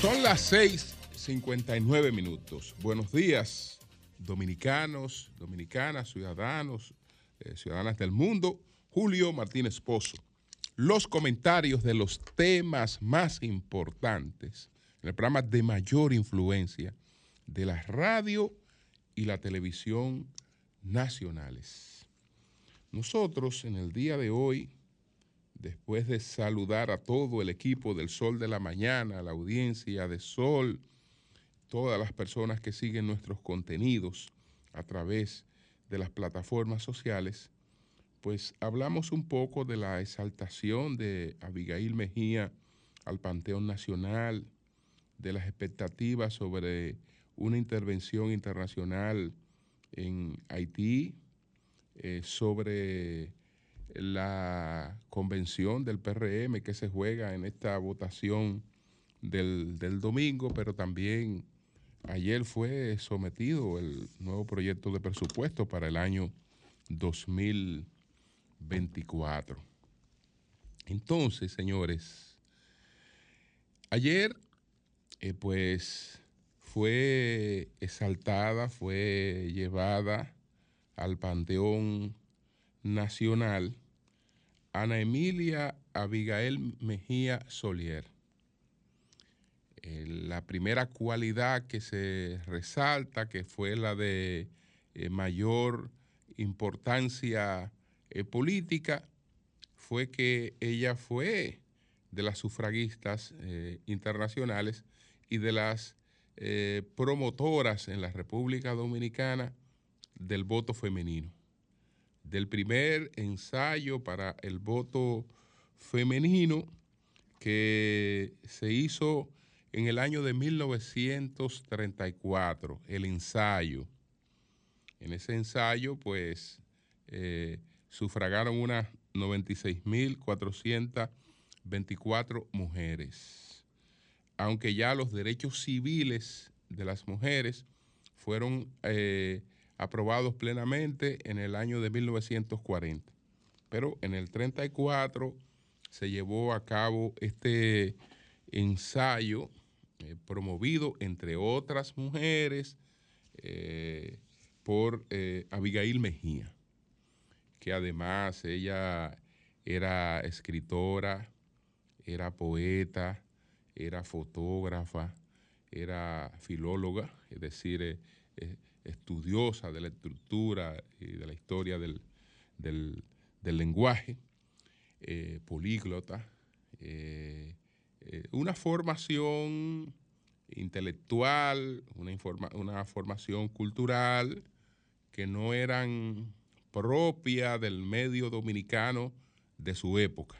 Son las 6:59 minutos. Buenos días, dominicanos, dominicanas, ciudadanos, eh, ciudadanas del mundo. Julio Martínez Pozo. Los comentarios de los temas más importantes en el programa de mayor influencia de la radio y la televisión nacionales. Nosotros en el día de hoy después de saludar a todo el equipo del Sol de la Mañana, la audiencia de Sol, todas las personas que siguen nuestros contenidos a través de las plataformas sociales, pues hablamos un poco de la exaltación de Abigail Mejía al Panteón Nacional, de las expectativas sobre una intervención internacional en Haití, eh, sobre la convención del PRM que se juega en esta votación del, del domingo, pero también ayer fue sometido el nuevo proyecto de presupuesto para el año 2024. Entonces, señores, ayer eh, pues fue exaltada, fue llevada al Panteón Nacional Ana Emilia Abigail Mejía Solier. Eh, la primera cualidad que se resalta, que fue la de eh, mayor importancia eh, política, fue que ella fue de las sufragistas internacionales y de las promotoras en la República Dominicana del voto femenino del primer ensayo para el voto femenino que se hizo en el año de 1934, el ensayo. En ese ensayo, pues, eh, sufragaron unas 96.424 mujeres, aunque ya los derechos civiles de las mujeres fueron eh, aprobados plenamente en el año de 1940. Pero en el 34 se llevó a cabo este ensayo eh, promovido, entre otras mujeres, eh, por Abigail Mejía, que además ella era escritora, era poeta, era fotógrafa, era filóloga, es decir, estudiosa de la estructura y de la historia del, lenguaje, eh, políglota, eh, eh, una formación intelectual, una, una formación cultural que no eran propia del medio dominicano de su época.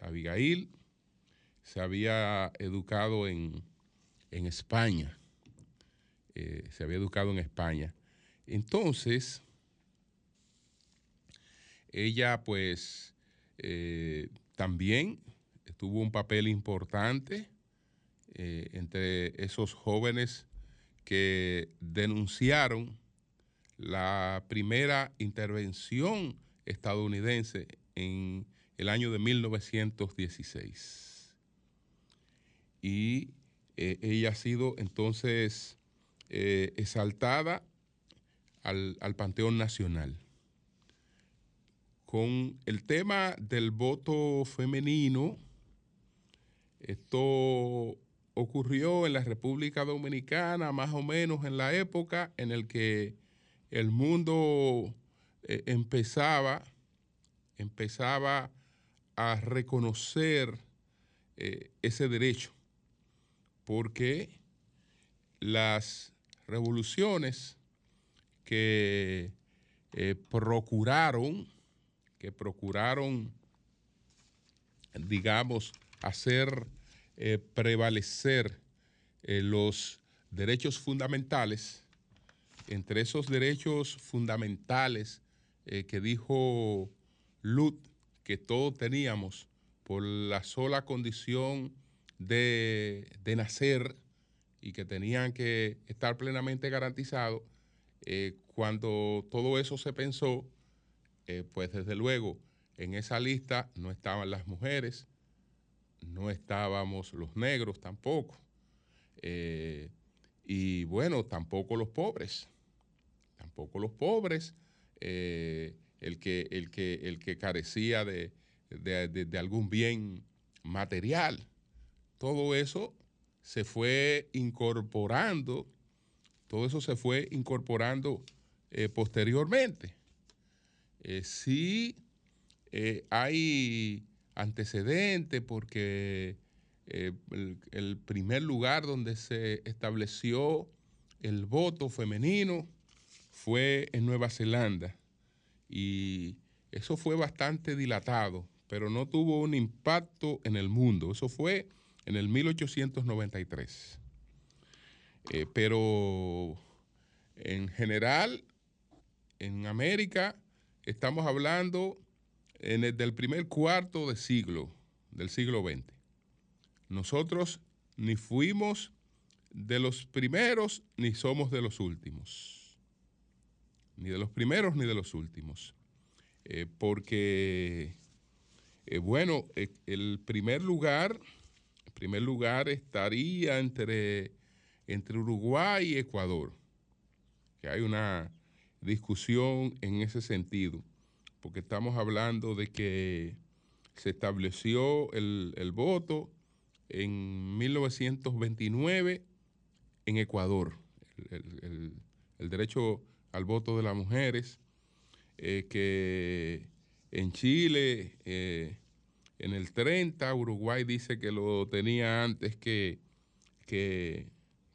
Abigail se había educado en, en España eh, se había educado en España. Entonces, ella pues eh, también tuvo un papel importante eh, entre esos jóvenes que denunciaron la primera intervención estadounidense en el año de 1916. Y ella ha sido entonces eh, exaltada al, Panteón Nacional. Con el tema del voto femenino, esto ocurrió en la República Dominicana más o menos en la época en el que el mundo eh, empezaba, empezaba a reconocer eh, ese derecho, porque las revoluciones que eh, procuraron, que procuraron, digamos, hacer prevalecer los derechos fundamentales, entre esos derechos fundamentales que dijo Lut que todos teníamos por la sola condición de, nacer y que tenían que estar plenamente garantizados, eh, cuando todo eso se pensó, eh, pues desde luego en esa lista no estaban las mujeres, no estábamos los negros tampoco, eh, y bueno, tampoco los pobres, tampoco los pobres, eh, el, que, el, que, el que carecía de, de- de- algún bien material. Todo eso se fue incorporando, todo eso se fue incorporando eh, posteriormente. Eh, sí hay antecedentes porque el primer lugar donde se estableció el voto femenino fue en Nueva Zelanda y eso fue bastante dilatado, pero no tuvo un impacto en el mundo. Eso fue en el 1893. Eh, pero en general, en América, estamos hablando en el del primer cuarto de siglo, del siglo XX. Nosotros ni fuimos de los primeros ni somos de los últimos. Ni de los primeros ni de los últimos. Eh, porque, eh, bueno, eh, el primer lugar, primer lugar estaría entre, entre Uruguay y Ecuador. Que hay una discusión en ese sentido, porque estamos hablando de que se estableció el, voto en 1929 en Ecuador, el derecho al voto de las mujeres, eh, que en Chile, eh, en el 30, Uruguay dice que lo tenía antes que, que,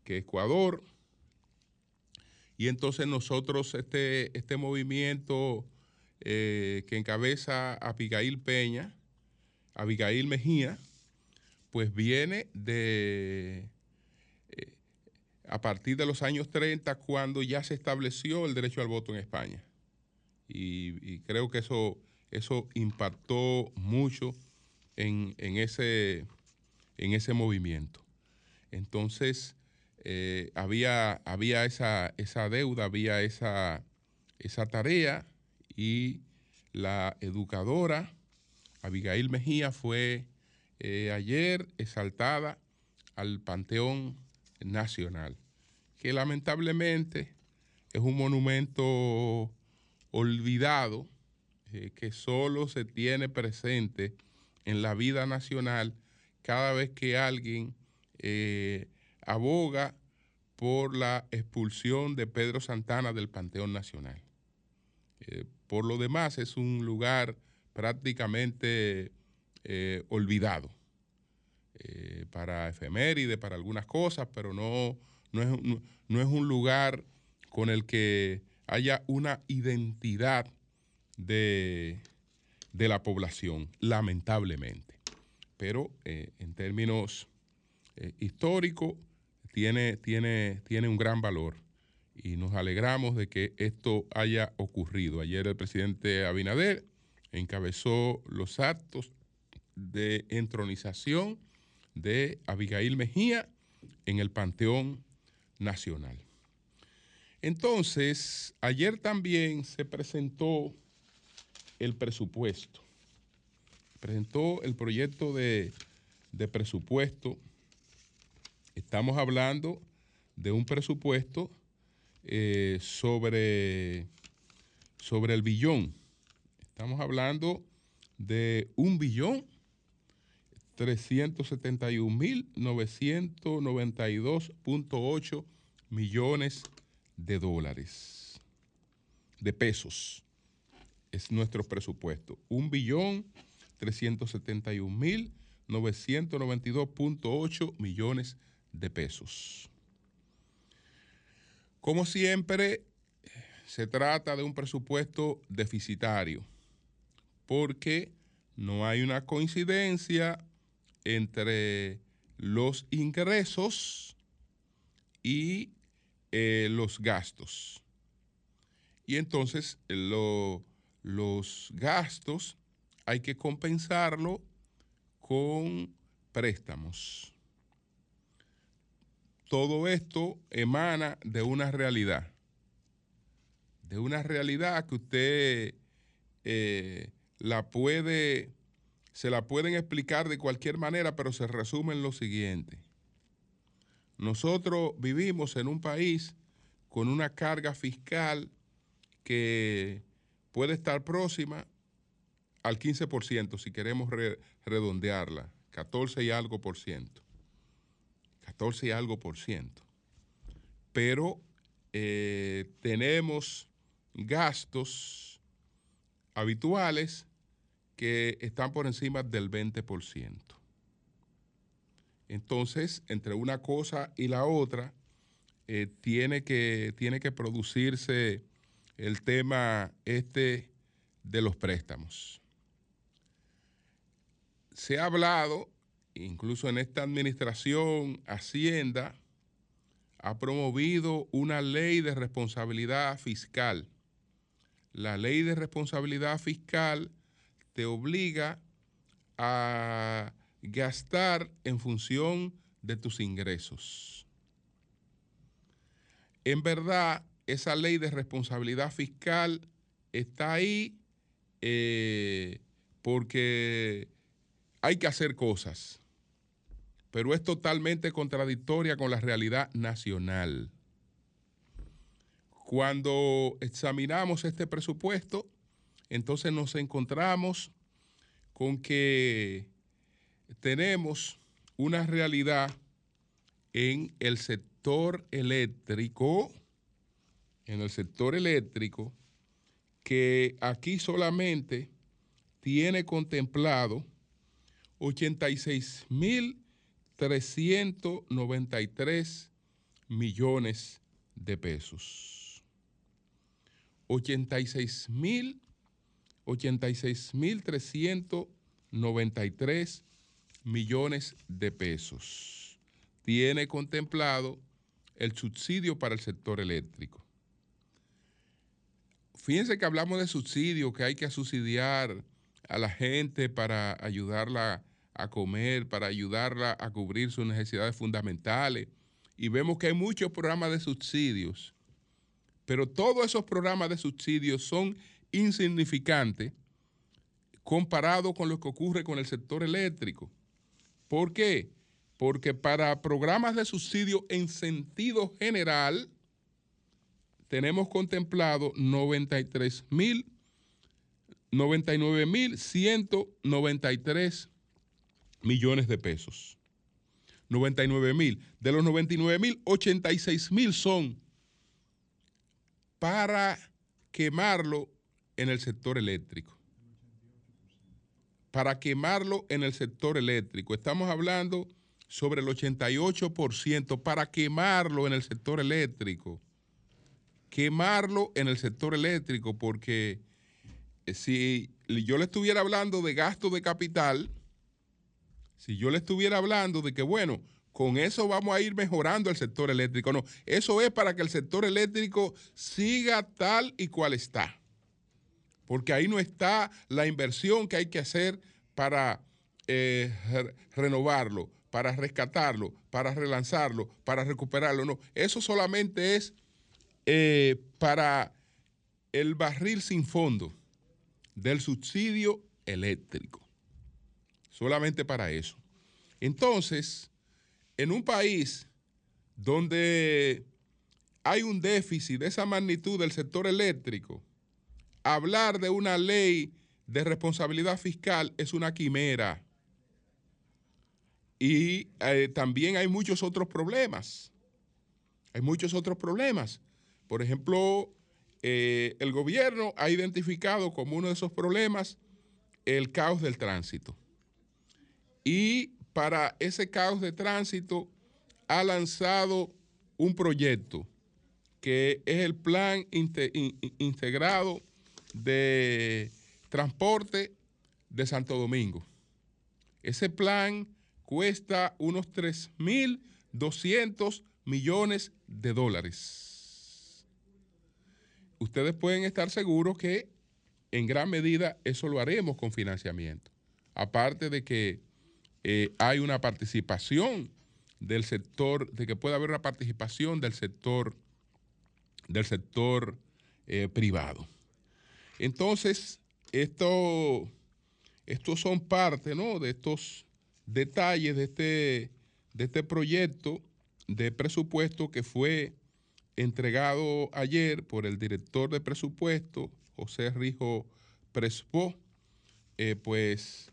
Ecuador. Y entonces nosotros, este, este movimiento eh, que encabeza Abigail Peña, Abigail Mejía, pues viene de a partir de los años 30, cuando ya se estableció el derecho al voto en España. Y, creo que eso, eso impactó mucho en, en ese, en ese movimiento. Entonces, eh, había, había esa, esa deuda, había esa, esa tarea y la educadora Abigail Mejía fue eh, ayer exaltada al Panteón Nacional, que lamentablemente es un monumento olvidado eh, que solo se tiene presente en la vida nacional cada vez que alguien eh, aboga por la expulsión de Pedro Santana del Panteón Nacional. Eh, por lo demás, es un lugar prácticamente olvidado eh, para efeméride, para algunas cosas, pero no, no, es, no- no es un lugar con el que haya una identidad de, de la población, lamentablemente. Pero eh, en términos eh, históricos tiene, tiene, tiene un gran valor y nos alegramos de que esto haya ocurrido. Ayer el presidente Abinader encabezó los actos de entronización de Abigail Mejía en el Panteón Nacional. Entonces, ayer también se presentó el presupuesto. Presentó el proyecto de, de presupuesto. Estamos hablando de un presupuesto eh, sobre, sobre el billón. Estamos hablando de un billón 371.992.8 millones de dólares, de pesos. Es nuestro presupuesto. Un billón 371.992.8 millones de pesos. Como siempre, se trata de un presupuesto deficitario, porque no hay una coincidencia entre los ingresos y eh, los gastos. Y entonces lo- los gastos hay que compensarlo con préstamos. Todo esto emana de una realidad, de una realidad que usted eh, la puede, se la pueden explicar de cualquier manera, pero se resume en lo siguiente. Nosotros vivimos en un país con una carga fiscal que puede estar próxima al 15% si queremos re- redondearla, 14 y algo por ciento. 14 y algo por ciento. Pero eh, tenemos gastos habituales que están por encima del 20%. Entonces, entre una cosa y la otra, eh, tiene, que, tiene que producirse el tema este de los préstamos. Se ha hablado, incluso en esta administración, Hacienda ha promovido una ley de responsabilidad fiscal. La ley de responsabilidad fiscal te obliga a gastar en función de tus ingresos. En verdad, esa ley de responsabilidad fiscal está ahí eh, porque hay que hacer cosas, pero es totalmente contradictoria con la realidad nacional. Cuando examinamos este presupuesto, entonces nos encontramos con que tenemos una realidad en el sector eléctrico, en el sector eléctrico, que aquí solamente tiene contemplado 86.393 millones de pesos. 86.000 86.393 millones de pesos. Tiene contemplado el subsidio para el sector eléctrico. Fíjense que hablamos de subsidio, que hay que subsidiar a la gente para ayudarla a comer, para ayudarla a cubrir sus necesidades fundamentales. Y vemos que hay muchos programas de subsidios, pero todos esos programas de subsidios son insignificantes comparado con lo que ocurre con el sector eléctrico. ¿Por qué? Porque para programas de subsidio en sentido general, tenemos contemplado 93 mil, 99 mil 193 millones de pesos. 99 mil. De los 99 mil, 86 mil son para quemarlo en el sector eléctrico. Para quemarlo en el sector eléctrico. Estamos hablando sobre el 88% para quemarlo en el sector eléctrico. Quemarlo en el sector eléctrico porque eh, si yo le estuviera hablando de gasto de capital, si yo le estuviera hablando de que, bueno, con eso vamos a ir mejorando el sector eléctrico, no, eso es para que el sector eléctrico siga tal y cual está. Porque ahí no está la inversión que hay que hacer para eh, re- renovarlo, para rescatarlo, para relanzarlo, para recuperarlo. No, eso solamente es eh, para el barril sin fondo del subsidio eléctrico. Solamente para eso. Entonces, en un país donde hay un déficit de esa magnitud del sector eléctrico, hablar de una ley de responsabilidad fiscal es una quimera. Y eh, también hay muchos otros problemas. Hay muchos otros problemas. Por ejemplo, eh, el gobierno ha identificado como uno de esos problemas el caos del tránsito. Y para ese caos de tránsito ha lanzado un proyecto que es el Plan Inte- In- In- Integrado de Transporte de Santo Domingo. Ese plan cuesta unos 3.200 millones de dólares. Ustedes pueden estar seguros que en gran medida eso lo haremos con financiamiento. Aparte de que eh, hay una participación del sector, de que puede haber una participación del sector, del sector eh, privado. Entonces, esto, estos son parte ¿no? de estos detalles de este, de este proyecto de presupuesto que fue entregado ayer por el director de presupuesto, José Rijo Prespo, eh, pues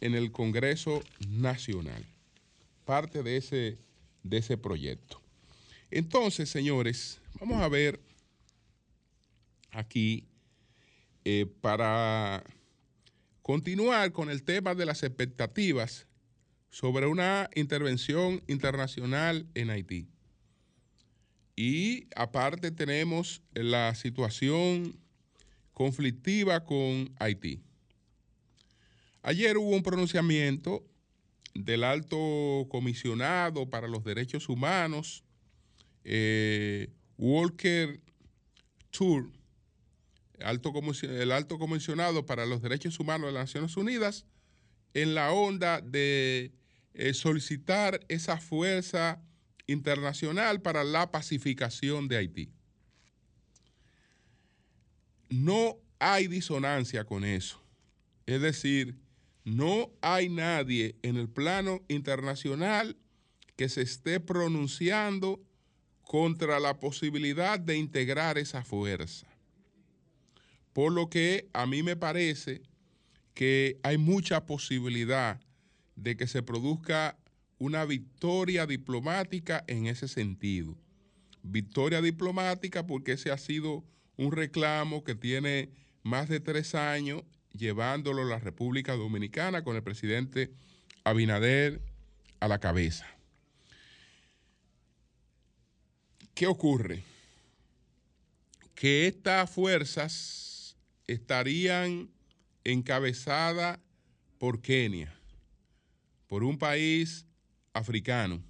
en el Congreso Nacional. Parte de ese, de ese proyecto. Entonces, señores, vamos a ver aquí eh, para continuar con el tema de las expectativas sobre una intervención internacional en Haití. Y aparte tenemos la situación conflictiva con Haití. Ayer hubo un pronunciamiento del alto comisionado para los derechos humanos, eh, Walker Tour, alto, el alto comisionado para los derechos humanos de las Naciones Unidas, en la onda de eh, solicitar esa fuerza internacional para la pacificación de Haití. No hay disonancia con eso. Es decir, no hay nadie en el plano internacional que se esté pronunciando contra la posibilidad de integrar esa fuerza. Por lo que a mí me parece que hay mucha posibilidad de que se produzca una victoria diplomática en ese sentido. Victoria diplomática porque ese ha sido un reclamo que tiene más de tres años llevándolo la República Dominicana con el presidente Abinader a la cabeza. ¿Qué ocurre? Que estas fuerzas estarían encabezadas por Kenia, por un país africano,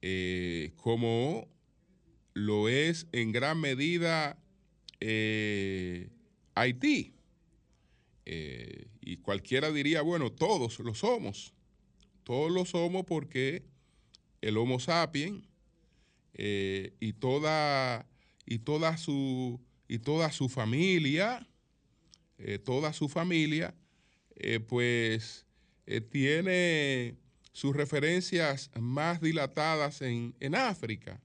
eh, como lo es en gran medida eh, Haití. Eh, y cualquiera diría, bueno, todos lo somos. Todos lo somos porque el Homo sapiens y, toda, y, toda su, y toda su familia, toda su familia, pues tiene sus referencias más dilatadas en, África.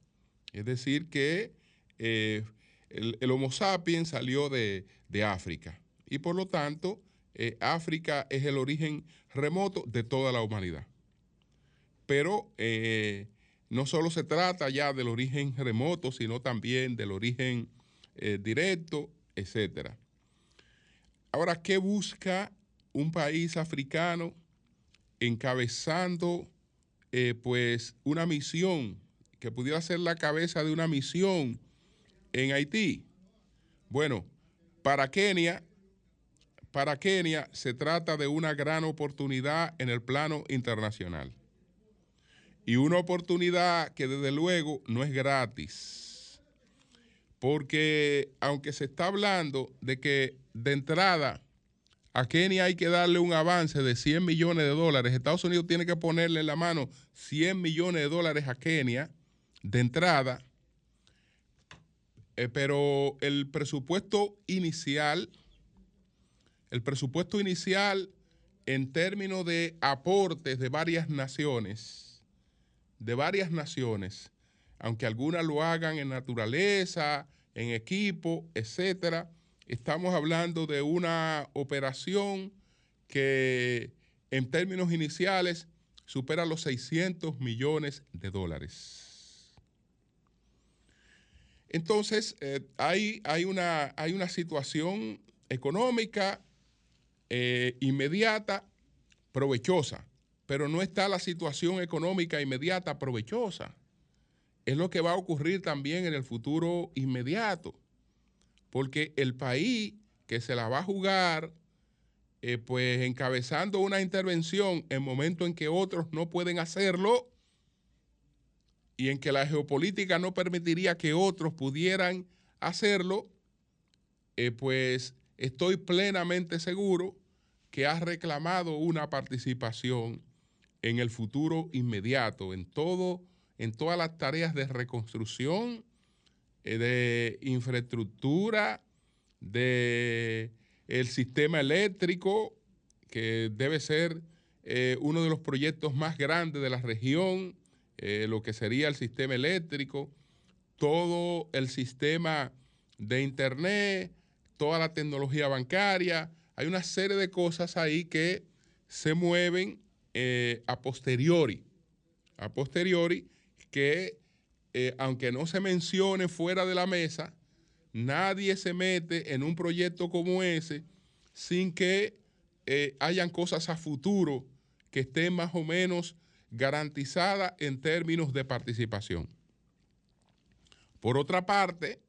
Es decir, que eh, el, Homo sapiens salió de, África y por lo tanto eh, África es el origen remoto de toda la humanidad. Pero eh, no solo se trata ya del origen remoto, sino también del origen directo, etc. Ahora, ¿qué busca un país africano encabezando eh, pues una misión que pudiera ser la cabeza de una misión en Haití. Bueno, para Kenia, para Kenia se trata de una gran oportunidad en el plano internacional. Y una oportunidad que desde luego no es gratis. Porque aunque se está hablando de que de entrada a Kenia hay que darle un avance de 100 millones de dólares. Estados Unidos tiene que ponerle en la mano 100 millones de dólares a Kenia de entrada. Eh, pero el presupuesto inicial, el presupuesto inicial en términos de aportes de varias naciones, de varias naciones, aunque algunas lo hagan en naturaleza, en equipo, etcétera, estamos hablando de una operación que en términos iniciales supera los 600 millones de dólares. Entonces, eh, hay, hay, una, hay, una, situación económica eh, inmediata, provechosa, pero no está la situación económica inmediata provechosa. Es lo que va a ocurrir también en el futuro inmediato porque el país que se la va a jugar, eh, pues encabezando una intervención en momento en que otros no pueden hacerlo y en que la geopolítica no permitiría que otros pudieran hacerlo, eh, pues estoy plenamente seguro que ha reclamado una participación en el futuro inmediato, en todo, en todas las tareas de reconstrucción, eh, de infraestructura, de el sistema eléctrico, que debe ser eh, uno de los proyectos más grandes de la región, eh, lo que sería el sistema eléctrico, todo el sistema de internet, toda la tecnología bancaria. Hay una serie de cosas ahí que se mueven a posteriori, a posteriori, que eh, aunque no se mencione fuera de la mesa, nadie se mete en un proyecto como ese sin que eh, hayan cosas a futuro que estén más o menos garantizadas en términos de participación. Por otra parte,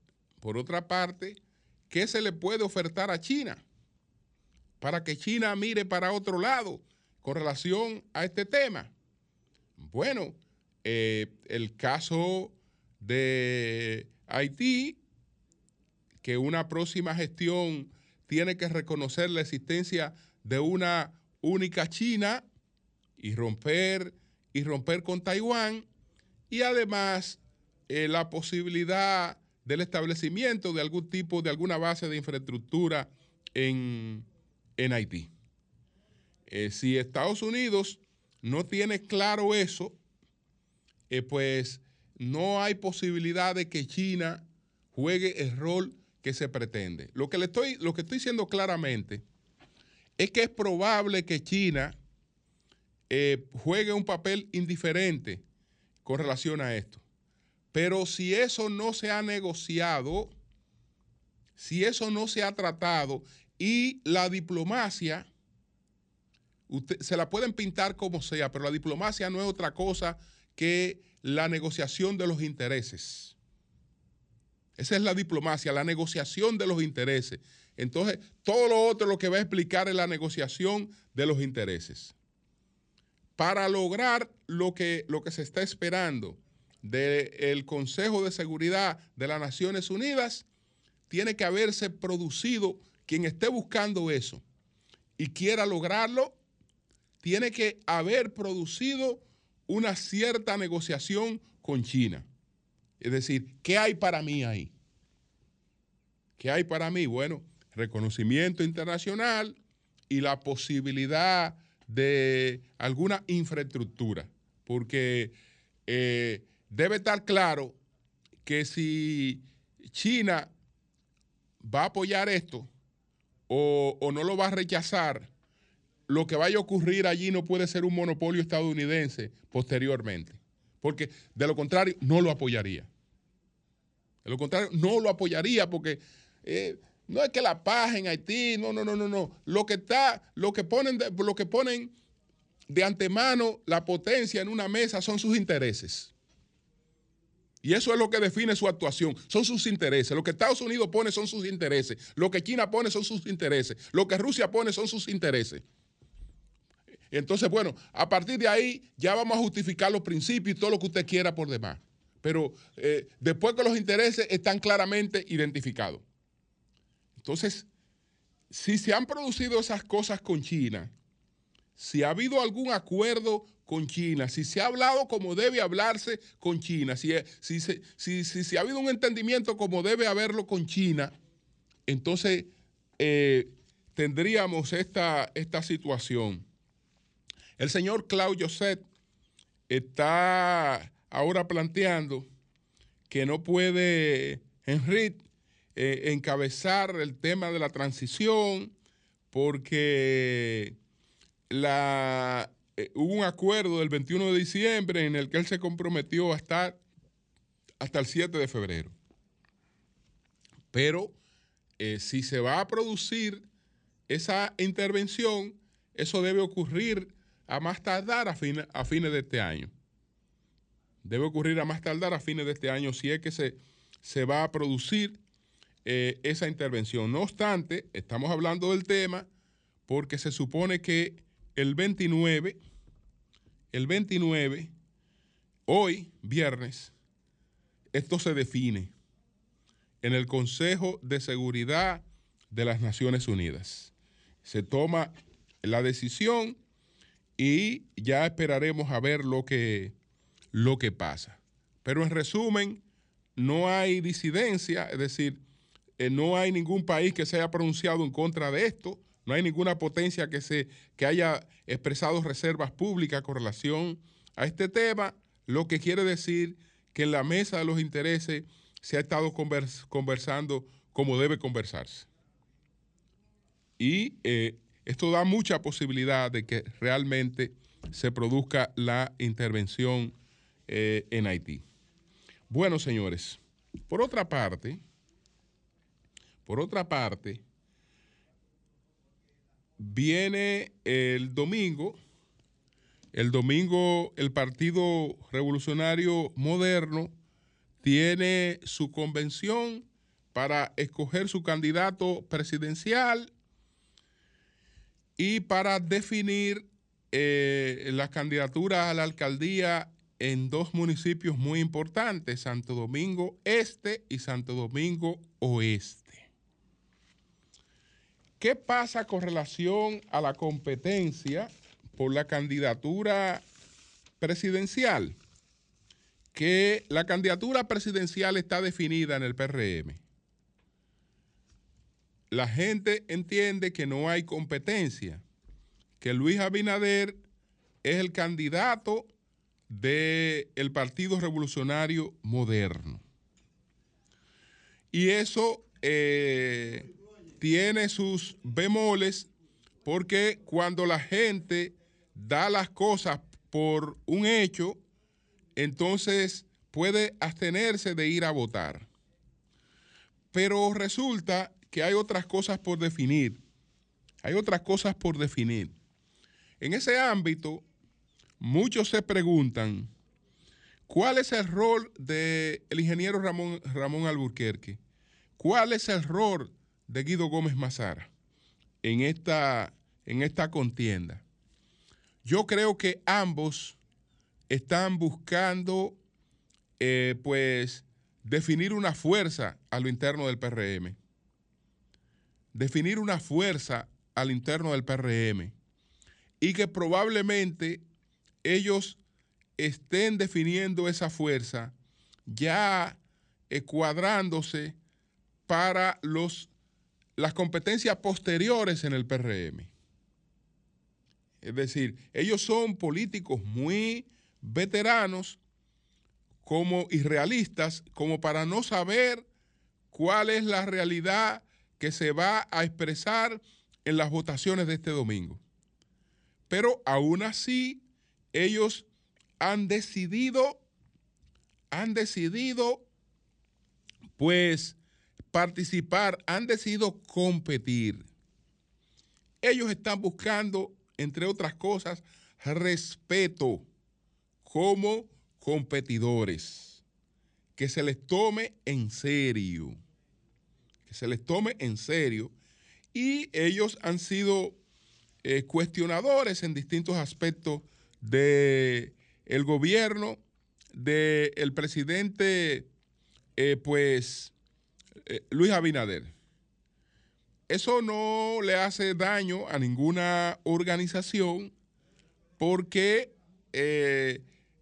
por otra parte, ¿qué se le puede ofertar a China? Para que China mire para otro lado con relación a este tema. Bueno, eh, el caso de Haití, que una próxima gestión tiene que reconocer la existencia de una única China y romper, y romper con Taiwán, y además eh, la posibilidad del establecimiento de algún tipo, de alguna base de infraestructura en, en Haití. Eh, si Estados Unidos no tiene claro eso, eh, pues no hay posibilidad de que China juegue el rol que se pretende. Lo que, le estoy, lo que estoy diciendo claramente es que es probable que China eh, juegue un papel indiferente con relación a esto. Pero si eso no se ha negociado, si eso no se ha tratado y la diplomacia, usted, se la pueden pintar como sea, pero la diplomacia no es otra cosa que la negociación de los intereses. Esa es la diplomacia, la negociación de los intereses. Entonces, todo lo otro lo que va a explicar es la negociación de los intereses. Para lograr lo que, lo que se está esperando del Consejo de Seguridad de las Naciones Unidas, tiene que haberse producido quien esté buscando eso y quiera lograrlo, tiene que haber producido una cierta negociación con China. Es decir, ¿qué hay para mí ahí? ¿Qué hay para mí? Bueno, reconocimiento internacional y la posibilidad de alguna infraestructura, porque eh, debe estar claro que si China va a apoyar esto o, o, no lo va a rechazar, lo que vaya a ocurrir allí no puede ser un monopolio estadounidense posteriormente, porque de lo contrario no lo apoyaría. De lo contrario no lo apoyaría porque eh, no es que la paz en Haití, no, no, no, no, no. Lo que está, lo que ponen, lo que ponen de antemano la potencia en una mesa son sus intereses. Y eso es lo que define su actuación, son sus intereses. Lo que Estados Unidos pone son sus intereses. Lo que China pone son sus intereses. Lo que Rusia pone son sus intereses. Entonces, bueno, a partir de ahí ya vamos a justificar los principios y todo lo que usted quiera por demás. Pero eh, después que los intereses están claramente identificados. Entonces, si se han producido esas cosas con China, si ha habido algún acuerdo con China, si se ha hablado como debe hablarse con China, si, si, si, si ha habido un entendimiento como debe haberlo con China, entonces eh, tendríamos esta, esta situación. El señor Claudio Set está ahora planteando que no puede Henry eh, encabezar el tema de la transición porque la, eh, hubo un acuerdo del 21 de diciembre en el que él se comprometió a estar hasta el 7 de febrero. Pero eh, si se va a producir esa intervención, eso debe ocurrir a más tardar a, a fines de este año. Debe ocurrir a más tardar a fines de este año si es que se, se va a producir eh, esa intervención. No obstante, estamos hablando del tema porque se supone que el 29, el 29, hoy, viernes, esto se define en el Consejo de Seguridad de las Naciones Unidas. Se toma la decisión y ya esperaremos a ver lo que, lo que pasa. Pero en resumen, no hay disidencia, es decir, eh, no hay ningún país que se haya pronunciado en contra de esto, no hay ninguna potencia que, se, que haya expresado reservas públicas con relación a este tema, lo que quiere decir que en la mesa de los intereses se ha estado convers- conversando como debe conversarse. Y eh, esto da mucha posibilidad de que realmente se produzca la intervención eh, en Haití. Bueno, señores, por otra parte, por otra parte, viene el domingo, el domingo el Partido Revolucionario Moderno tiene su convención para escoger su candidato presidencial y para definir eh, las candidaturas a la alcaldía en dos municipios muy importantes, Santo Domingo Este y Santo Domingo Oeste. ¿Qué pasa con relación a la competencia por la candidatura presidencial? Que la candidatura presidencial está definida en el PRM. La gente entiende que no hay competencia, que Luis Abinader es el candidato del Partido Revolucionario Moderno. Y eso eh, tiene sus bemoles porque cuando la gente da las cosas por un hecho, entonces puede abstenerse de ir a votar. Pero resulta que hay otras cosas por definir. Hay otras cosas por definir. En ese ámbito, muchos se preguntan, ¿cuál es el rol del ingeniero Ramón, Ramón Alburquerque? ¿Cuál es el rol de Guido Gómez Mazara en esta, en esta contienda? Yo creo que ambos están buscando, eh, pues, definir una fuerza a lo interno del PRM. Definir una fuerza al interno del PRM. Y que probablemente ellos estén definiendo esa fuerza ya cuadrándose para los, las competencias posteriores en el PRM. Es decir, ellos son políticos muy veteranos como irrealistas, como para no saber cuál es la realidad que se va a expresar en las votaciones de este domingo. Pero aún así, ellos han decidido, han decidido, pues, participar, han decidido competir. Ellos están buscando, entre otras cosas, respeto como competidores, que se les tome en serio, se les tome en serio. Y ellos han sido eh, cuestionadores en distintos aspectos del el gobierno, del presidente, eh, pues, eh, Luis Abinader. Eso no le hace daño a ninguna organización porque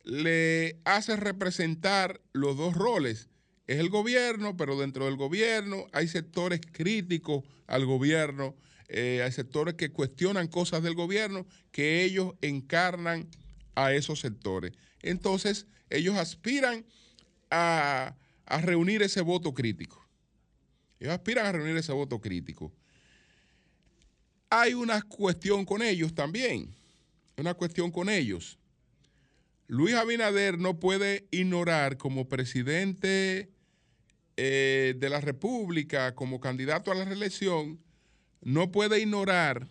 le hace representar los dos roles. Es el gobierno, pero dentro del gobierno hay sectores críticos al gobierno, eh, hay sectores que cuestionan cosas del gobierno que ellos encarnan a esos sectores. Entonces, ellos aspiran a, a reunir ese voto crítico. Ellos aspiran a reunir ese voto crítico. Hay una cuestión con ellos también, una cuestión con ellos. Luis Abinader no puede ignorar como presidente eh, de la República, como candidato a la reelección, no puede ignorar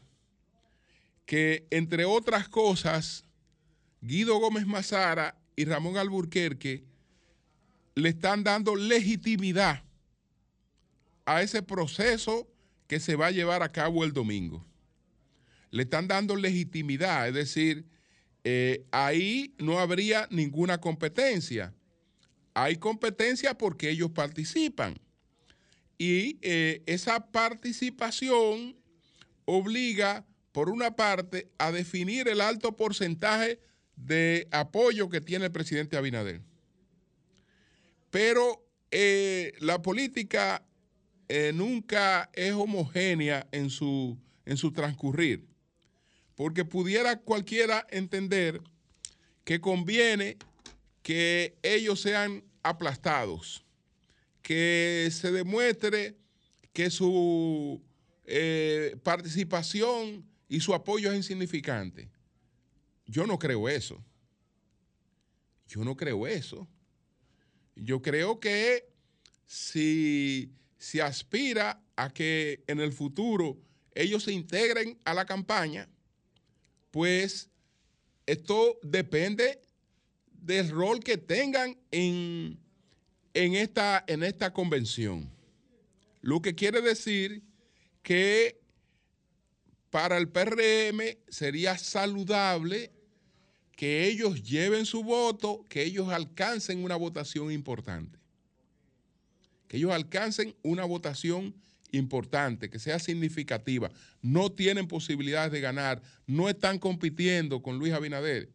que, entre otras cosas, Guido Gómez Mazara y Ramón Alburquerque le están dando legitimidad a ese proceso que se va a llevar a cabo el domingo. Le están dando legitimidad, es decir, eh, ahí no habría ninguna competencia. Hay competencia porque ellos participan. Y eh, esa participación obliga por una parte, a definir el alto porcentaje de apoyo que tiene el presidente Abinader. Pero eh, la política eh, nunca es homogénea en su, en su transcurrir, porque pudiera cualquiera entender que conviene que ellos sean aplastados, que se demuestre que su eh, participación y su apoyo es insignificante. Yo no creo eso. Yo no creo eso. Yo creo que si se aspira a que en el futuro ellos se integren a la campaña, pues esto depende del rol que tengan en, en, esta, en esta convención. Lo que quiere decir que para el PRM sería saludable que ellos lleven su voto, que ellos alcancen una votación importante. Que ellos alcancen una votación importante, que sea significativa. No tienen posibilidades de ganar, no están compitiendo con Luis Abinader.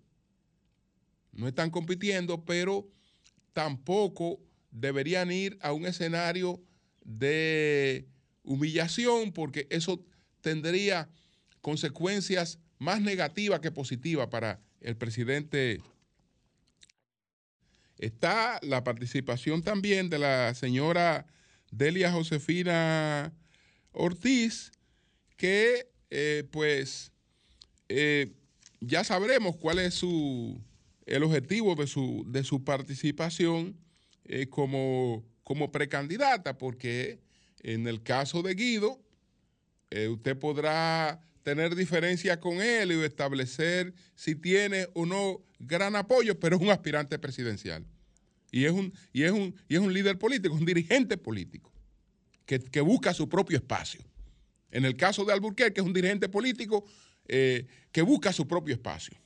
No están compitiendo, pero tampoco deberían ir a un escenario de humillación, porque eso tendría consecuencias más negativas que positivas para el presidente. Está la participación también de la señora Delia Josefina Ortiz, que eh, pues eh, ya sabremos cuál es su, el objetivo de su, de su participación eh, como, como precandidata, porque en el caso de Guido, usted podrá tener diferencias con él y establecer si tiene o no gran apoyo, pero es un aspirante presidencial. Y es un, y es un, y es un líder político, un dirigente político, que, busca su propio espacio. En el caso de Alburquerque, es un dirigente político eh, que busca su propio espacio.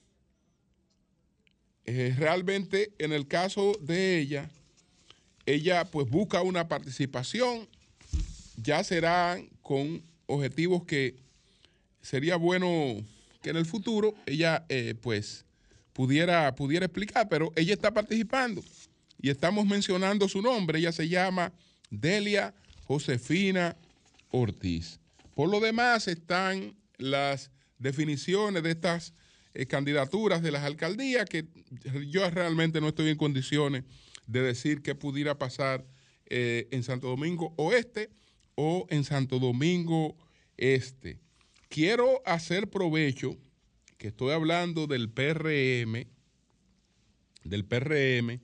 Eh, realmente, en el caso de ella, ella pues busca una participación, ya serán con objetivos que sería bueno que en el futuro ella eh, pues pudiera, pudiera explicar, pero ella está participando. Y estamos mencionando su nombre, ella se llama Delia Josefina Ortiz. Por lo demás están las definiciones de estas eh, candidaturas de las alcaldías que yo realmente no estoy en condiciones de decir qué pudiera pasar eh, en Santo Domingo Oeste o en Santo Domingo Este. Quiero hacer provecho que estoy hablando del PRM, del PRM,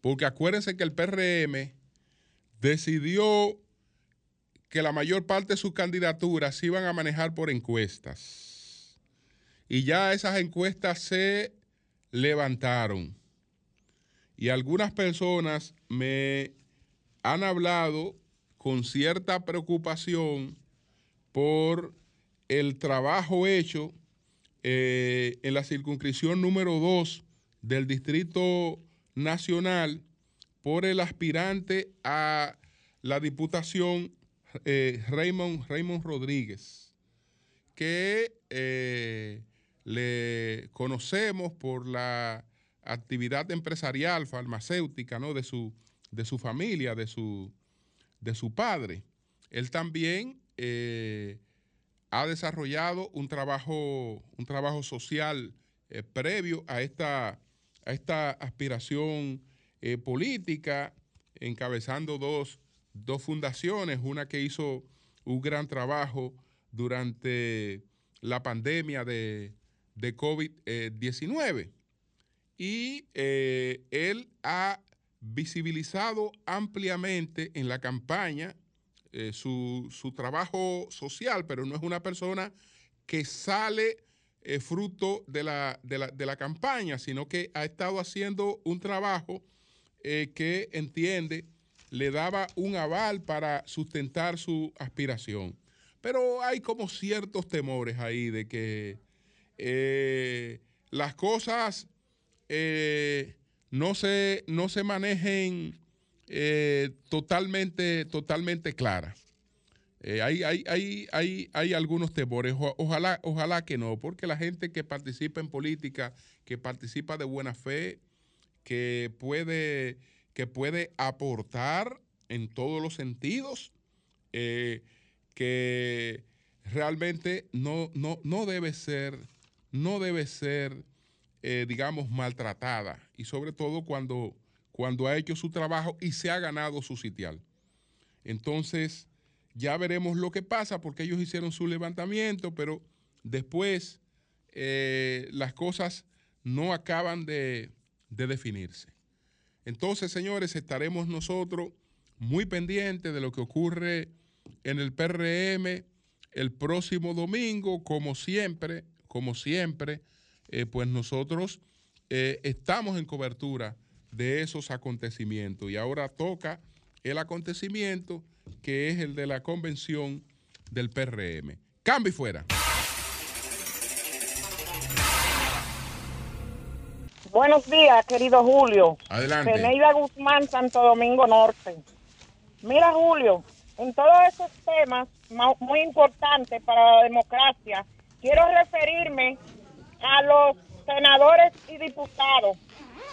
porque acuérdense que el PRM decidió que la mayor parte de sus candidaturas se iban a manejar por encuestas. Y ya esas encuestas se levantaron. Y algunas personas me han hablado con cierta preocupación por el trabajo hecho eh, en la circunscripción número 2 del Distrito Nacional por el aspirante a la Diputación eh, Raymond, Rodríguez, que eh, le conocemos por la actividad empresarial farmacéutica ¿no? de, su, de su familia, de su, de su padre. Él también ha desarrollado un trabajo, un trabajo social eh, previo a esta, a esta aspiración eh, política, encabezando dos, fundaciones, una que hizo un gran trabajo durante la pandemia de, de COVID-19. y eh, él ha visibilizado ampliamente en la campaña eh, su, trabajo social, pero no es una persona que sale eh, fruto de la, de, la, campaña, sino que ha estado haciendo un trabajo eh, que entiende le daba un aval para sustentar su aspiración. Pero hay como ciertos temores ahí de que las cosas no, se, no se manejen eh, totalmente, totalmente clara. Eh, hay, hay, hay, hay, algunos temores. Ojalá, ojalá que no, porque la gente que participa en política, que participa de buena fe, que puede, que puede aportar en todos los sentidos, eh, que realmente no, no, no debe ser, no debe ser, eh, digamos, maltratada. Y sobre todo cuando, cuando ha hecho su trabajo y se ha ganado su sitial. Entonces, ya veremos lo que pasa porque ellos hicieron su levantamiento, pero después eh, las cosas no acaban de, de definirse. Entonces, señores, estaremos nosotros muy pendientes de lo que ocurre en el PRM el próximo domingo, como siempre, como siempre, eh, pues nosotros eh, estamos en cobertura de esos acontecimientos y ahora toca el acontecimiento que es el de la convención del PRM. Cambio y fuera. Buenos días, querido Julio. Adelante. Peneida Guzmán, Santo Domingo Norte. Mira, Julio, en todos esos temas ma- muy importantes para la democracia, quiero referirme a los senadores y diputados.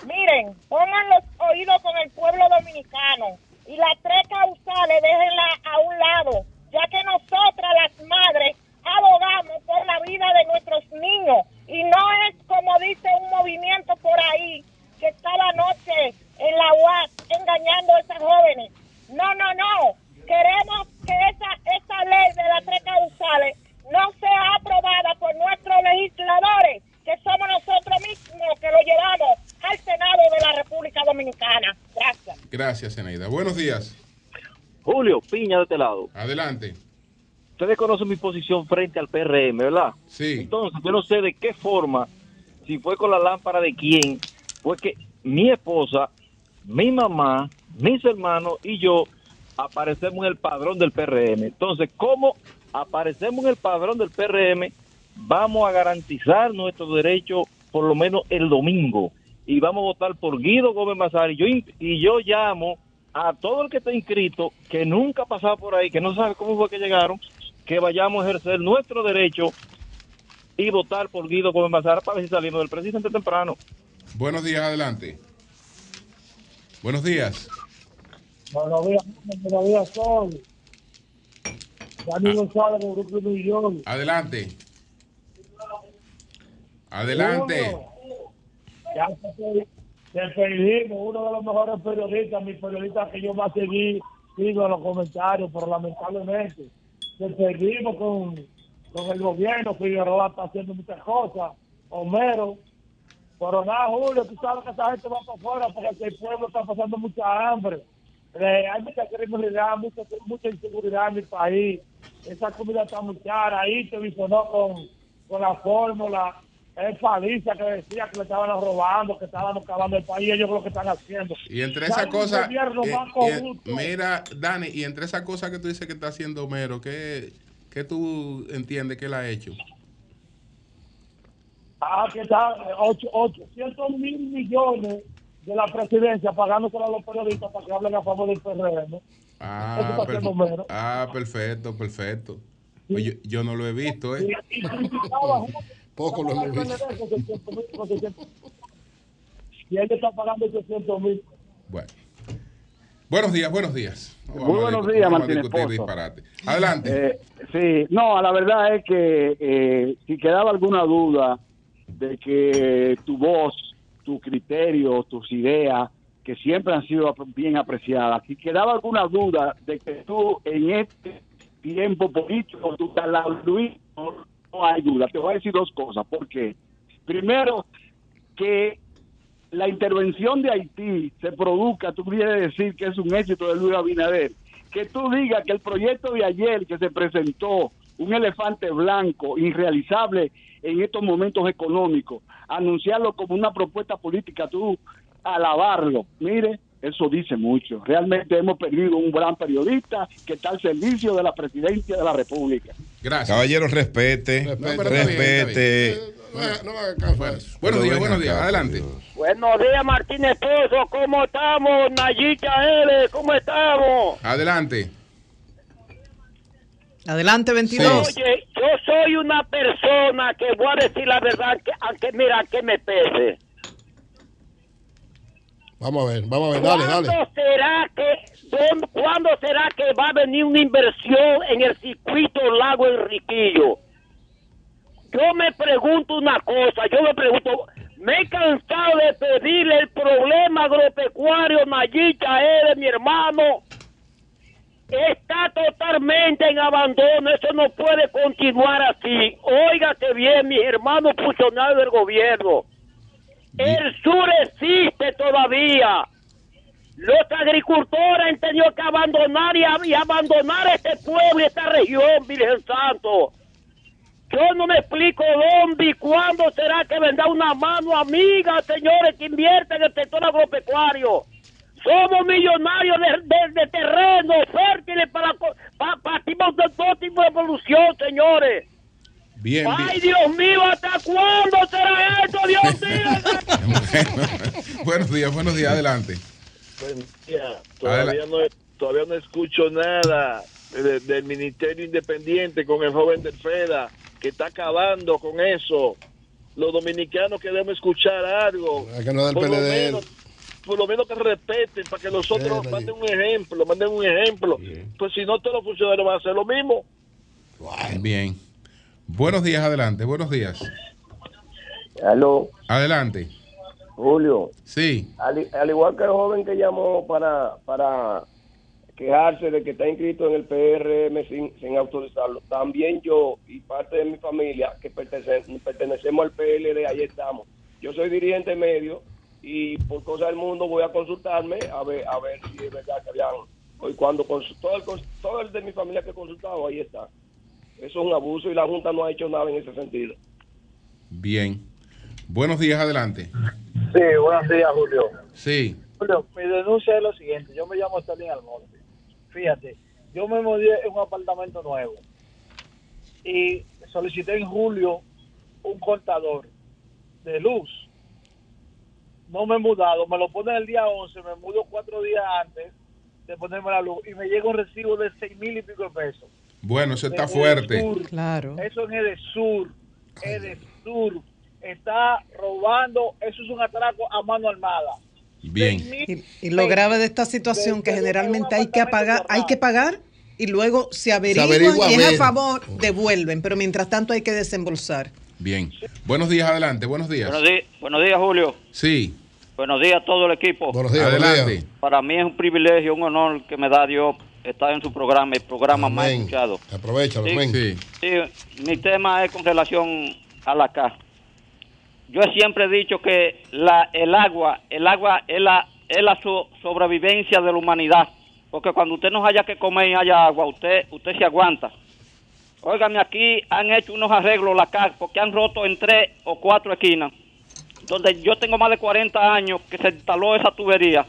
Miren, pongan los oídos con el pueblo dominicano y las tres causales déjenla a un lado, ya que nosotras las madres abogamos por la vida de nuestros niños y no es como dice un movimiento por ahí que está la noche en la UAS engañando a esas jóvenes. No, no, no. Queremos que esa, esa ley de las tres causales no sea aprobada por nuestros legisladores, que somos nosotros mismos que lo llevamos al Senado de la República Dominicana. Gracias. Gracias, Eneida. Buenos días. Julio, Piña de este lado. Adelante. Ustedes conocen mi posición frente al PRM, ¿verdad? Sí. Entonces, yo no sé de qué forma, si fue con la lámpara de quién, fue que mi esposa, mi mamá, mis hermanos y yo aparecemos en el padrón del PRM. Entonces, ¿cómo aparecemos en el padrón del PRM? Vamos a garantizar nuestro derecho por lo menos el domingo. Y vamos a votar por Guido Gómez Mazar. Y yo, y yo llamo a todo el que está inscrito, que nunca ha pasado por ahí, que no sabe cómo fue que llegaron, que vayamos a ejercer nuestro derecho y votar por Guido Gómez Mazar para ver si salimos del presidente temprano. Buenos días, adelante. Buenos días. Buenos días, buenos días, Sol. Dani González del Grupo Millón. Adelante. Adelante. Uno, Ya te, te perdimos, uno de los mejores periodistas, mi periodista que yo más seguí, sigo en los comentarios, pero lamentablemente te perdimos con, con el gobierno, Figueroa está haciendo muchas cosas, Homero, pero nada, Julio, tú sabes que esta gente va para afuera porque el pueblo está pasando mucha hambre. Eh, hay mucha criminalidad, mucha, mucha inseguridad en mi país. Esa comida está muy cara. Ahí te visionó con, con la fórmula. Es paliza que decía que le estaban robando, que estaban acabando el país. Ellos lo que están haciendo. Y entre esas cosas, eh, eh, mira, Dani, y entre esas cosas que tú dices que está haciendo Homero, ¿qué, qué tú entiendes que él ha hecho? Ah, que está eh, ocho- 800 mil millones de la presidencia pagándoselo a los periodistas para que hablen a favor del PRM. Ah, per- ah, perfecto, perfecto. Pues yo, yo no lo he visto, ¿eh? Poco lo hemos visto. con 600 mil, con 600 Y él está pagando 800 mil. Bueno. Buenos días, buenos días. Vamos Muy buenos discutir- días, Martínez disparate. Adelante. Eh, sí, no, la verdad es que eh, si quedaba alguna duda de que tu voz, tu criterio, tus ideas, que siempre han sido bien apreciadas, si quedaba alguna duda de que tú en este tiempo político, tú estás Luis, no, hay duda. Te voy a decir dos cosas. ¿Por qué? Primero, que la intervención de Haití se produzca, tú quieres decir que es un éxito de Luis Abinader. Que tú digas que el proyecto de ayer que se presentó, un elefante blanco, irrealizable en estos momentos económicos, anunciarlo como una propuesta política, tú alabarlo. Mire, eso dice mucho. Realmente hemos perdido un gran periodista que está al servicio de la presidencia de la República. Gracias. Caballero, respete. No, pero está bien, respete. está bien. No a eso. Buenos días, buenos días. Adelante. Buenos días, Martínez Pozo. ¿Cómo estamos? Nayita L. ¿Cómo estamos? Adelante. Adelante, 22. Oye, yo soy una persona que voy a decir la verdad, que, aunque mira, que me pese. Vamos a ver, vamos a ver, dale, ¿Cuándo dale. será que cuándo será que va a venir una inversión en el circuito Lago Enriquillo? Yo me pregunto una cosa, yo me pregunto, me he cansado de pedirle el problema agropecuario Nayita de mi hermano. Está totalmente en abandono, eso no puede continuar así. Óigate bien, mis hermanos funcionarios del gobierno. El sur existe todavía. Los agricultores han tenido que abandonar y, y abandonar este pueblo y esta región, Virgen Santo. Yo no me explico y cuándo será que vendrá una mano amiga, señores, que invierten en el sector agropecuario. Somos millonarios de, de, terrenos fértiles para, co- pa- partimos de todo tipo de evolución, señores. Bien, Ay, bien. Dios mío, ¿hasta cuándo será esto, Dios mío? buenos días, buenos días, adelante. Buen día. Todavía no, todavía no escucho nada de- del Ministerio Independiente con el joven del FEDA, que está acabando con eso. Los dominicanos queremos escuchar algo. Es que no es del Por lo menos- por lo menos que respeten, para que los otros manden un ejemplo, manden un ejemplo. Pues si no, todos los funcionarios van a hacer lo mismo. Bien. Buenos días, adelante, buenos días. Aló, Adelante. Julio. Sí. Al, al igual que el joven que llamó para, para quejarse de que está inscrito en el PRM sin, sin autorizarlo, también yo y parte de mi familia que pertenece- pertenecemos al PLD, ahí estamos. Yo soy dirigente medio y por cosa del mundo voy a consultarme a ver a ver si es verdad que habían hoy cuando todo el, todo el de mi familia que he consultado ahí está. Eso es un abuso y la Junta no ha hecho nada en ese sentido. Bien. Buenos días, adelante. Sí, buenos días, Julio. Sí. Julio, mi denuncia es lo siguiente. Yo me llamo Stalin Almonte. Fíjate, yo me mudé en un apartamento nuevo y solicité en julio un contador de luz. No me he mudado, me lo ponen el día 11, me mudo cuatro días antes de ponerme la luz y me llega un recibo de seis mil y pico de pesos. Bueno, eso está fuerte. Claro. Eso es Edesur. Edesur. Está robando. Eso es un atraco a mano armada. Bien. Y lo grave de esta situación que generalmente hay que apagar, hay que pagar y luego se averiguan averigua, y es a favor, devuelven, pero mientras tanto hay que desembolsar. Bien. Buenos días, adelante, buenos días. Buenos días, buenos días, Julio. Sí. Buenos días a todo el equipo. Buenos días, Adelante. Para mí es un privilegio, un honor que me da Dios estar en su programa, el programa más escuchado. Aprovechalo, Sí. amén. Sí. Sí, mi tema es con relación a la CA. Yo siempre he dicho que la, el agua, el agua es la, es la so- sobrevivencia de la humanidad. Porque cuando usted no haya que comer y haya agua, usted, usted se aguanta. Óigame, aquí han hecho unos arreglos la CA porque han roto en tres o cuatro esquinas. Donde yo tengo más de 40 años que se instaló esa tubería.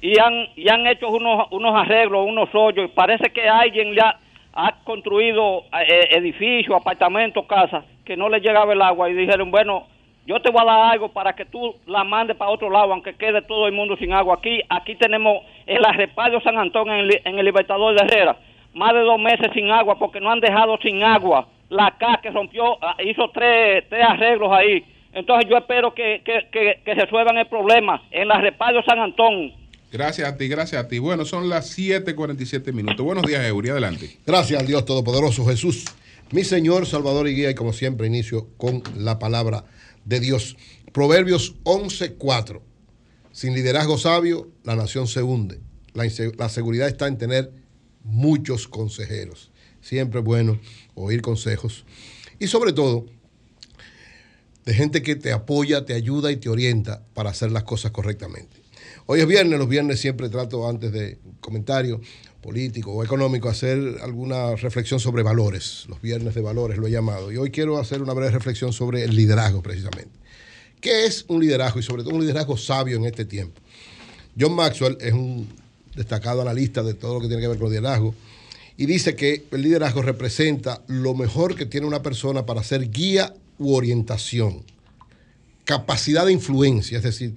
Y han, y han hecho unos, unos arreglos, unos hoyos. Y parece que alguien ya ha construido eh, edificios, apartamentos, casas, que no le llegaba el agua. Y dijeron, bueno, yo te voy a dar algo para que tú la mandes para otro lado, aunque quede todo el mundo sin agua. Aquí aquí tenemos el arrepadio San Antón en el, en el Libertador de Herrera. Más de dos meses sin agua porque no han dejado sin agua. La CA que rompió, ah, hizo tres, tres arreglos ahí. Entonces yo espero que, que, que, que resuelvan el problema en la arrepadio San Antón. Gracias a ti, gracias a ti. Bueno, son las 7:47 minutos. Buenos días, Eury, adelante. Gracias al Dios Todopoderoso Jesús, mi Señor, Salvador y Guía, y como siempre inicio con la palabra de Dios. Proverbios 11:4. Sin liderazgo sabio, la nación se hunde. La, la seguridad está en tener muchos consejeros. Siempre es bueno oír consejos. Y sobre todo, de gente que te apoya, te ayuda y te orienta para hacer las cosas correctamente. Hoy es viernes, los viernes siempre trato antes de comentario político o económico hacer alguna reflexión sobre valores. Los viernes de valores lo he llamado. Y hoy quiero hacer una breve reflexión sobre el liderazgo precisamente. ¿Qué es un liderazgo y sobre todo un liderazgo sabio en este tiempo? John Maxwell es un destacado analista de todo lo que tiene que ver con liderazgo y dice que el liderazgo representa lo mejor que tiene una persona para ser guía u orientación, capacidad de influencia, es decir,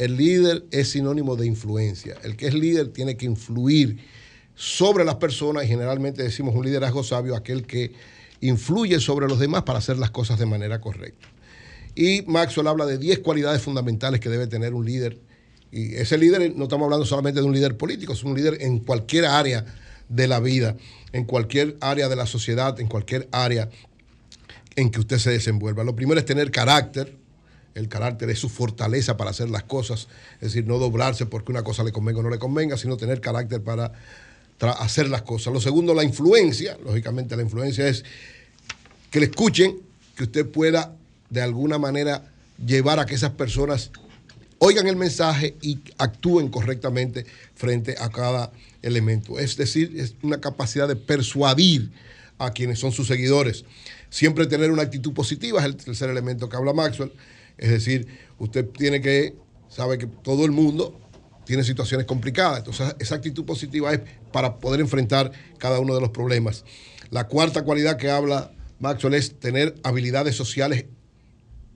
el líder es sinónimo de influencia. El que es líder tiene que influir sobre las personas y generalmente decimos un liderazgo sabio, aquel que influye sobre los demás para hacer las cosas de manera correcta. Y Maxwell habla de 10 cualidades fundamentales que debe tener un líder. Y ese líder, no estamos hablando solamente de un líder político, es un líder en cualquier área de la vida, en cualquier área de la sociedad, en cualquier área en que usted se desenvuelva. Lo primero es tener carácter. El carácter es su fortaleza para hacer las cosas, es decir, no doblarse porque una cosa le convenga o no le convenga, sino tener carácter para hacer las cosas. Lo segundo, la influencia. Lógicamente, la influencia es que le escuchen, que usted pueda de alguna manera llevar a que esas personas oigan el mensaje y actúen correctamente frente a cada elemento. Es decir, es una capacidad de persuadir a quienes son sus seguidores. Siempre tener una actitud positiva es el tercer elemento que habla Maxwell. Es decir, usted tiene que, sabe que todo el mundo tiene situaciones complicadas. Entonces, esa actitud positiva es para poder enfrentar cada uno de los problemas. La cuarta cualidad que habla Maxwell es tener habilidades sociales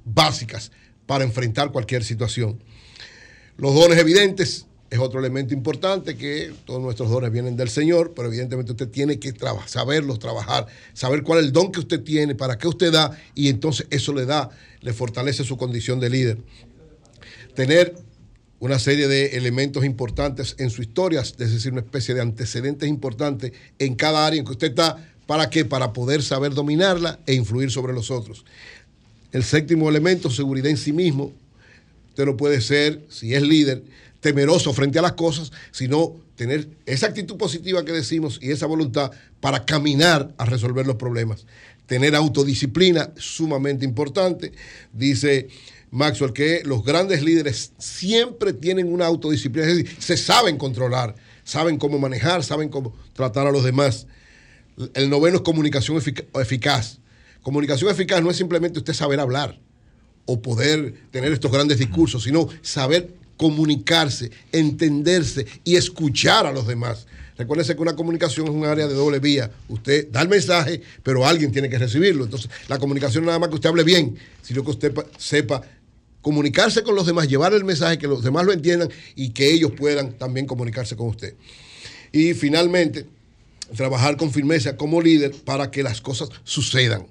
básicas para enfrentar cualquier situación. Los dones evidentes es otro elemento importante que todos nuestros dones vienen del Señor, pero evidentemente usted tiene que saberlos trabajar, saber cuál es el don que usted tiene, para qué usted da, y entonces eso le da, le fortalece su condición de líder. Tener una serie de elementos importantes en su historia, es decir, una especie de antecedentes importantes en cada área en que usted está, ¿para qué? Para poder saber dominarla e influir sobre los otros. El séptimo elemento, seguridad en sí mismo. Usted no puede ser, si es líder, temeroso frente a las cosas, sino tener esa actitud positiva que decimos y esa voluntad para caminar a resolver los problemas. Tener autodisciplina, sumamente importante. Dice Maxwell que los grandes líderes siempre tienen una autodisciplina, es decir, se saben controlar, saben cómo manejar, saben cómo tratar a los demás. El noveno es comunicación efic- eficaz. Comunicación eficaz no es simplemente usted saber hablar o poder tener estos grandes discursos, sino saber comunicarse, entenderse y escuchar a los demás. Recuérdese que una comunicación es un área de doble vía. Usted da el mensaje, pero alguien tiene que recibirlo. Entonces, la comunicación no es nada más que usted hable bien, sino que usted pa- sepa comunicarse con los demás, llevar el mensaje, que los demás lo entiendan y que ellos puedan también comunicarse con usted. Y finalmente, trabajar con firmeza como líder para que las cosas sucedan.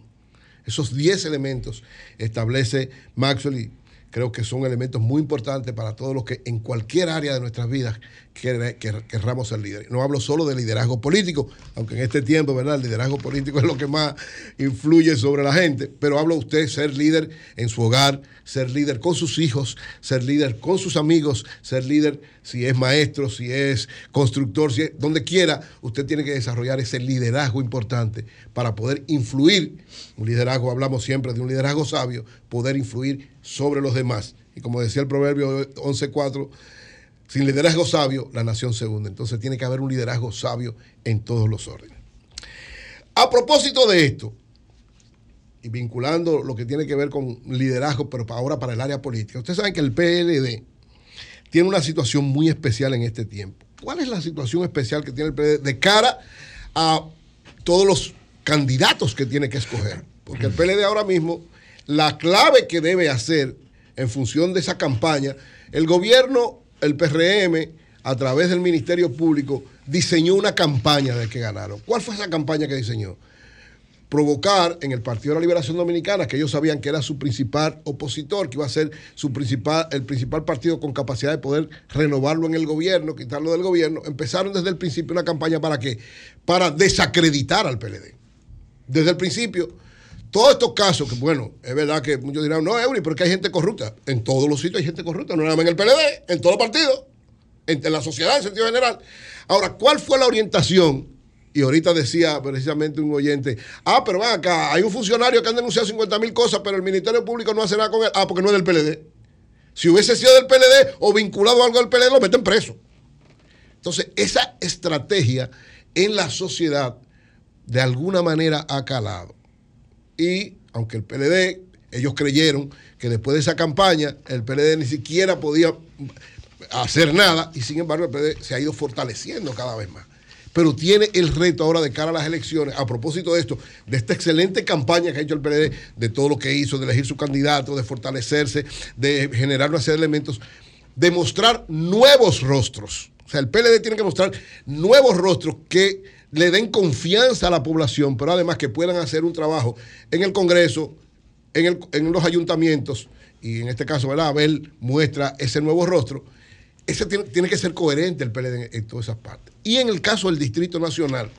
Esos 10 elementos establece Maxwell y creo que son elementos muy importantes para todos los que en cualquier área de nuestras vidas quer- quer- querramos ser líderes. No hablo solo de liderazgo político, aunque en este tiempo, ¿verdad? El liderazgo político es lo que más influye sobre la gente, pero hablo usted ser líder en su hogar, ser líder con sus hijos, ser líder con sus amigos, ser líder si es maestro, si es constructor, si es, donde quiera, usted tiene que desarrollar ese liderazgo importante para poder influir. Un liderazgo, hablamos siempre de un liderazgo sabio, poder influir sobre los demás. Y como decía el proverbio 11.4, sin liderazgo sabio, la nación se hunde. Entonces tiene que haber un liderazgo sabio en todos los órdenes. A propósito de esto, y vinculando lo que tiene que ver con liderazgo, pero ahora para el área política, ustedes saben que el PLD tiene una situación muy especial en este tiempo. ¿Cuál es la situación especial que tiene el PLD de cara a todos los candidatos que tiene que escoger? Porque el PLD ahora mismo, la clave que debe hacer en función de esa campaña, el gobierno, el PRM, a través del Ministerio Público, diseñó una campaña de que ganaron. ¿Cuál fue esa campaña que diseñó? provocar en el Partido de la Liberación Dominicana, que ellos sabían que era su principal opositor, que iba a ser su principal, el principal partido con capacidad de poder renovarlo en el gobierno, quitarlo del gobierno, empezaron desde el principio una campaña para qué? Para desacreditar al PLD. Desde el principio, todos estos casos, que bueno, es verdad que muchos dirán, no, Eury, porque hay gente corrupta. En todos los sitios hay gente corrupta, no nada más en el PLD, en todos los partidos, en, la sociedad en sentido general. Ahora, ¿cuál fue la orientación? Y ahorita decía precisamente un oyente, ah, pero ven acá, hay un funcionario que han denunciado 50 mil cosas, pero el Ministerio Público no hace nada con él. Ah, porque no es del PLD. Si hubiese sido del PLD o vinculado a algo del PLD, lo meten preso. Entonces, esa estrategia en la sociedad de alguna manera ha calado. Y aunque el PLD, ellos creyeron que después de esa campaña, el PLD ni siquiera podía hacer nada, y sin embargo el PLD se ha ido fortaleciendo cada vez más. Pero tiene el reto ahora de cara a las elecciones, a propósito de esto, de esta excelente campaña que ha hecho el PLD, de todo lo que hizo, de elegir su candidato, de fortalecerse, de generar una serie de elementos, de mostrar nuevos rostros. O sea, el PLD tiene que mostrar nuevos rostros que le den confianza a la población, pero además que puedan hacer un trabajo en el Congreso, en, el- en los ayuntamientos, y en este caso, ¿verdad? Abel muestra ese nuevo rostro. Ese tiene, tiene que ser coherente el PLD en, en todas esas partes. Y en el caso del Distrito Nacional,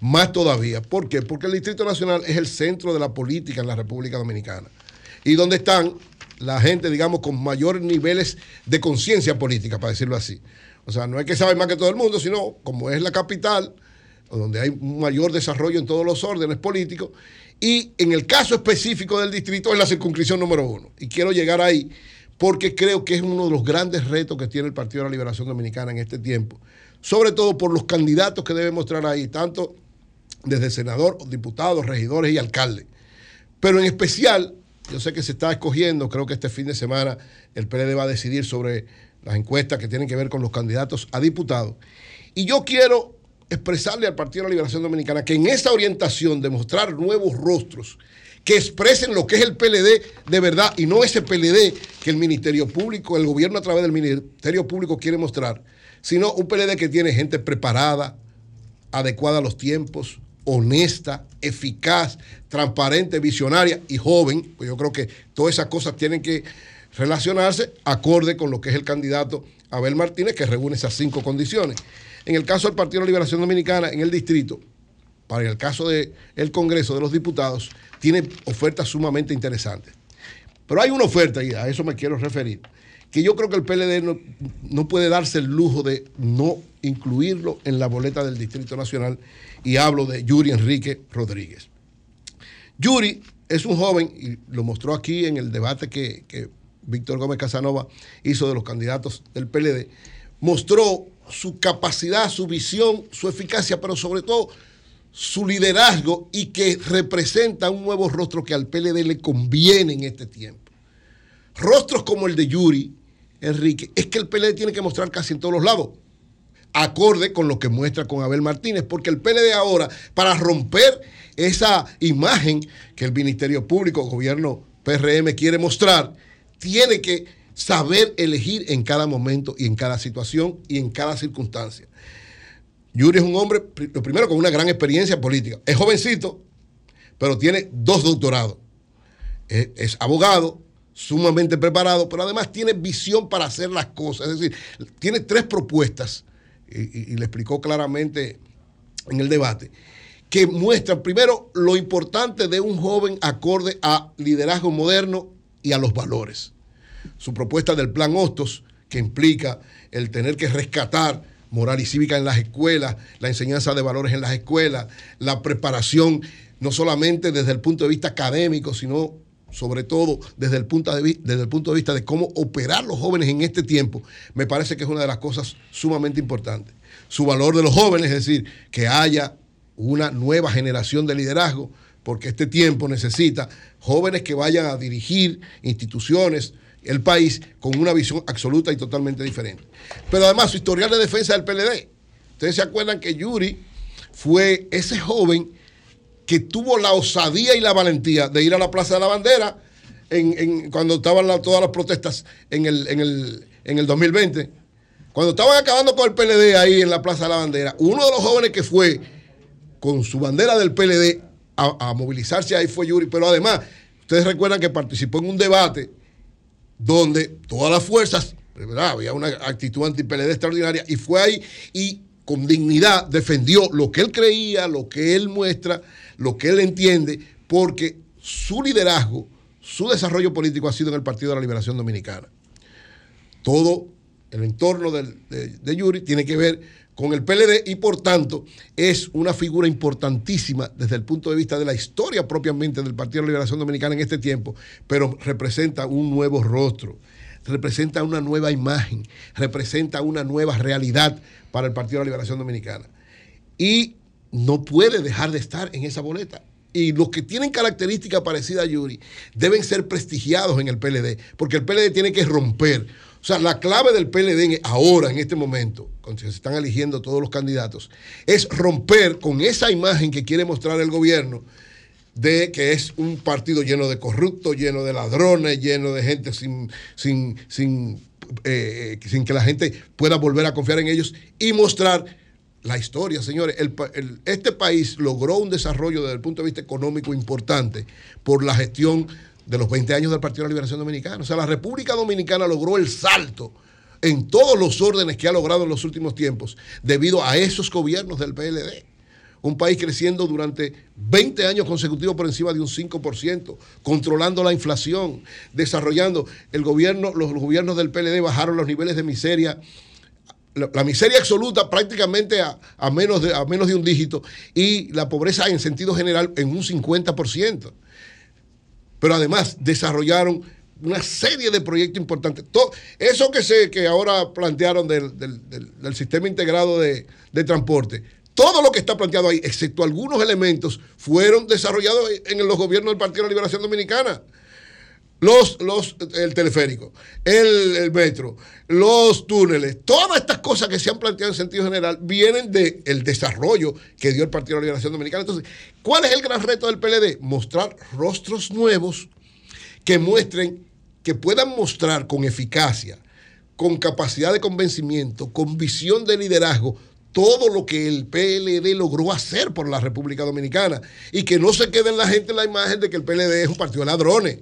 más todavía. ¿Por qué? Porque el Distrito Nacional es el centro de la política en la República Dominicana. Y donde están la gente, digamos, con mayores niveles de conciencia política, para decirlo así. O sea, no hay que saber más que todo el mundo, sino como es la capital, donde hay un mayor desarrollo en todos los órdenes políticos. Y en el caso específico del distrito es la circunscripción número uno. Y quiero llegar ahí porque creo que es uno de los grandes retos que tiene el Partido de la Liberación Dominicana en este tiempo. Sobre todo por los candidatos que debe mostrar ahí, tanto desde senador, diputados, regidores y alcaldes. Pero en especial, yo sé que se está escogiendo, creo que este fin de semana el PLD va a decidir sobre las encuestas que tienen que ver con los candidatos a diputados. Y yo quiero expresarle al Partido de la Liberación Dominicana que en esa orientación de mostrar nuevos rostros que expresen lo que es el PLD de verdad y no ese PLD que el Ministerio Público, el gobierno a través del Ministerio Público quiere mostrar, sino un PLD que tiene gente preparada, adecuada a los tiempos, honesta, eficaz, transparente, visionaria y joven. Pues yo creo que todas esas cosas tienen que relacionarse acorde con lo que es el candidato Abel Martínez, que reúne esas cinco condiciones. En el caso del Partido de la Liberación Dominicana, en el distrito, para el caso del Congreso de los Diputados, tiene ofertas sumamente interesantes. Pero hay una oferta, y a eso me quiero referir, que yo creo que el PLD no, no puede darse el lujo de no incluirlo en la boleta del Distrito Nacional, y hablo de Yuri Enrique Rodríguez. Yuri es un joven, y lo mostró aquí en el debate que, que Víctor Gómez Casanova hizo de los candidatos del PLD, mostró su capacidad, su visión, su eficacia, pero sobre todo su liderazgo y que representa un nuevo rostro que al PLD le conviene en este tiempo. Rostros como el de Yuri, Enrique, es que el PLD tiene que mostrar casi en todos los lados, acorde con lo que muestra con Abel Martínez, porque el PLD ahora, para romper esa imagen que el Ministerio Público, gobierno PRM quiere mostrar, tiene que saber elegir en cada momento y en cada situación y en cada circunstancia. Yuri es un hombre, lo primero, con una gran experiencia política. Es jovencito, pero tiene dos doctorados. Es, es abogado, sumamente preparado, pero además tiene visión para hacer las cosas. Es decir, tiene tres propuestas, y, y- y le explicó claramente en el debate, que muestran primero lo importante de un joven acorde a liderazgo moderno y a los valores. Su propuesta del plan Hostos, que implica el tener que rescatar moral y cívica en las escuelas, la enseñanza de valores en las escuelas, la preparación no solamente desde el punto de vista académico, sino sobre todo desde el, punto de, desde el punto de vista de cómo operar los jóvenes en este tiempo, me parece que es una de las cosas sumamente importantes. Su valor de los jóvenes, es decir, que haya una nueva generación de liderazgo, porque este tiempo necesita jóvenes que vayan a dirigir instituciones, el país, con una visión absoluta y totalmente diferente. Pero además su historial de defensa del PLD. Ustedes se acuerdan que Yuri fue ese joven que tuvo la osadía y la valentía de ir a la Plaza de la Bandera en, cuando estaban todas las protestas en el, en, el, en el 2020. Cuando estaban acabando con el PLD ahí en la Plaza de la Bandera, uno de los jóvenes que fue con su bandera del PLD a movilizarse ahí fue Yuri, pero además, ustedes recuerdan que participó en un debate donde todas las fuerzas, había una actitud anti-PLD extraordinaria, y fue ahí y con dignidad defendió lo que él creía, lo que él muestra, lo que él entiende, porque su liderazgo, su desarrollo político ha sido en el Partido de la Liberación Dominicana. Todo el entorno del- de, de Yuri tiene que ver con el PLD y por tanto es una figura importantísima desde el punto de vista de la historia propiamente del Partido de Liberación Dominicana en este tiempo, pero representa un nuevo rostro, representa una nueva imagen, representa una nueva realidad para el Partido de la Liberación Dominicana. Y no puede dejar de estar en esa boleta. Y los que tienen características parecidas a Yuri deben ser prestigiados en el PLD, porque el PLD tiene que romper. O sea, la clave del PLD en- ahora, en este momento, cuando se están eligiendo todos los candidatos, es romper con esa imagen que quiere mostrar el gobierno de que es un partido lleno de corruptos, lleno de ladrones, lleno de gente sin, sin, sin eh, sin que la gente pueda volver a confiar en ellos y mostrar la historia, señores. Este país logró un desarrollo desde el punto de vista económico importante por la gestión de los 20 años del Partido de la Liberación Dominicana. O sea, la República Dominicana logró el salto en todos los órdenes que ha logrado en los últimos tiempos debido a esos gobiernos del PLD. Un país creciendo durante 20 años consecutivos por encima de un 5%, controlando la inflación, desarrollando el gobierno, los, gobiernos del PLD bajaron los niveles de miseria la, miseria absoluta prácticamente a, a menos de, a menos de un dígito y la pobreza en sentido general en un 50%. Pero además desarrollaron una serie de proyectos importantes. To- eso que, se, que ahora plantearon del, del- del- del sistema integrado de, de transporte, todo lo que está planteado ahí, excepto algunos elementos, fueron desarrollados en los gobiernos del Partido de la Liberación Dominicana los, los, el teleférico, el, el metro, los túneles, todas estas cosas que se han planteado en sentido general vienen del desarrollo que dio el Partido de la Liberación Dominicana. Entonces, ¿cuál es el gran reto del PLD? Mostrar rostros nuevos que muestren, que puedan mostrar con eficacia, con capacidad de convencimiento, con visión de liderazgo, todo lo que el PLD logró hacer por la República Dominicana y que no se quede en la gente la imagen de que el PLD es un partido de ladrones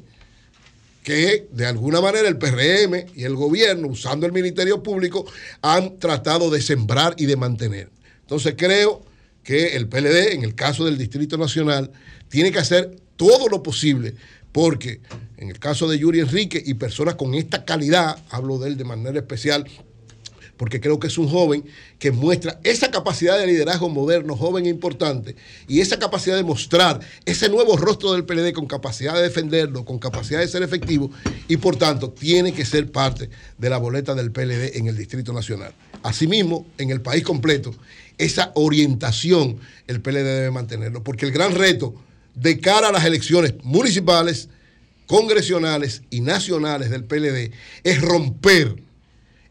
que de alguna manera el PRM y el gobierno, usando el Ministerio Público, han tratado de sembrar y de mantener. Entonces creo que el PLD, en el caso del Distrito Nacional, tiene que hacer todo lo posible, porque en el caso de Yuri Enrique y personas con esta calidad, hablo de él de manera especial, porque creo que es un joven que muestra esa capacidad de liderazgo moderno, joven e importante, y esa capacidad de mostrar ese nuevo rostro del PLD con capacidad de defenderlo, con capacidad de ser efectivo, y por tanto tiene que ser parte de la boleta del PLD en el Distrito Nacional. Asimismo, en el país completo, esa orientación el PLD debe mantenerlo, porque el gran reto de cara a las elecciones municipales, congresionales y nacionales del PLD es romper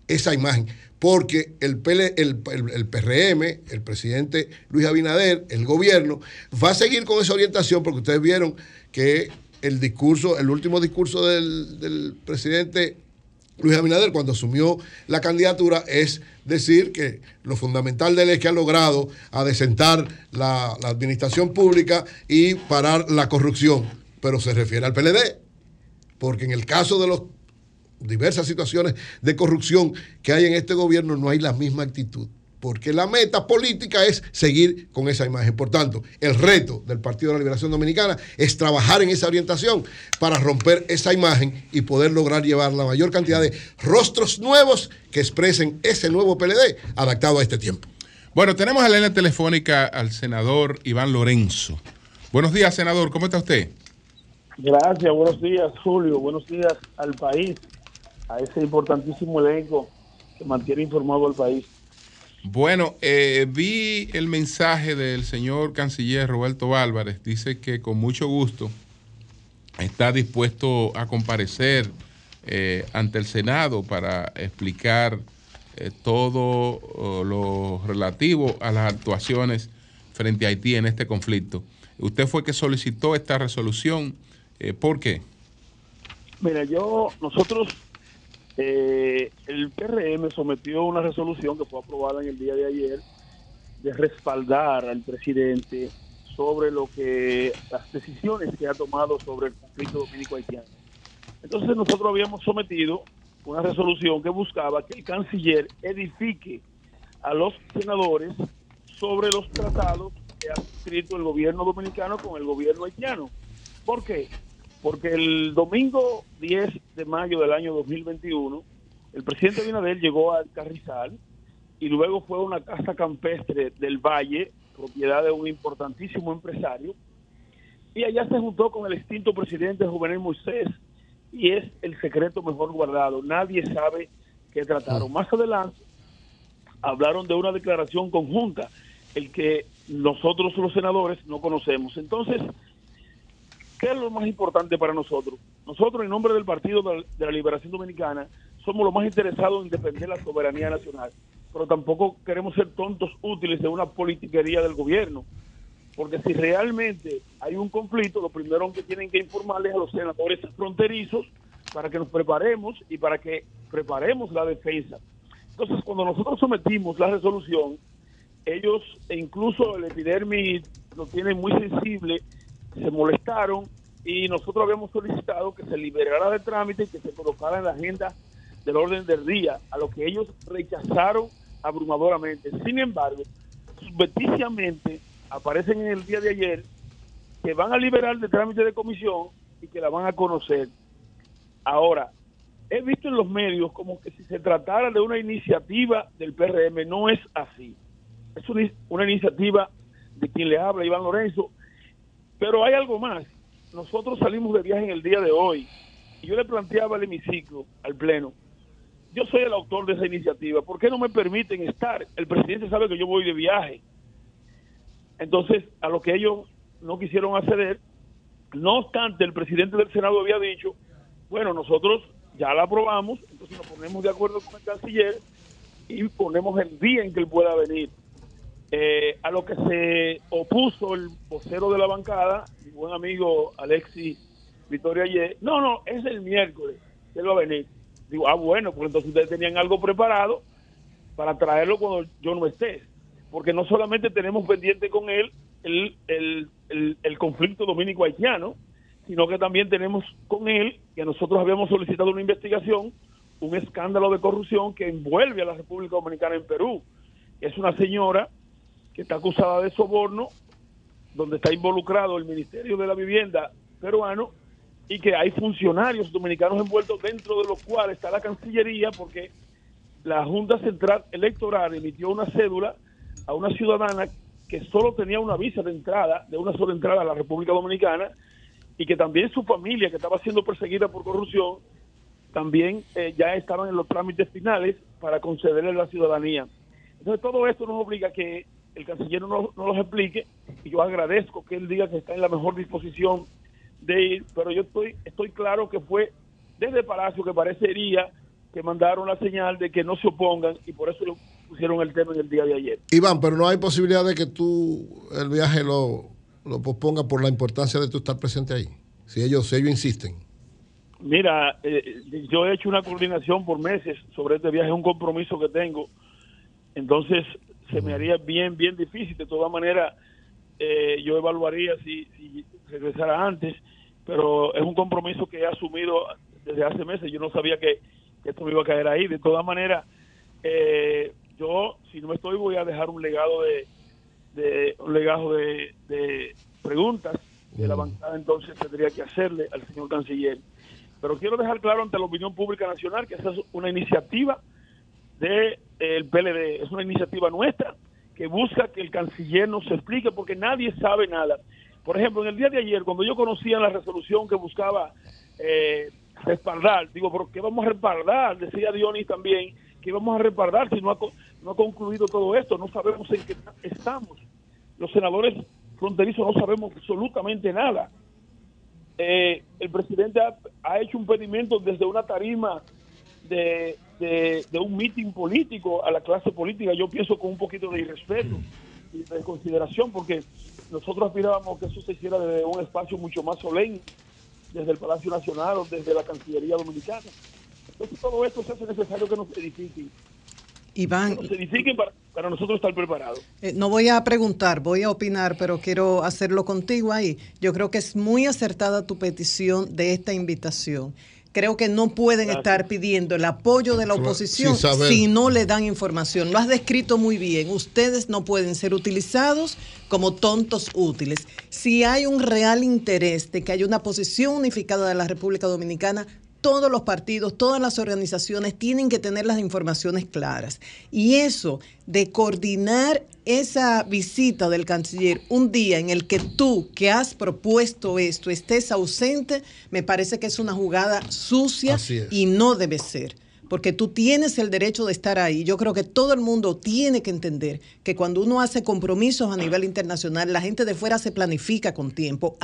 esa imagen. Porque el, el, PRM, el presidente Luis Abinader, el gobierno, va a seguir con esa orientación porque ustedes vieron que el discurso, el último discurso del, del presidente Luis Abinader cuando asumió la candidatura es decir que lo fundamental de él es que ha logrado adecentar la, la administración pública y parar la corrupción, pero se refiere al PLD, porque en el caso de los diversas situaciones de corrupción que hay en este gobierno no hay la misma actitud. Porque la meta política es seguir con esa imagen. Por tanto, el reto del Partido de la Liberación Dominicana es trabajar en esa orientación para romper esa imagen y poder lograr llevar la mayor cantidad de rostros nuevos que expresen ese nuevo PLD adaptado a este tiempo. Bueno, tenemos a la línea telefónica al senador Iván Lorenzo. Buenos días, senador. ¿Cómo está usted? Gracias, buenos días Julio, buenos días al país, a ese importantísimo elenco que mantiene informado al país. Bueno, eh, vi el mensaje del señor canciller Roberto Álvarez. Dice que con mucho gusto está dispuesto a comparecer eh, ante el Senado para explicar eh, todo lo relativo a las actuaciones frente a Haití en este conflicto. Usted fue que solicitó esta resolución. eh, ¿Por qué? Mira, yo, nosotros, eh, el PRM sometió una resolución que fue aprobada en el día de ayer de respaldar al presidente sobre lo que las decisiones que ha tomado sobre el conflicto dominico haitiano. Entonces nosotros habíamos sometido una resolución que buscaba que el canciller edifique a los senadores sobre los tratados que ha escrito el gobierno dominicano con el gobierno haitiano. ¿Por qué? Porque el domingo 10 de mayo del año 2021, el presidente Abinader llegó al Carrizal y luego fue a una casa campestre del Valle, propiedad de un importantísimo empresario, y allá se juntó con el extinto presidente Juvenil Moisés, y es el secreto mejor guardado. Nadie sabe qué trataron. Más adelante hablaron de una declaración conjunta, el que nosotros los senadores no conocemos. Entonces, ¿qué es lo más importante para nosotros? Nosotros, en nombre del Partido de la- Liberación Dominicana, somos los más interesados en defender la soberanía nacional, pero tampoco queremos ser tontos útiles de una politiquería del gobierno, porque si realmente hay un conflicto, lo primero que tienen que informarles a los senadores fronterizos para que nos preparemos y para que preparemos la defensa. Entonces, cuando nosotros sometimos la resolución, ellos, e incluso el epidermis lo tienen muy sensible, se molestaron y nosotros habíamos solicitado que se liberara de trámite y que se colocara en la agenda del orden del día, a lo que ellos rechazaron abrumadoramente. Sin embargo, subveticiamente aparecen en el día de ayer que van a liberar de trámite de comisión y que la van a conocer. Ahora, he visto en los medios como que si se tratara de una iniciativa del PRM, no es así. Es una iniciativa de quien le habla, Iván Lorenzo, pero hay algo más. Nosotros salimos de viaje en el día de hoy y yo le planteaba al hemiciclo, al Pleno, yo soy el autor de esa iniciativa, ¿por qué no me permiten estar? El presidente sabe que yo voy de viaje. Entonces, a lo que ellos no quisieron acceder, no obstante, el presidente del Senado había dicho, bueno, nosotros ya la aprobamos, entonces nos ponemos de acuerdo con el canciller y ponemos el día en que él pueda venir. Eh, a lo que se opuso el vocero de la bancada, mi buen amigo Alexis Victoria Ayer, no, no, es el miércoles, él va a venir. Digo, ah, bueno, pues entonces ustedes tenían algo preparado para traerlo cuando yo no esté. Porque no solamente tenemos pendiente con él el, el, el, el conflicto dominico-haitiano, sino que también tenemos con él, que nosotros habíamos solicitado una investigación, un escándalo de corrupción que envuelve a la República Dominicana en Perú. Es una señora que está acusada de soborno, donde está involucrado el Ministerio de la Vivienda peruano y que hay funcionarios dominicanos envueltos dentro de los cuales está la Cancillería porque la Junta Central Electoral emitió una cédula a una ciudadana que solo tenía una visa de entrada, de una sola entrada a la República Dominicana y que también su familia, que estaba siendo perseguida por corrupción, también eh, ya estaban en los trámites finales para concederle la ciudadanía. Entonces todo esto nos obliga a que el canciller no, nos los explique y yo agradezco que él diga que está en la mejor disposición de ir, pero yo estoy, estoy claro que fue desde Palacio que parecería que mandaron la señal de que no se opongan y por eso lo pusieron el tema en el día de ayer. Iván, pero no hay posibilidad de que tú el viaje lo, lo pospongas por la importancia de tú estar presente ahí, si ellos, si ellos insisten. Mira, eh, yo he hecho una coordinación por meses sobre este viaje, es un compromiso que tengo, entonces se me haría bien, bien difícil. De todas maneras, eh, yo evaluaría si, si regresara antes, pero es un compromiso que he asumido desde hace meses. Yo no sabía que, que esto me iba a caer ahí. De todas maneras, eh, yo, si no estoy, voy a dejar un legado de, de un legado de, de preguntas de la bancada, entonces tendría que hacerle al señor canciller. Pero quiero dejar claro ante la opinión pública nacional que esa es una iniciativa del de, PLD, es una iniciativa nuestra que busca que el canciller nos explique porque nadie sabe nada. Por ejemplo, en el día de ayer, cuando yo conocía la resolución que buscaba eh, respaldar, digo, ¿pero qué vamos a respaldar? Decía Dionis también, ¿qué vamos a respaldar si no ha, no ha concluido todo esto? No sabemos en qué estamos. Los senadores fronterizos no sabemos absolutamente nada. Eh, el presidente ha, ha, hecho un pedimento desde una tarima de, de, de un mitin político a la clase política, yo pienso con un poquito de irrespeto y de consideración, porque nosotros aspirábamos que eso se hiciera desde un espacio mucho más solemne, desde el Palacio Nacional o desde la Cancillería Dominicana. Entonces todo esto se hace necesario que nos edifiquen. Iván. Que nos edifiquen para, para nosotros estar preparados. Eh, no voy a preguntar, voy a opinar, pero quiero hacerlo contigo ahí. Yo creo que es muy acertada tu petición de esta invitación creo que no pueden Gracias. estar pidiendo el apoyo de la oposición si no le dan información. Lo has descrito muy bien. Ustedes no pueden ser utilizados como tontos útiles. Si hay un real interés de que haya una posición unificada de la República Dominicana, todos los partidos, todas las organizaciones tienen que tener las informaciones claras. Y eso de coordinar esa visita del canciller un día en el que tú, que has propuesto esto, estés ausente, me parece que es una jugada sucia y no debe ser porque tú tienes el derecho de estar ahí. Yo creo que todo el mundo tiene que entender que cuando uno hace compromisos a nivel internacional, la gente de fuera se planifica con tiempo.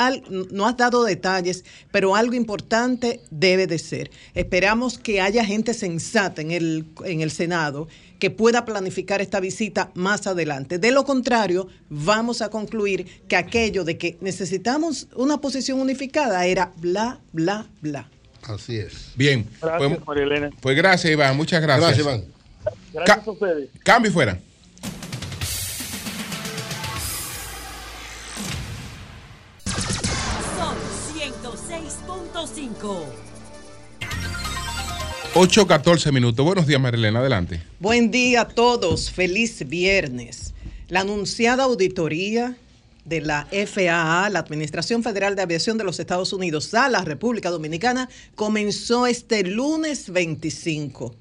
No has dado detalles, pero algo importante debe de ser. Esperamos que haya gente sensata en el, en el Senado que pueda planificar esta visita más adelante. De lo contrario, vamos a concluir que aquello de que necesitamos una posición unificada era bla, bla, bla. Así es. Bien. Gracias, pues, María Elena. pues gracias, Iván. Muchas gracias. Gracias, Iván. Gracias a ustedes. Cambio y fuera. Son 106.5. 8.14 minutos. Buenos días, Marilena. Adelante. Buen día a todos, feliz viernes. La anunciada auditoría de la FAA, la Administración Federal de Aviación de los Estados Unidos, a la República Dominicana, comenzó este lunes 25.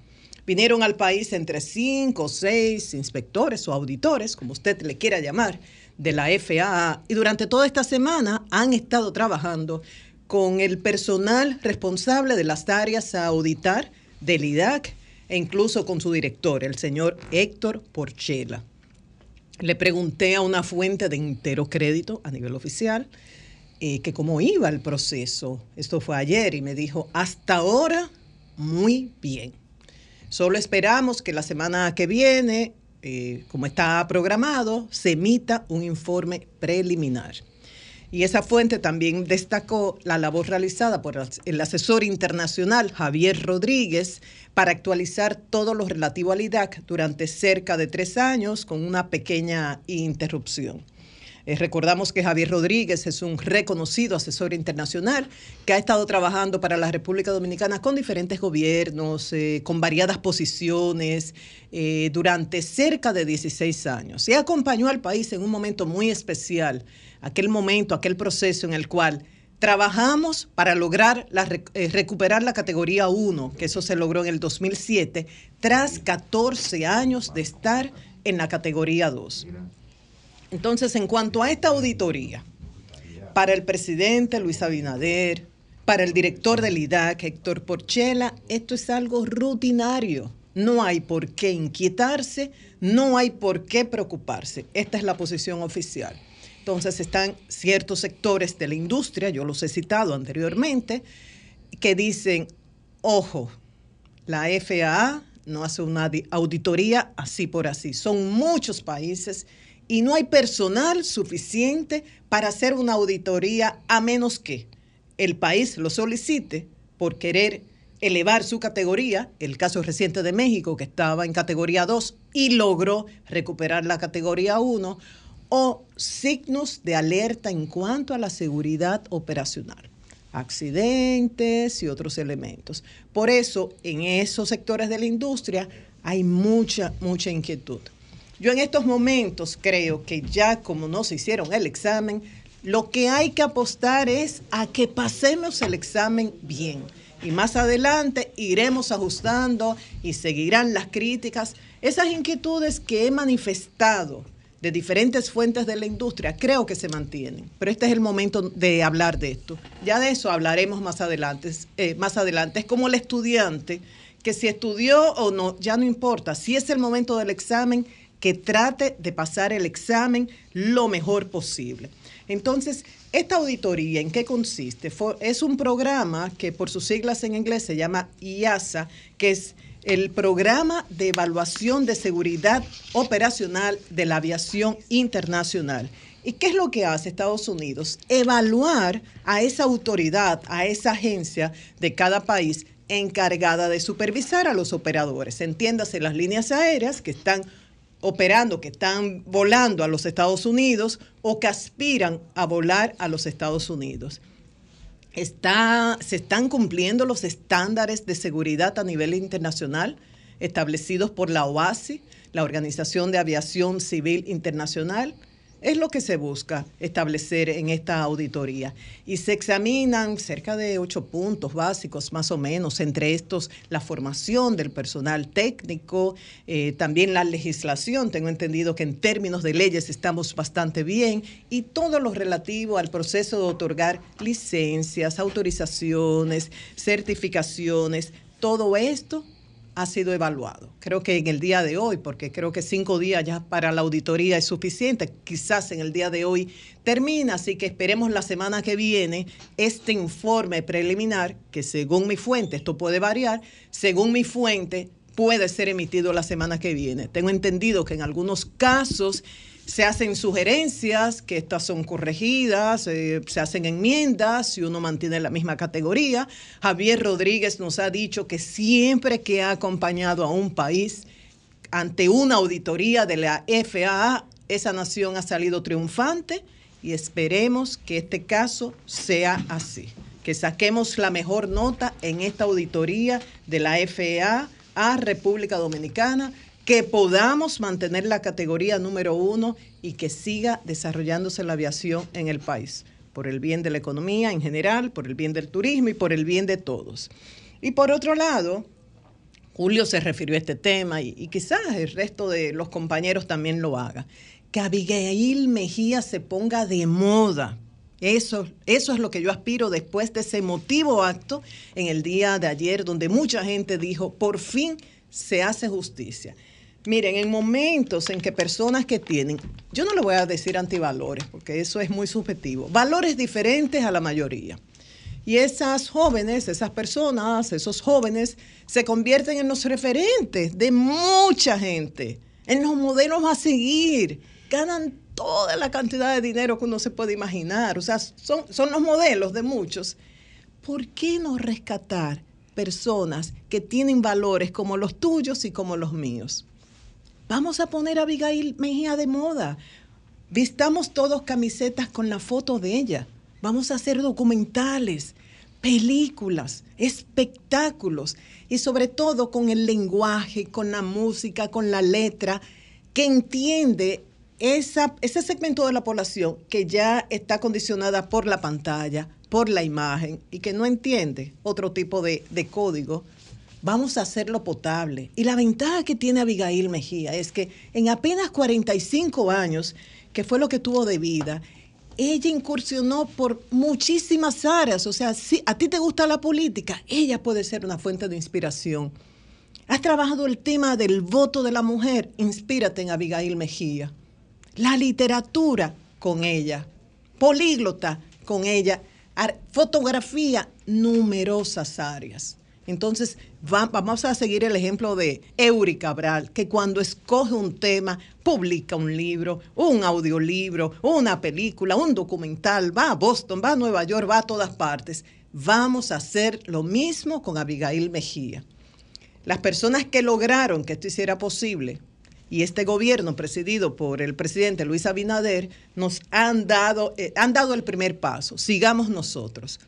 Vinieron al país entre cinco o seis inspectores o auditores, como usted le quiera llamar, de la FAA, y durante toda esta semana han estado trabajando con el personal responsable de las áreas a auditar del IDAC e incluso con su director, el señor Héctor Porchela. Le pregunté a una fuente de entero crédito a nivel oficial eh, que cómo iba el proceso. Esto fue ayer y me dijo, hasta ahora, muy bien. Solo esperamos que la semana que viene, eh, como está programado, se emita un informe preliminar. Y esa fuente también destacó la labor realizada por el asesor internacional Javier Rodríguez para actualizar todo lo relativo al IDAC durante cerca de tres años con una pequeña interrupción. Eh, recordamos que Javier Rodríguez es un reconocido asesor internacional que ha estado trabajando para la República Dominicana con diferentes gobiernos, eh, con variadas posiciones, eh, durante cerca de 16 años. Y acompañó al país en un momento muy especial, aquel momento, aquel proceso en el cual trabajamos para lograr recuperar la categoría 1, que eso se logró en el 2007, tras 14 años de estar en la categoría 2. Entonces, en cuanto a esta auditoría, para el presidente Luis Abinader, para el director del IDAC, Héctor Porchela, esto es algo rutinario. No hay por qué inquietarse, no hay por qué preocuparse. Esta es la posición oficial. Entonces están ciertos sectores de la industria, yo los he citado anteriormente, que dicen, ojo, la FAA no hace una di- auditoría así por así. Son muchos países y no hay personal suficiente para hacer una auditoría a menos que el país lo solicite por querer elevar su categoría, el caso reciente de México que estaba en categoría 2 y logró recuperar la categoría 1, o signos de alerta en cuanto a la seguridad operacional accidentes y otros elementos. Por eso, en esos sectores de la industria hay mucha, mucha inquietud. Yo en estos momentos creo que ya como no se hicieron el examen, lo que hay que apostar es a que pasemos el examen bien. Y más adelante iremos ajustando y seguirán las críticas. Esas inquietudes que he manifestado de diferentes fuentes de la industria, creo que se mantienen. Pero este es el momento de hablar de esto. Ya de eso hablaremos más adelante. eh, más adelante. Es como el estudiante que si estudió o no, ya no importa. Si es el momento del examen, que trate de pasar el examen lo mejor posible. Entonces, esta auditoría, ¿en qué consiste? Es un programa que por sus siglas en inglés se llama IASA, que es el Programa de Evaluación de Seguridad Operacional de la Aviación Internacional. ¿Y qué es lo que hace Estados Unidos? Evaluar a esa autoridad, a esa agencia de cada país encargada de supervisar a los operadores. Entiéndase las líneas aéreas que están operando, que están volando a los Estados Unidos o que aspiran a volar a los Estados Unidos. Está, se están cumpliendo los estándares de seguridad a nivel internacional establecidos por la OASI, la Organización de Aviación Civil Internacional. Es lo que se busca establecer en esta auditoría. Y se examinan cerca de ocho puntos básicos, más o menos, entre estos la formación del personal técnico, eh, también la legislación. Tengo entendido que en términos de leyes estamos bastante bien y todo lo relativo al proceso de otorgar licencias, autorizaciones, certificaciones, todo esto ha sido evaluado. Creo que en el día de hoy, porque creo que cinco días ya para la auditoría es suficiente, quizás en el día de hoy termina, así que esperemos la semana que viene este informe preliminar, que según mi fuente, esto puede variar, según mi fuente puede ser emitido la semana que viene. Tengo entendido que en algunos casos se hacen sugerencias, que estas son corregidas, eh, se hacen enmiendas, si uno mantiene la misma categoría. Javier Rodríguez nos ha dicho que siempre que ha acompañado a un país ante una auditoría de la FAA, esa nación ha salido triunfante y esperemos que este caso sea así, que saquemos la mejor nota en esta auditoría de la FAA a República Dominicana, que podamos mantener la categoría número uno y que siga desarrollándose la aviación en el país, por el bien de la economía en general, por el bien del turismo y por el bien de todos. Y por otro lado, Julio se refirió a este tema y, y quizás el resto de los compañeros también lo haga. Que Abigail Mejía se ponga de moda. Eso, eso es lo que yo aspiro después de ese emotivo acto en el día de ayer, donde mucha gente dijo, por fin se hace justicia. Miren, en momentos en que personas que tienen, yo no le voy a decir antivalores, porque eso es muy subjetivo, valores diferentes a la mayoría. Y esas jóvenes, esas personas, esos jóvenes, se convierten en los referentes de mucha gente, en los modelos a seguir. Ganan toda la cantidad de dinero que uno se puede imaginar. O sea, son, son los modelos de muchos. ¿Por qué no rescatar personas que tienen valores como los tuyos y como los míos? Vamos a poner a Abigail Mejía de moda. Vistamos todos camisetas con la foto de ella. Vamos a hacer documentales, películas, espectáculos y sobre todo con el lenguaje, con la música, con la letra, que entiende ese segmento de la población que ya está condicionada por la pantalla, por la imagen y que no entiende otro tipo de código. Vamos a hacerlo potable. Y la ventaja que tiene Abigail Mejía es que en apenas 45 años, que fue lo que tuvo de vida, ella incursionó por muchísimas áreas. O sea, si a ti te gusta la política, ella puede ser una fuente de inspiración. Has trabajado el tema del voto de la mujer, inspírate en Abigail Mejía. La literatura con ella, políglota con ella, fotografía, numerosas áreas. Entonces, va- vamos a seguir el ejemplo de Eury Cabral, que cuando escoge un tema, publica un libro, un audiolibro, una película, un documental, va a Boston, va a Nueva York, va a todas partes. Vamos a hacer lo mismo con Abigail Mejía. Las personas que lograron que esto hiciera posible y este gobierno presidido por el presidente Luis Abinader nos han dado, eh, han dado el primer paso. Sigamos nosotros.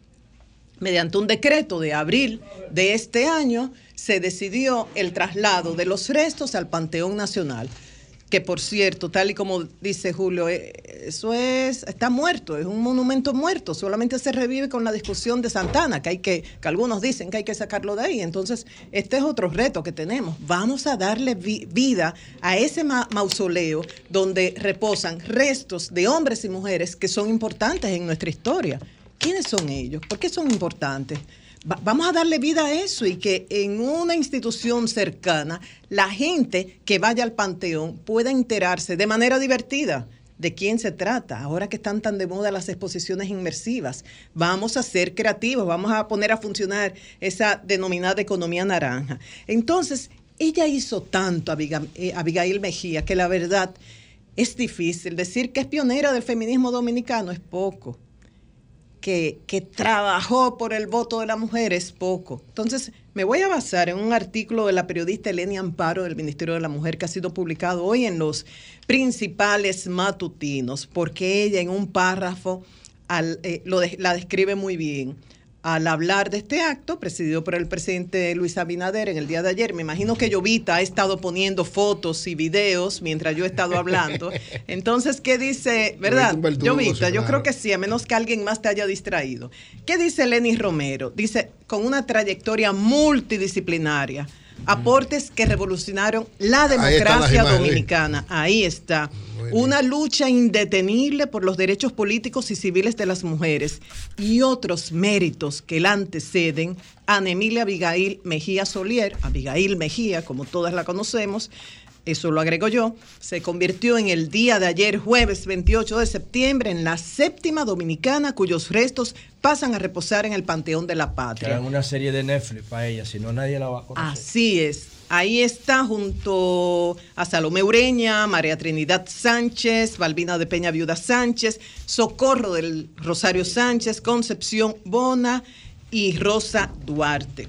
Mediante un decreto de abril de este año se decidió el traslado de los restos al Panteón Nacional, que por cierto, tal y como dice Julio, eh, eso es está muerto, es un monumento muerto, solamente se revive con la discusión de Santana, que hay que que algunos dicen que hay que sacarlo de ahí. Entonces, este es otro reto que tenemos. Vamos a darle vi- vida a ese ma- mausoleo donde reposan restos de hombres y mujeres que son importantes en nuestra historia. ¿Quiénes son ellos? ¿Por qué son importantes? Va- vamos a darle vida a eso y que en una institución cercana la gente que vaya al panteón pueda enterarse de manera divertida de quién se trata. Ahora que están tan de moda las exposiciones inmersivas, vamos a ser creativos, vamos a poner a funcionar esa denominada economía naranja. Entonces, ella hizo tanto, eh, Abigail Mejía, que la verdad es difícil. Decir que es pionera del feminismo dominicano es poco que, trabajó por el voto de la mujer es poco. Entonces, me voy a basar en un artículo de la periodista Eleni Amparo del Ministerio de la Mujer que ha sido publicado hoy en los principales matutinos, porque ella en un párrafo eh, lo la describe muy bien. Al hablar de este acto, presidido por el presidente Luis Abinader en el día de ayer, me imagino que Llovita ha estado poniendo fotos y videos mientras yo he estado hablando. Entonces, ¿qué dice, verdad? Llovita, yo creo que sí, a menos que alguien más te haya distraído. ¿Qué dice Lenny Romero? Dice, con una trayectoria multidisciplinaria, aportes que revolucionaron la democracia dominicana. Ahí está. Una lucha indetenible por los derechos políticos y civiles de las mujeres y otros méritos que la anteceden. Ana Emilia Abigail Mejía Solier, Abigail Mejía, como todas la conocemos, eso lo agrego yo, se convirtió en el día de ayer, jueves 28 de septiembre, en la séptima dominicana cuyos restos pasan a reposar en el Panteón de la Patria. una serie de Netflix para ella, si no nadie la va a conocer. Así es. Ahí está junto a Salomé Ureña, María Trinidad Sánchez, Balbina de Peña Viuda Sánchez, Socorro del Rosario Sánchez, Concepción Bona y Rosa Duarte.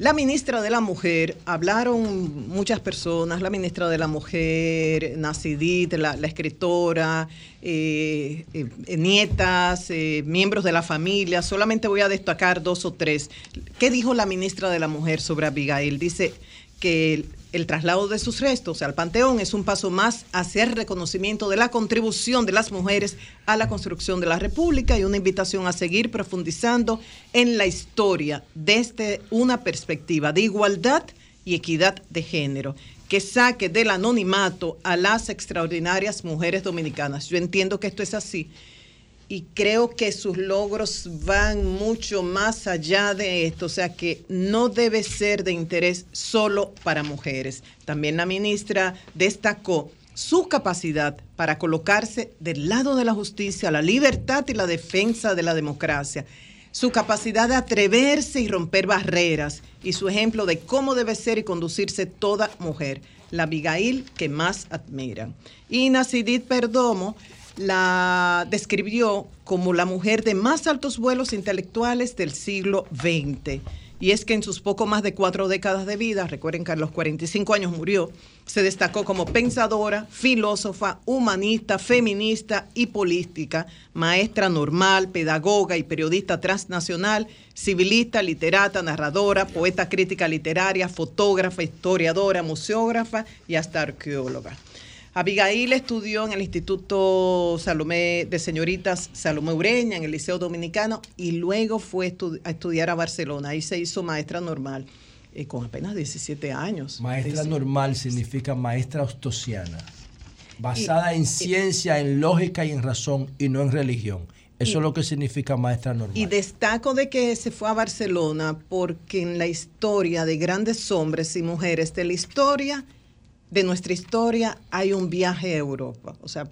La ministra de la Mujer, hablaron muchas personas, la ministra de la Mujer, Nacidit, la, escritora, eh, eh, nietas, eh, miembros de la familia, solamente voy a destacar dos o tres. ¿Qué dijo la ministra de la Mujer sobre Abigail? Dice que el, traslado de sus restos al Panteón es un paso más hacia el reconocimiento de la contribución de las mujeres a la construcción de la República y una invitación a seguir profundizando en la historia desde una perspectiva de igualdad y equidad de género que saque del anonimato a las extraordinarias mujeres dominicanas. Yo entiendo que esto es así y creo que sus logros van mucho más allá de esto, o sea que no debe ser de interés solo para mujeres. También la ministra destacó su capacidad para colocarse del lado de la justicia, la libertad y la defensa de la democracia, su capacidad de atreverse y romper barreras y su ejemplo de cómo debe ser y conducirse toda mujer, la Abigail que más admiran. Y Nacidit Perdomo la describió como la mujer de más altos vuelos intelectuales del siglo XX. Y es que en sus poco más de cuatro décadas de vida, recuerden que a los 45 años murió, se destacó como pensadora, filósofa, humanista, feminista y política, maestra normal, pedagoga y periodista transnacional, civilista, literata, narradora, poeta crítica literaria, fotógrafa, historiadora, museógrafa y hasta arqueóloga. Abigail estudió en el Instituto Salomé de Señoritas Salomé Ureña, en el Liceo Dominicano, y luego fue a estudiar a Barcelona. Ahí se hizo maestra normal, eh, con apenas 17 años. Maestra normal significa maestra ostosiana, basada en ciencia, en lógica y en razón, y no en religión. Eso Y- es lo que significa maestra normal. Y destaco de que se fue a Barcelona porque en la historia de grandes hombres y mujeres de la historia, de nuestra historia, hay un viaje a Europa. O sea,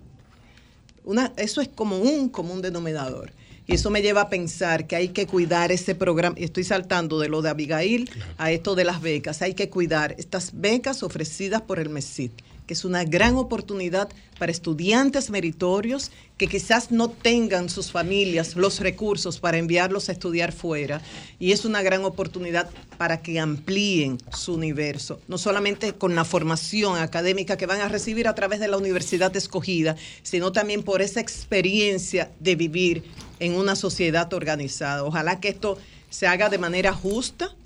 una, eso es como un común denominador. Y eso me lleva a pensar que hay que cuidar ese programa. Estoy saltando de lo de Abigail a esto de las becas. Hay que cuidar estas becas ofrecidas por el MESID, que es una gran oportunidad para estudiantes meritorios que quizás no tengan sus familias los recursos para enviarlos a estudiar fuera. Y es una gran oportunidad para que amplíen su universo, no solamente con la formación académica que van a recibir a través de la universidad escogida, sino también por esa experiencia de vivir en una sociedad organizada. Ojalá que esto se haga de manera justa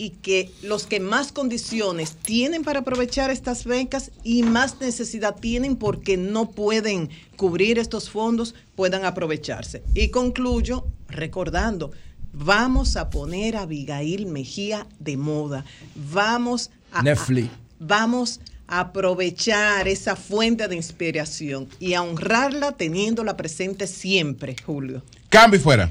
y que los que más condiciones tienen para aprovechar estas becas y más necesidad tienen porque no pueden cubrir estos fondos puedan aprovecharse. Y concluyo recordando, vamos a poner a Abigail Mejía de moda. Vamos a, Netflix. a- vamos a aprovechar esa fuente de inspiración y a honrarla teniéndola presente siempre, Julio. Cambio y fuera.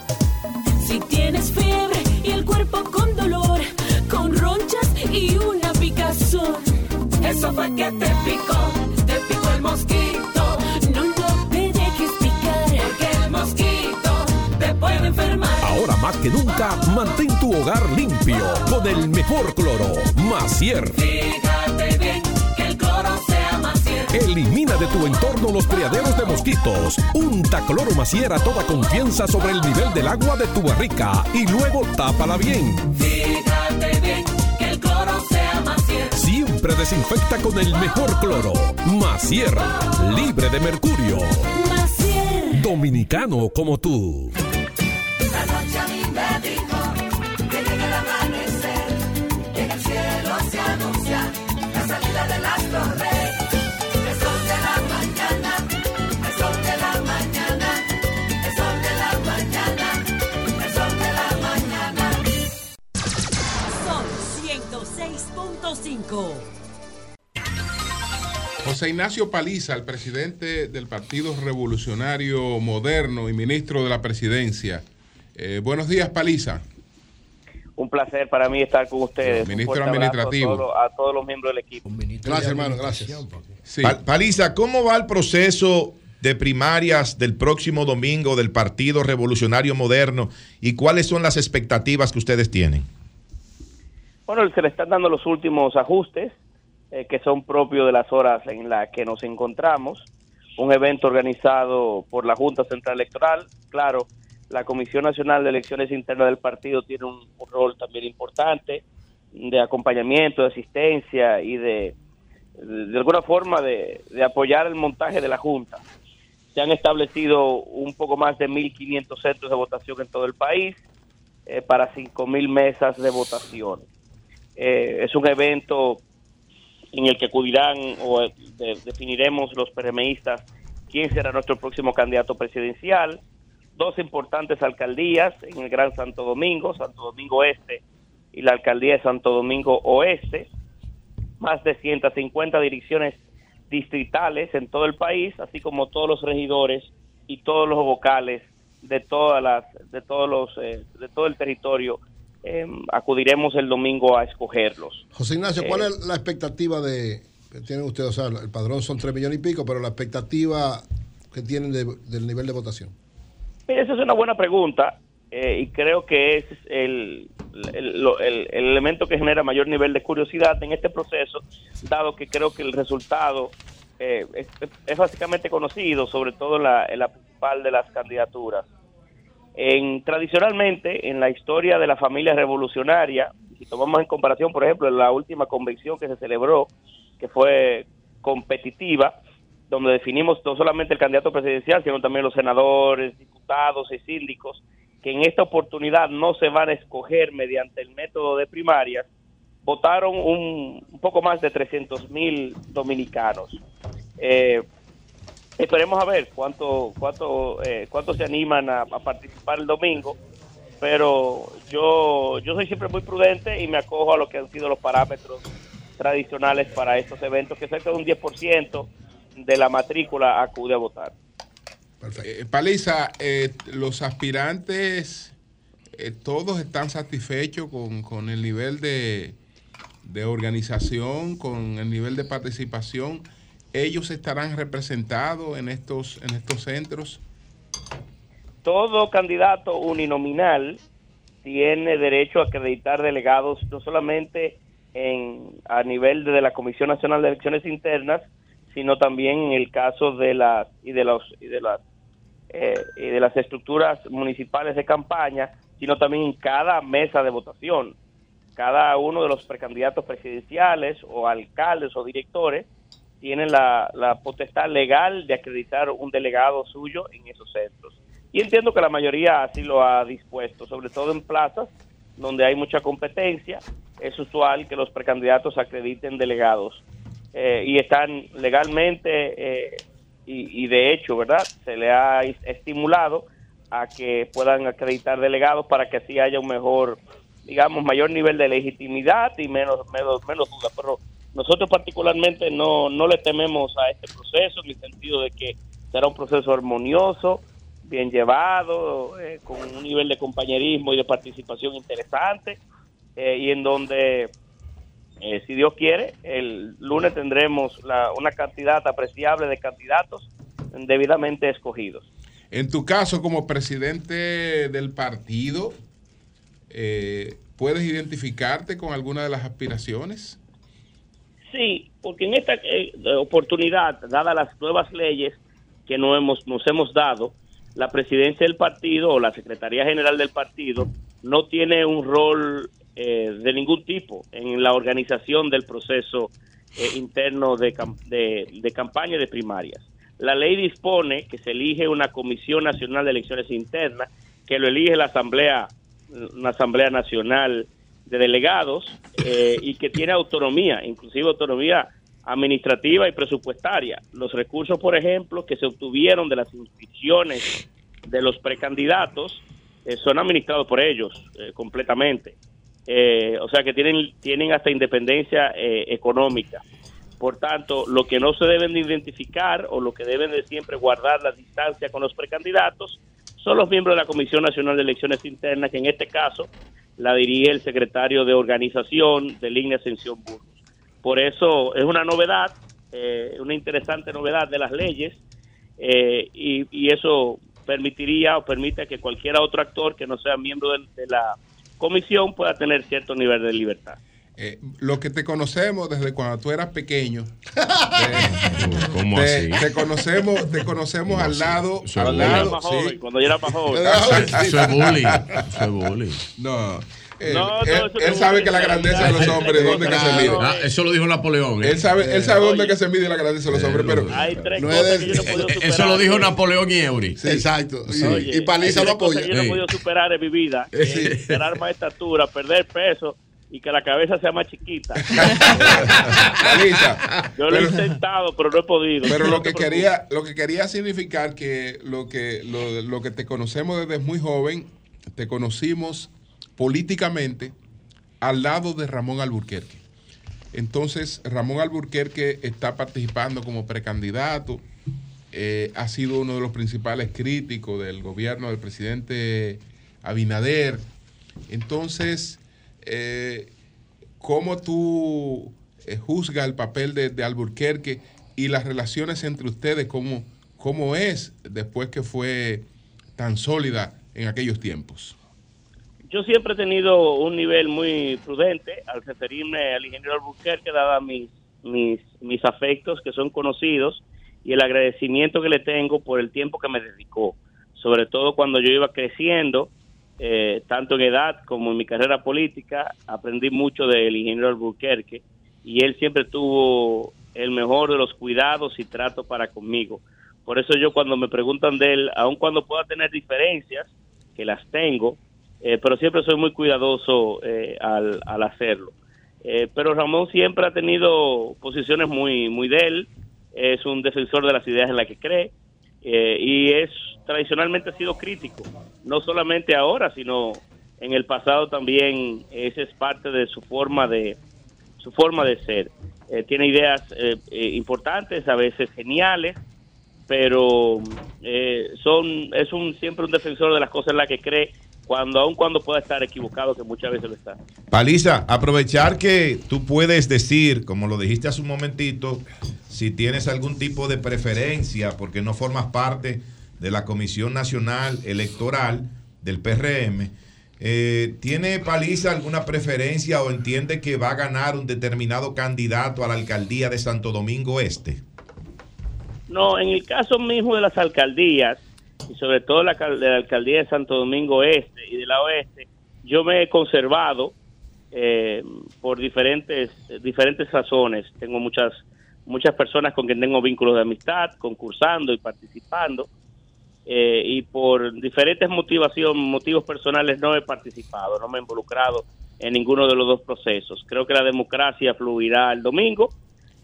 Si tienes fiebre y el cuerpo con dolor, con ronchas y una picazón. Eso fue que te picó, te picó el mosquito. No, no te dejes picar, porque el mosquito te puede enfermar. Ahora más que nunca, mantén tu hogar limpio con el mejor cloro, Macier. Fíjate bien que el cloro cierto. Elimina de tu entorno los criaderos de mosquitos. Unta cloro Macier a toda confianza sobre el nivel del agua de tu barrica y luego tápala bien. Fíjate bien que el cloro sea más cierto. Siempre desinfecta con el mejor cloro, Macier, libre de mercurio. Macier. Dominicano como tú. José Ignacio Paliza, el presidente del Partido Revolucionario Moderno y ministro de la Presidencia. Eh, buenos días, Paliza. Un placer para mí estar con ustedes. Ministro administrativo. A todos, a todos los miembros del equipo. Gracias, hermano, gracias. Pa- Paliza, ¿cómo va el proceso de primarias del próximo domingo del Partido Revolucionario Moderno y cuáles son las expectativas que ustedes tienen? Bueno, se le están dando los últimos ajustes eh, que son propios de las horas en las que nos encontramos. Un evento organizado por la Junta Central Electoral. Claro, la Comisión Nacional de Elecciones Internas del partido tiene un, rol también importante de acompañamiento, de asistencia y de, alguna forma de, de apoyar el montaje de la Junta. Se han establecido un poco más de 1.500 centros de votación en todo el país eh, para 5.000 mesas de votación. Eh, es un evento en el que acudirán o eh, de- definiremos los PRMistas quién será nuestro próximo candidato presidencial. Dos importantes alcaldías en el Gran Santo Domingo, Santo Domingo Este y la alcaldía de Santo Domingo Oeste. Más de 150 direcciones distritales en todo el país, así como todos los regidores y todos los vocales de todas las de todos los eh, de todo el territorio eh, acudiremos el domingo a escogerlos. José Ignacio, ¿cuál Eh, es la expectativa de que tienen ustedes? O sea, el padrón son 3 millones y pico, pero la expectativa que tienen de- del nivel de votación. Mira, esa es una buena pregunta eh, y creo que es el, el- lo- el- el elemento que genera mayor nivel de curiosidad en este proceso, dado que creo que el resultado eh, es, es básicamente conocido, sobre todo en la, en la principal de las candidaturas. En, tradicionalmente, en la historia de la familia revolucionaria, si tomamos en comparación, por ejemplo, la última convención que se celebró, que fue competitiva, donde definimos no solamente el candidato presidencial, sino también los senadores, diputados y síndicos, que en esta oportunidad no se van a escoger mediante el método de primarias, votaron un, un poco más de 300 mil dominicanos. Eh, esperemos a ver cuánto cuánto eh, cuánto se animan a, participar el domingo pero yo yo soy siempre muy prudente y me acojo a lo que han sido los parámetros tradicionales para estos eventos que cerca de un 10% de la matrícula acude a votar Eh, Paliza, eh, los aspirantes, eh, todos están satisfechos con, con el nivel de, de organización, con el nivel de participación. ¿Ellos estarán representados en estos, en estos centros? todo candidato uninominal tiene derecho a acreditar delegados no solamente en, a nivel de la Comisión Nacional de Elecciones Internas, sino también en el caso de las y de los y de las eh, de las estructuras municipales de campaña, sino también en cada mesa de votación. Cada uno de los precandidatos presidenciales o alcaldes o directores tienen la, la potestad legal de acreditar un delegado suyo en esos centros. Y entiendo que la mayoría así lo ha dispuesto, sobre todo en plazas donde hay mucha competencia, es usual que los precandidatos acrediten delegados eh, y están legalmente eh, y, y de hecho, ¿verdad? Se le ha estimulado a que puedan acreditar delegados para que así haya un mejor, digamos, mayor nivel de legitimidad y menos menos, menos duda. Pero nosotros particularmente no, no le tememos a este proceso en el sentido de que será un proceso armonioso, bien llevado, eh, con un nivel de compañerismo y de participación interesante eh, y en donde, eh, si Dios quiere, el lunes tendremos la- una cantidad apreciable de candidatos debidamente escogidos. En tu caso, como presidente del partido, ¿puedes identificarte con alguna de las aspiraciones? Sí, porque en esta eh, oportunidad, dadas las nuevas leyes que nos hemos, nos hemos dado, la presidencia del partido o la Secretaría General del partido no tiene un rol eh, de ningún tipo en la organización del proceso eh, interno de, de, de campaña de primarias. La ley dispone que se elige una Comisión Nacional de Elecciones Internas, que lo elige la Asamblea, una Asamblea Nacional de Delegados, eh, y que tiene autonomía, inclusive autonomía administrativa y presupuestaria. Los recursos, por ejemplo, que se obtuvieron de las inscripciones de los precandidatos eh, son administrados por ellos eh, completamente. eh, o sea que tienen, tienen hasta independencia económica. Por tanto, lo que no se deben de identificar o lo que deben de siempre guardar la distancia con los precandidatos son los miembros de la Comisión Nacional de Elecciones Internas, que en este caso la dirige el secretario de organización de Línea Ascensión Burgos. Por eso es una novedad, eh, una interesante novedad de las leyes eh, y, eso permitiría o permite que cualquier otro actor que no sea miembro de la comisión pueda tener cierto nivel de libertad. Eh, lo que te conocemos desde cuando tú eras pequeño. ¿Cómo te, así? te conocemos, te conocemos al lado. Es al lado, Más joven, sí. cuando yo era más joven. Eso es bullying. Es bullying. No. Él, No, no, él- él sabe que la grandeza de los hombres, ¿dónde que se mide? Ah, eso lo dijo Napoleón. ¿eh? Él sabe, él sabe dónde que se mide la grandeza de los hombres, pero Hay tres no cosas es que yo no he podido superar. Eso lo dijo Napoleón y Eury. Exacto. Y, Oye, y Paliza lo apoya. yo no he podido superar en mi vida. Sí. Tener más estatura, perder peso y que la cabeza sea más chiquita. Paliza, Yo lo he intentado, pero no he podido. Pero lo que quería, lo que quería significar que lo que lo, lo que te conocemos desde muy joven, te conocimos políticamente al lado de Ramón Alburquerque. Entonces, Ramón Alburquerque está participando como precandidato, eh, ha sido uno de los principales críticos del gobierno del presidente Abinader. Entonces, eh, ¿cómo tú eh, juzgas el papel de, de Alburquerque y las relaciones entre ustedes? ¿Cómo, ¿Cómo es después que fue tan sólida en aquellos tiempos? Yo siempre he tenido un nivel muy prudente al referirme al ingeniero Albuquerque, dada mis, mis, mis afectos que son conocidos y el agradecimiento que le tengo por el tiempo que me dedicó, sobre todo cuando yo iba creciendo, eh, tanto en edad como en mi carrera política, aprendí mucho del ingeniero Albuquerque y él siempre tuvo el mejor de los cuidados y trato para conmigo. Por eso yo cuando me preguntan de él, aun cuando pueda tener diferencias, que las tengo, eh, pero siempre soy muy cuidadoso eh, al, al hacerlo. Eh, pero Ramón siempre ha tenido posiciones muy, muy de él, es un defensor de las ideas en las que cree eh, y es tradicionalmente ha sido crítico, no solamente ahora, sino en el pasado también esa es parte de su forma de su forma de ser. Eh, tiene ideas eh, eh, importantes, a veces geniales, pero eh, son es un siempre un defensor de las cosas en las que cree cuando aun cuando pueda estar equivocado que muchas veces lo está. Paliza, aprovechar que tú puedes decir, como lo dijiste hace un momentito, si tienes algún tipo de preferencia, porque no formas parte de la Comisión Nacional Electoral del PRM, eh, ¿tiene Paliza alguna preferencia o entiende que va a ganar un determinado candidato a la alcaldía de Santo Domingo Este? No, en el caso mismo de las alcaldías, y sobre todo la, de la alcaldía de Santo Domingo Este y de la Oeste, yo me he conservado eh, por diferentes diferentes razones. Tengo muchas muchas personas con quien tengo vínculos de amistad, concursando y participando, eh, y por diferentes motivación, motivos personales no he participado, no me he involucrado en ninguno de los dos procesos. Creo que la democracia fluirá el domingo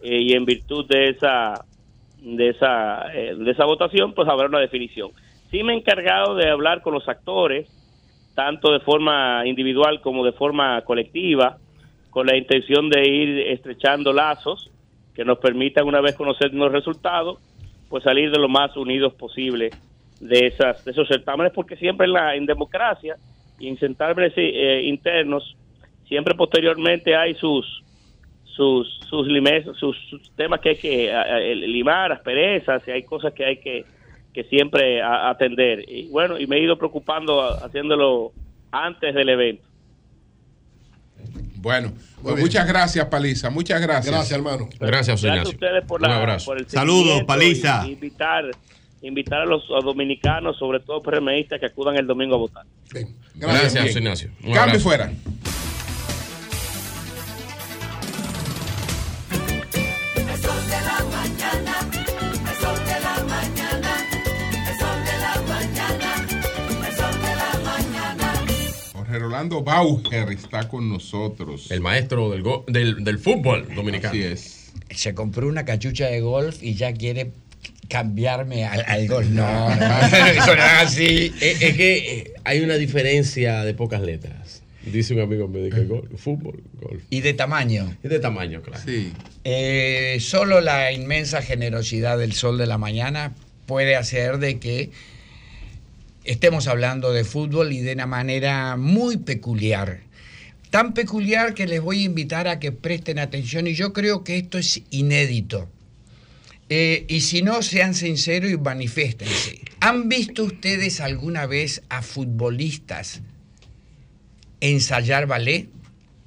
eh, y en virtud de esa de esa eh, de esa votación pues habrá una definición. Sí me he encargado de hablar con los actores tanto de forma individual como de forma colectiva con la intención de ir estrechando lazos que nos permitan una vez conocer los resultados pues salir de lo más unidos posible de esas de esos certámenes porque siempre en la en democracia y en certámenes eh, internos siempre posteriormente hay sus sus sus, limes- sus, temas que hay que a- a- limar, asperezas, y hay cosas que hay que, que siempre a- atender. Y bueno, y me he ido preocupando a- haciéndolo antes del evento. Bueno, pues muchas gracias, Paliza. Muchas gracias. Gracias, hermano. Gracias, Gracias a ustedes por, la, por el Saludos, Paliza. y- y invitar, invitar a los a dominicanos, sobre todo PRMistas, que acudan el domingo a votar. Gracias. José Ignacio. Un Cambio abrazo. fuera. Jorge Rolando Bauer está con nosotros. El maestro del, go- del, del fútbol dominicano. Así es. Se compró una cachucha de golf y ya quiere cambiarme al, al golf. No, no, eso no es así. Es, es que eh, hay una diferencia de pocas letras. Dice un amigo me dice golf, fútbol, golf. Y de tamaño. Y de tamaño, claro. Sí. Eh, solo la inmensa generosidad del sol de la mañana puede hacer de que estemos hablando de fútbol y de una manera muy peculiar. Tan peculiar que les voy a invitar a que presten atención y yo creo que esto es inédito. Eh, y si no, sean sinceros y manifiéstense. ¿Han visto ustedes alguna vez a futbolistas ensayar ballet?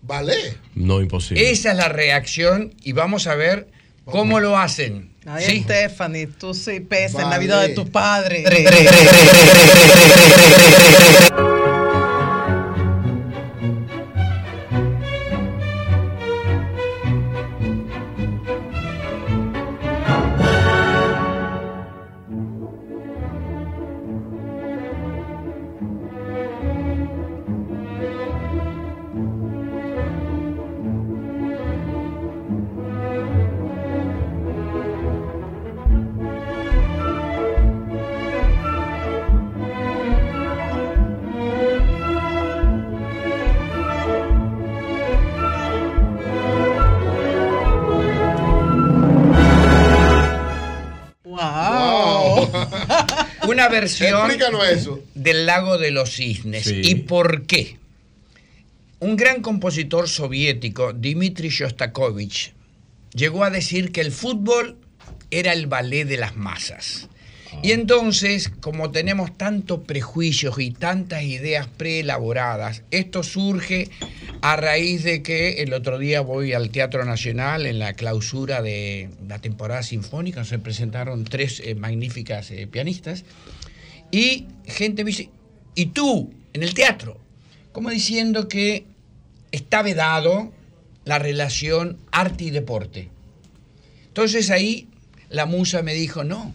¿Ballet? No, imposible. Esa es la reacción y vamos a ver cómo lo hacen. Ay, ¿Sí? Stephanie, tú sí pesas en la vida de tus padres. Versión Explícanos eso. del lago de los cisnes. Sí. ¿Y por qué? Un gran compositor soviético, Dmitri Shostakovich, llegó a decir que el fútbol era el ballet de las masas. Y entonces, como tenemos tantos prejuicios y tantas ideas preelaboradas, esto surge a raíz de que el otro día voy al Teatro Nacional en la clausura de la temporada sinfónica, se presentaron tres eh, magníficas eh, pianistas, y gente dice, ¿y tú en el teatro? Como diciendo que está vedado la relación arte y deporte. Entonces ahí la musa me dijo, no,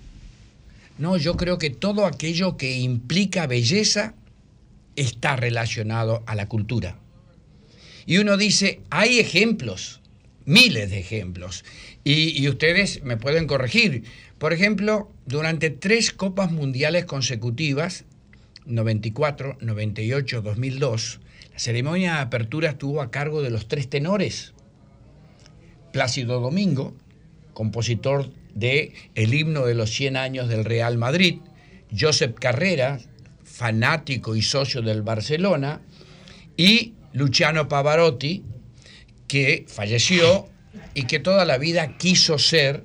no, yo creo que todo aquello que implica belleza está relacionado a la cultura. Y uno dice, hay ejemplos, miles de ejemplos, y ustedes me pueden corregir. Por ejemplo, durante tres copas mundiales consecutivas, 94, 98, 2002, la ceremonia de apertura estuvo a cargo de los tres tenores. Plácido Domingo, compositor de el himno de los 100 años del Real Madrid, Josep Carrera, fanático y socio del Barcelona, y Luciano Pavarotti, que falleció y que toda la vida quiso ser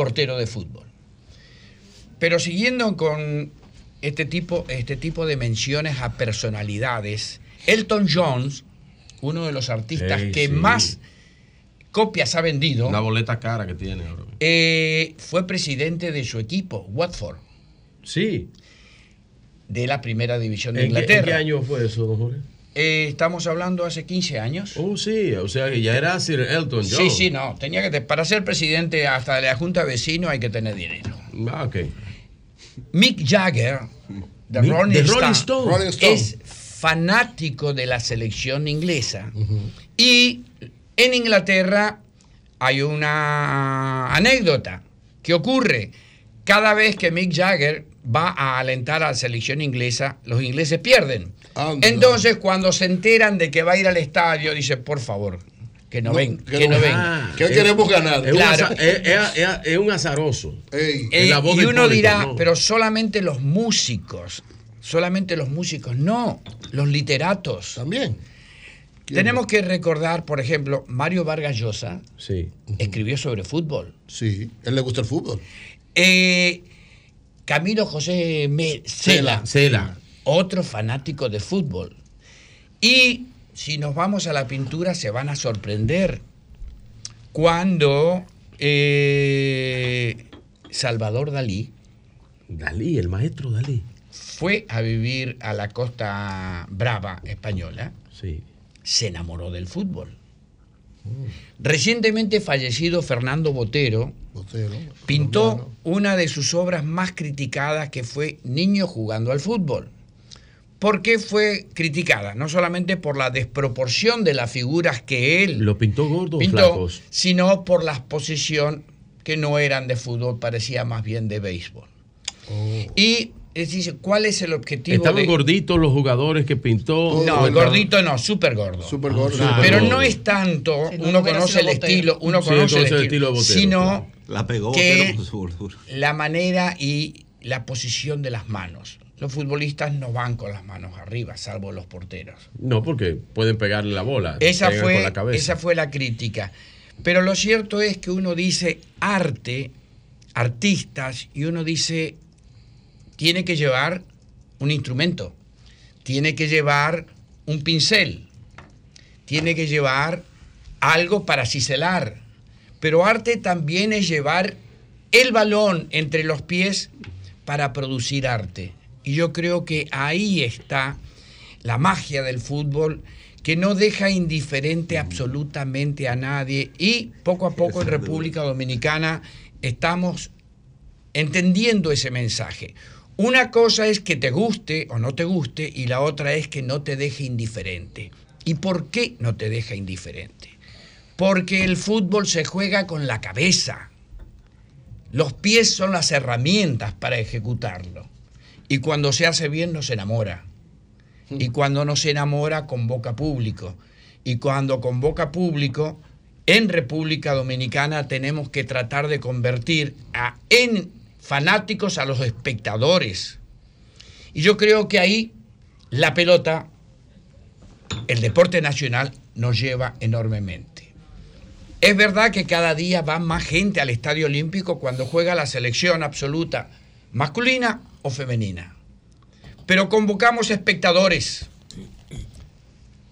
portero de fútbol. Pero siguiendo con este tipo, este tipo de menciones a personalidades, Elton Jones, uno de los artistas que sí. más copias ha vendido, Una boleta cara que tiene ahora. eh, fue presidente de su equipo, Watford. Sí. De la primera división de ¿En qué, en Inglaterra. qué año fue eso, don Jorge? Eh, estamos hablando hace 15 años. Oh, sí, o sea que ya era Sir Elton John. Sí, sí, no. Tenía que para ser presidente hasta de la Junta de Vecinos hay que tener dinero. Ah, ok. Mick Jagger, de Mick- Rolling, Stone. Rolling Stone. es fanático de la selección inglesa. Y en Inglaterra hay una anécdota que ocurre. Cada vez que Mick Jagger va a alentar a la selección inglesa, los ingleses pierden. Entonces, cuando se enteran de que va a ir al estadio, dice, por favor, que no, No, ven, que que, no- no, ven. Ah, que queremos ganar. Es, un Claro. aza- es- es- es- es un azaroso. Eh, Es la voz y uno dirá, ¿no? pero solamente los músicos, solamente los músicos, no, los literatos. También. Tenemos que recordar, por ejemplo, Mario Vargas Llosa Sí. escribió sobre fútbol. Sí, él le gusta el fútbol. Eh, Camilo José Cela. Otro fanático de fútbol. Y si nos vamos a la pintura, se van a sorprender cuando eh, Salvador Dalí Dalí, el maestro Dalí. fue a vivir a la costa brava española, Sí. se enamoró del fútbol. Recientemente fallecido Fernando Botero pintó una de sus obras más criticadas que fue Niño jugando al fútbol. ¿Por qué fue criticada? No solamente por la desproporción de las figuras que él ¿Lo pintó gordo o pintó, flacos? sino por la exposición que no eran de fútbol, parecía más bien de béisbol. Y Es decir, ¿cuál es el objetivo? Estaban de- gorditos los jugadores que pintó. No, ¿O gordito no, súper gordo. Súper gordo. Pero Súper no es tanto, Si no, uno conoce el Botero. estilo, uno Sí, conoce el conoce el estilo, de Botero, sino claro. La pegó que la manera y la posición de las manos. Los futbolistas no van con las manos arriba, salvo los porteros. No, porque pueden pegarle la bola. Esa pegan con fue, la cabeza. esa fue la crítica. Pero lo cierto es que uno dice arte, artistas, y uno dice, tiene que llevar un instrumento, tiene que llevar un pincel, tiene que llevar algo para ciselar. Pero arte también es llevar el balón entre los pies para producir arte. Y yo creo que ahí está la magia del fútbol que no deja indiferente absolutamente a nadie y poco a poco en República Dominicana estamos entendiendo ese mensaje. Una cosa es que te guste o no te guste y la otra es que no te deje indiferente. ¿Y por qué no te deja indiferente? Porque el fútbol se juega con la cabeza. Los pies son las herramientas para ejecutarlo. Y cuando se hace bien nos enamora. Y cuando nos enamora convoca público. Y cuando convoca público, en República Dominicana tenemos que tratar de convertir a, en fanáticos a los espectadores. Y yo creo que ahí la pelota, el deporte nacional, nos lleva enormemente. Es verdad que cada día va más gente al Estadio Olímpico cuando juega la selección absoluta, masculina o femenina. Pero convocamos espectadores.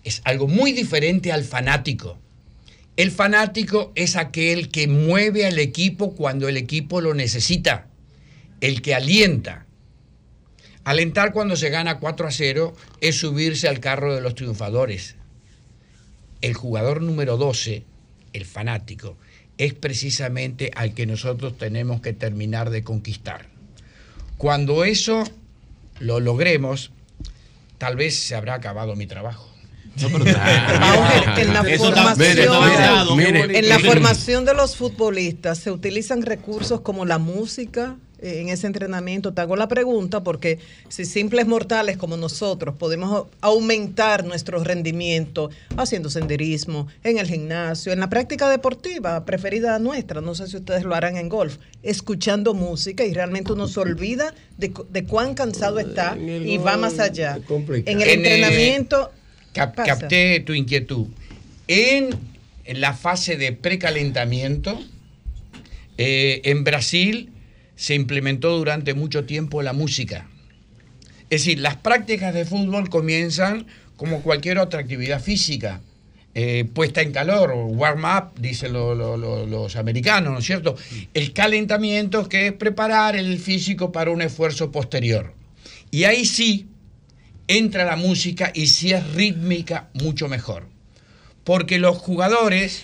Es algo muy diferente al fanático. El fanático es aquel que mueve al equipo cuando el equipo lo necesita, el que alienta. Alentar cuando se gana 4 a 0 es subirse al carro de los triunfadores. El jugador número 12, el fanático, es precisamente al que nosotros tenemos que terminar de conquistar. Cuando eso lo logremos, tal vez se habrá acabado mi trabajo. Ahora, en la formación, en la de los futbolistas se utilizan recursos como la música en ese entrenamiento. Te hago la pregunta porque si simples mortales como nosotros podemos au- aumentar nuestro rendimiento haciendo senderismo, en el gimnasio, en la práctica deportiva preferida nuestra, no sé si ustedes lo harán en golf, escuchando música y realmente uno se olvida de, cu- de cuán cansado está y va más allá. En el En, eh, entrenamiento Cap- pasa. capté tu inquietud. En, en la fase de precalentamiento, eh, en Brasil se implementó durante mucho tiempo la música. Es decir, las prácticas de fútbol comienzan como cualquier otra actividad física. eh, puesta en calor, warm-up, dicen lo- lo- lo- los americanos, ¿no es cierto? El calentamiento que es preparar el físico para un esfuerzo posterior. Y ahí sí entra la música y si es rítmica, mucho mejor. Porque los jugadores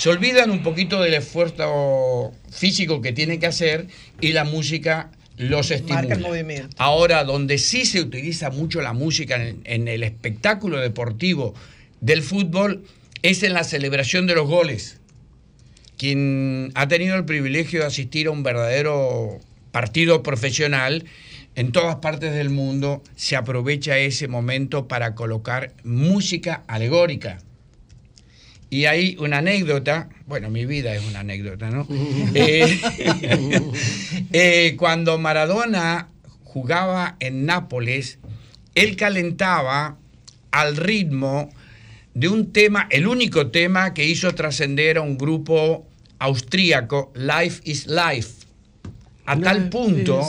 se olvidan un poquito del esfuerzo físico que tienen que hacer y la música los estimula. Marca el movimiento. Ahora, donde sí se utiliza mucho la música en, en el espectáculo deportivo del fútbol es en la celebración de los goles. Quien ha tenido el privilegio de asistir a un verdadero partido profesional en todas partes del mundo se aprovecha ese momento para colocar música alegórica. Y hay una anécdota, bueno, mi vida es una anécdota, ¿no? Eh, eh, cuando Maradona jugaba en Nápoles, él calentaba al ritmo de un tema, el único tema que hizo trascender a un grupo austríaco, Life is Life, a tal punto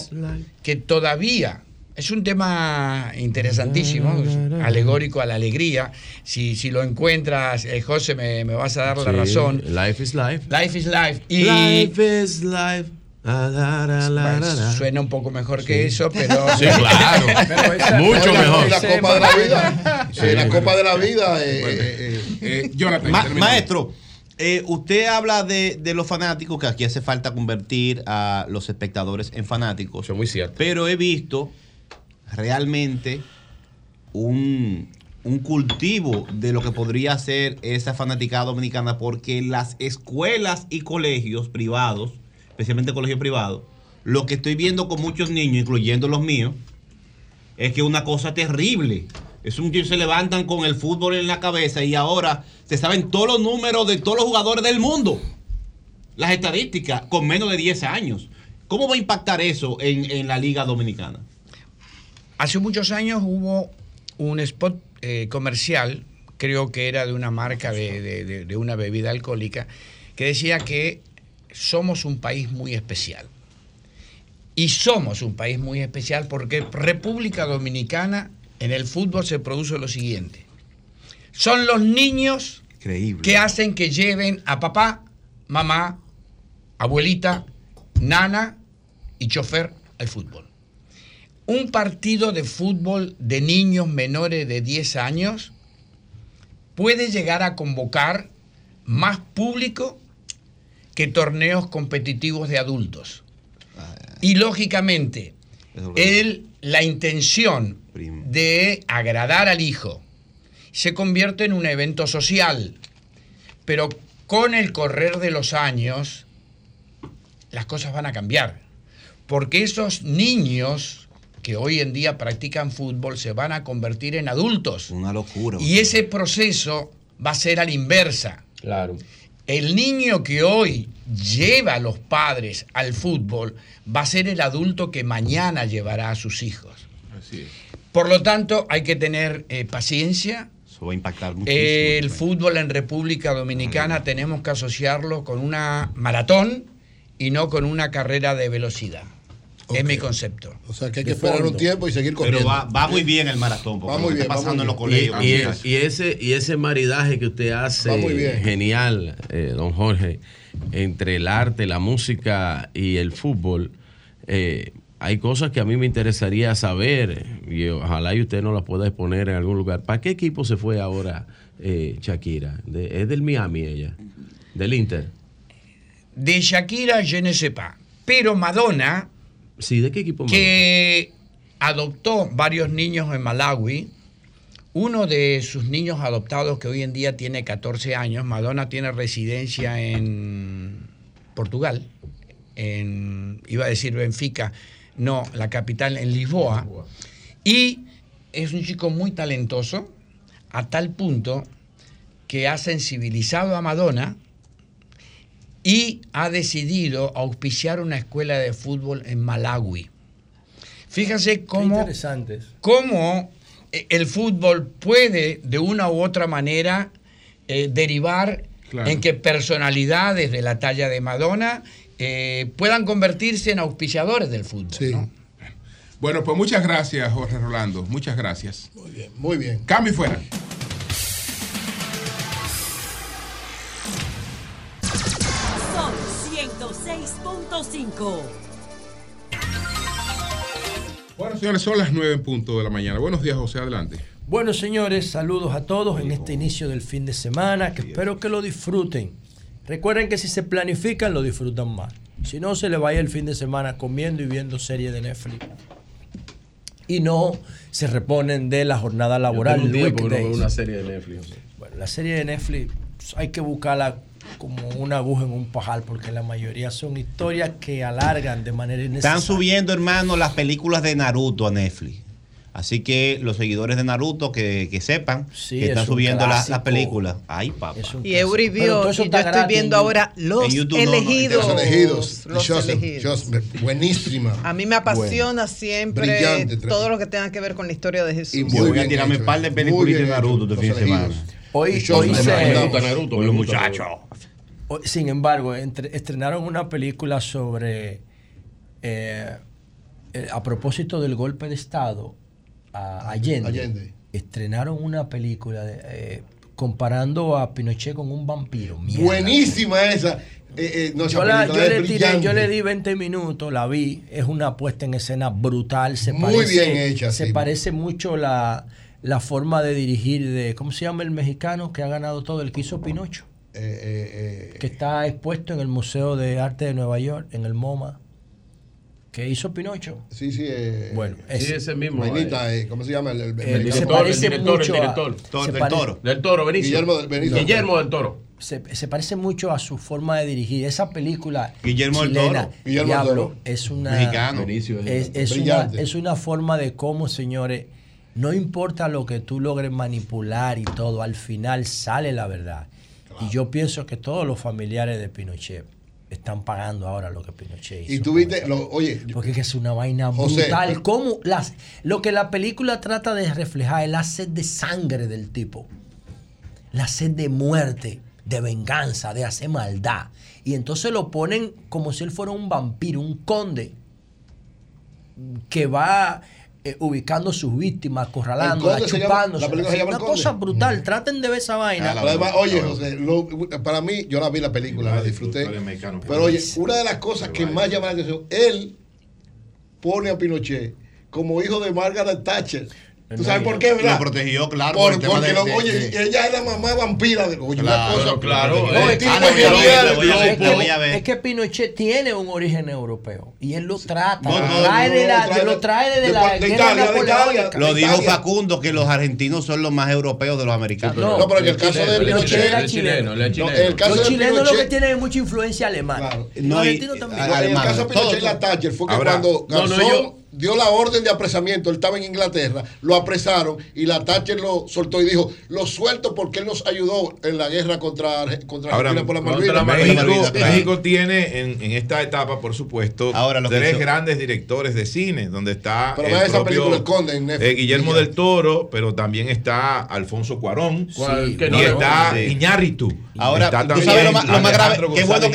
que todavía es un tema interesantísimo, es alegórico a la alegría. Si, si lo encuentras, eh, José, me, me vas a dar la Sí, razón. Life is life. Life is life. Y Life is life. La, la, la, Pues, la, la. suena un poco mejor que eso, pero. Sí, claro. Pero esa- Mucho mejor. La Copa de la Vida. Sí, la Copa de la Vida. eh, eh, eh, Ma- maestro, eh, usted habla de, de los fanáticos, que aquí hace falta convertir a los espectadores en fanáticos. Eso es muy cierto. Pero he visto realmente un, un cultivo de lo que podría ser esa fanaticada dominicana, porque las escuelas y colegios privados, especialmente colegios privados, lo que estoy viendo con muchos niños, incluyendo los míos, es que una cosa terrible. Es un se levantan con el fútbol en la cabeza y ahora se saben todos los números de todos los jugadores del mundo. Las estadísticas con menos de 10 años. ¿Cómo va a impactar eso en, en la Liga Dominicana? Hace muchos años hubo un spot eh, comercial, creo que era de una marca de, de- de- de una bebida alcohólica, que decía que somos un país muy especial. Y somos un país muy especial porque República Dominicana en el fútbol se produce lo siguiente. Son los niños Increíble. que hacen que lleven a papá, mamá, abuelita, nana y chofer al fútbol. Un partido de fútbol de niños menores de 10 años puede llegar a convocar más público que torneos competitivos de adultos. Y lógicamente, la intención de agradar al hijo se convierte en un evento social, pero con el correr de los años las cosas van a cambiar, porque esos niños que hoy en día practican fútbol se van a convertir en adultos. Una locura. Y ese proceso va a ser a la inversa. Claro. El niño que hoy lleva a los padres al fútbol va a ser el adulto que mañana llevará a sus hijos. Así es. Por lo tanto, hay que tener eh, paciencia. Eso va a impactar muchísimo. El fútbol en República Dominicana tenemos que asociarlo con una maratón y no con una carrera de velocidad. Es mi concepto. O sea que hay que esperar un tiempo y seguir corriendo. Pero va, va muy bien el maratón, porque Va muy bien, está va pasando en los colegios. Y, y- y ese, y ese maridaje que usted hace, Va muy bien. genial, eh, don Jorge, entre el arte, la música y el fútbol, eh, hay cosas que a mí me interesaría saber y ojalá y usted nos las pueda exponer en algún lugar. ¿Para qué equipo se fue ahora eh, Shakira? De- es del Miami ella, del Inter. De Shakira, je ne sais pas. Pero Madonna, Sí, ¿de qué equipo? que adoptó varios niños en Malawi, uno de sus niños adoptados que hoy en día tiene 14 años, Madonna tiene residencia en Portugal, en, iba a decir Benfica, no, la capital en Lisboa, y es un chico muy talentoso, a tal punto que ha sensibilizado a Madonna y ha decidido auspiciar una escuela de fútbol en Malawi. Fíjese cómo, cómo eh, el fútbol puede de una u otra manera eh, derivar Claro. en que personalidades de la talla de Madonna eh, puedan convertirse en auspiciadores del fútbol. ¿no? Bueno, pues muchas gracias, Jorge Rolando. Muchas gracias. Muy bien, muy bien. Cambio y fuera. 106.5. Bueno, señores, son las 9 en punto de la mañana. Buenos días, José, adelante. Bueno, señores, saludos a todos en este inicio del fin de semana, que espero que lo disfruten. Recuerden que si se planifican, lo disfrutan más. Si no, se le vaya el fin de semana comiendo y viendo series de Netflix. Y no se reponen de la jornada laboral. Yo tengo un el tiempo que no veo una serie de Netflix. Bueno, la serie de Netflix pues, hay que buscarla como una aguja en un pajar, porque la mayoría son historias que alargan de manera innecesaria. Están subiendo, hermano, las películas de Naruto a Netflix. Así que los seguidores de Naruto que, que sepan que es están un subiendo la- las clásico. películas. Ay, papá. Y Eury vio, y yo está estoy gratis viendo en ahora. Los YouTube no, no, Elegidos. Los elegidos. Los Joseph, elegidos. Joseph, buenísima. A mí me apasiona siempre Brillante, todo lo que tenga que ver con la historia de Jesús. Y Yo voy a tirarme un par de películas de Naruto este fin de semana. Hoy, hoy se- Naruto, Naruto, Con los muchachos. Sin embargo, entre- estrenaron una película sobre, eh, eh, a propósito del golpe de Estado a Allende. Allende. Estrenaron una película de, eh, comparando a Pinochet con un vampiro. Mierda. Buenísima esa. Eh, eh, no, Yo, la- le tiré- yo le di 20 minutos, la vi, es una puesta en escena brutal, se Muy parece, bien hecha, se sí. parece mucho la, la forma de dirigir de, ¿cómo se llama el mexicano que ha ganado todo, el que hizo Pinocho? Eh, eh, que está expuesto en el Museo de Arte de Nueva York, en el MoMA. ¿Qué hizo Pinocho? Sí, sí. Eh, bueno, ese, sí, ese mismo. Maynita, eh. eh, ¿cómo se llama? El, el, el, el toro, director, director, a, del pare... toro. Del toro, Benicio. Guillermo del, Benicio. Guillermo del Toro. Se, se, parece mucho a su forma de dirigir. Esa película Guillermo chilena, del Toro, Guillermo Diablo, toro. es una mexicano, eh. es, es, una, es una forma de cómo, señores, no importa lo que tú logres manipular y todo, al final sale la verdad. Y yo pienso que todos los familiares de Pinochet están pagando ahora lo que Pinochet hizo. Y tuviste, lo, oye. Porque es una vaina brutal. Eh, las, lo que la película trata de reflejar es la sed de sangre del tipo, la sed de muerte, de venganza, de hacer maldad. Y entonces lo ponen como si él fuera un vampiro, un conde, que va eh, ubicando sus víctimas, acorralándolas, chupándose. Una cosa brutal. Traten de ver esa vaina. Oye, José, para mí, yo la vi la película, la, disfruté. Pero, oye, una de las cosas que más llama la atención, él pone a Pinochet como hijo de Margaret Thatcher. ¿Tú sabes por qué, verdad? Lo protegió, claro. Por, por porque, de, lo, oye, de, ella es la mamá vampira de Oye, claro, una cosa. Claro, no, eh, es. Es que Pinochet tiene un origen europeo y él lo trata. No, no, trae de la, trae, lo trae de, de la de Italia, de Italia. Lo dijo Facundo que los argentinos son los más europeos de los americanos. No, pero en el caso de Pinochet. Era chileno, el caso Los chilenos lo que tienen es mucha influencia alemana. Los argentinos también. El caso de Pinochet y la Thatcher fue que cuando Garzón dio la orden de apresamiento, él estaba en Inglaterra, lo apresaron y la Thatcher lo soltó y dijo, lo suelto porque él nos ayudó en la guerra contra, contra Ahora, Argentina por la Malvinas. México, claro. México, tiene en, en, esta etapa, por supuesto, Ahora, tres grandes directores de cine, donde está pero el propio, película, el Conde, eh, Guillermo del Toro, pero también está Alfonso Cuarón y no, está sí. Iñárritu. Ahora, tú sabes lo más, lo más grave,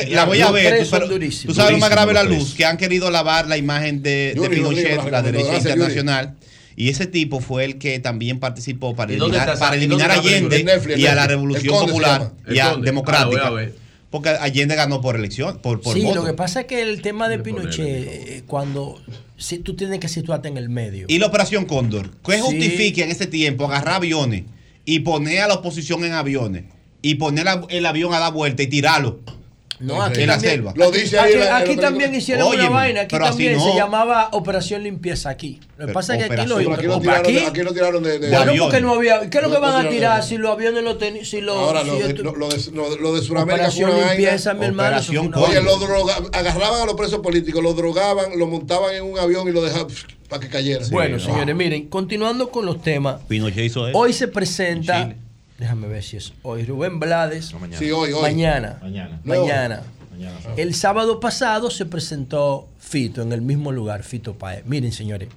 la voy a ver, tú, pero, sabes lo más grave la luz, que han querido lavar la imagen de, de la, derecha internacional. Y ese tipo fue el que también participó para eliminar, para eliminar a Allende y a la Revolución Popular y a Democrática. Porque Allende ganó por elección, por, por Sí, lo que pasa es que el tema de, Pinochet, eh, cuando si, tú tienes que situarte en el medio. Y la Operación Cóndor, ¿qué sí. justifica en ese tiempo agarrar aviones y poner a la oposición en aviones y poner el avión a dar vuelta y tirarlo? No, aquí en la también, selva. Lo dice aquí, ahí aquí también hicieron una vaina. Aquí también se llamaba Operación Limpieza aquí. Lo que pasa es que aquí lo, aquí tiraron, aquí, aquí lo tiraron de, de, de bueno, porque no había. ¿Qué es lo que van a tirar si los aviones lo tenían? Si lo, Ahora, si lo, de, lo, lo, de, lo, lo de fue una limpieza, vaina. mi hermano. Oye, lo droga, agarraban a los presos políticos, lo drogaban, lo montaban en un avión y lo dejaban para que cayera. bueno, señores, miren, continuando con los temas. Hoy se presenta déjame ver si es hoy, Rubén Blades. No, mañana. Sí, hoy, hoy. Mañana. Mañana. Mañana. El sábado pasado se presentó Fito en el mismo lugar, Fito Paez. Miren, señores,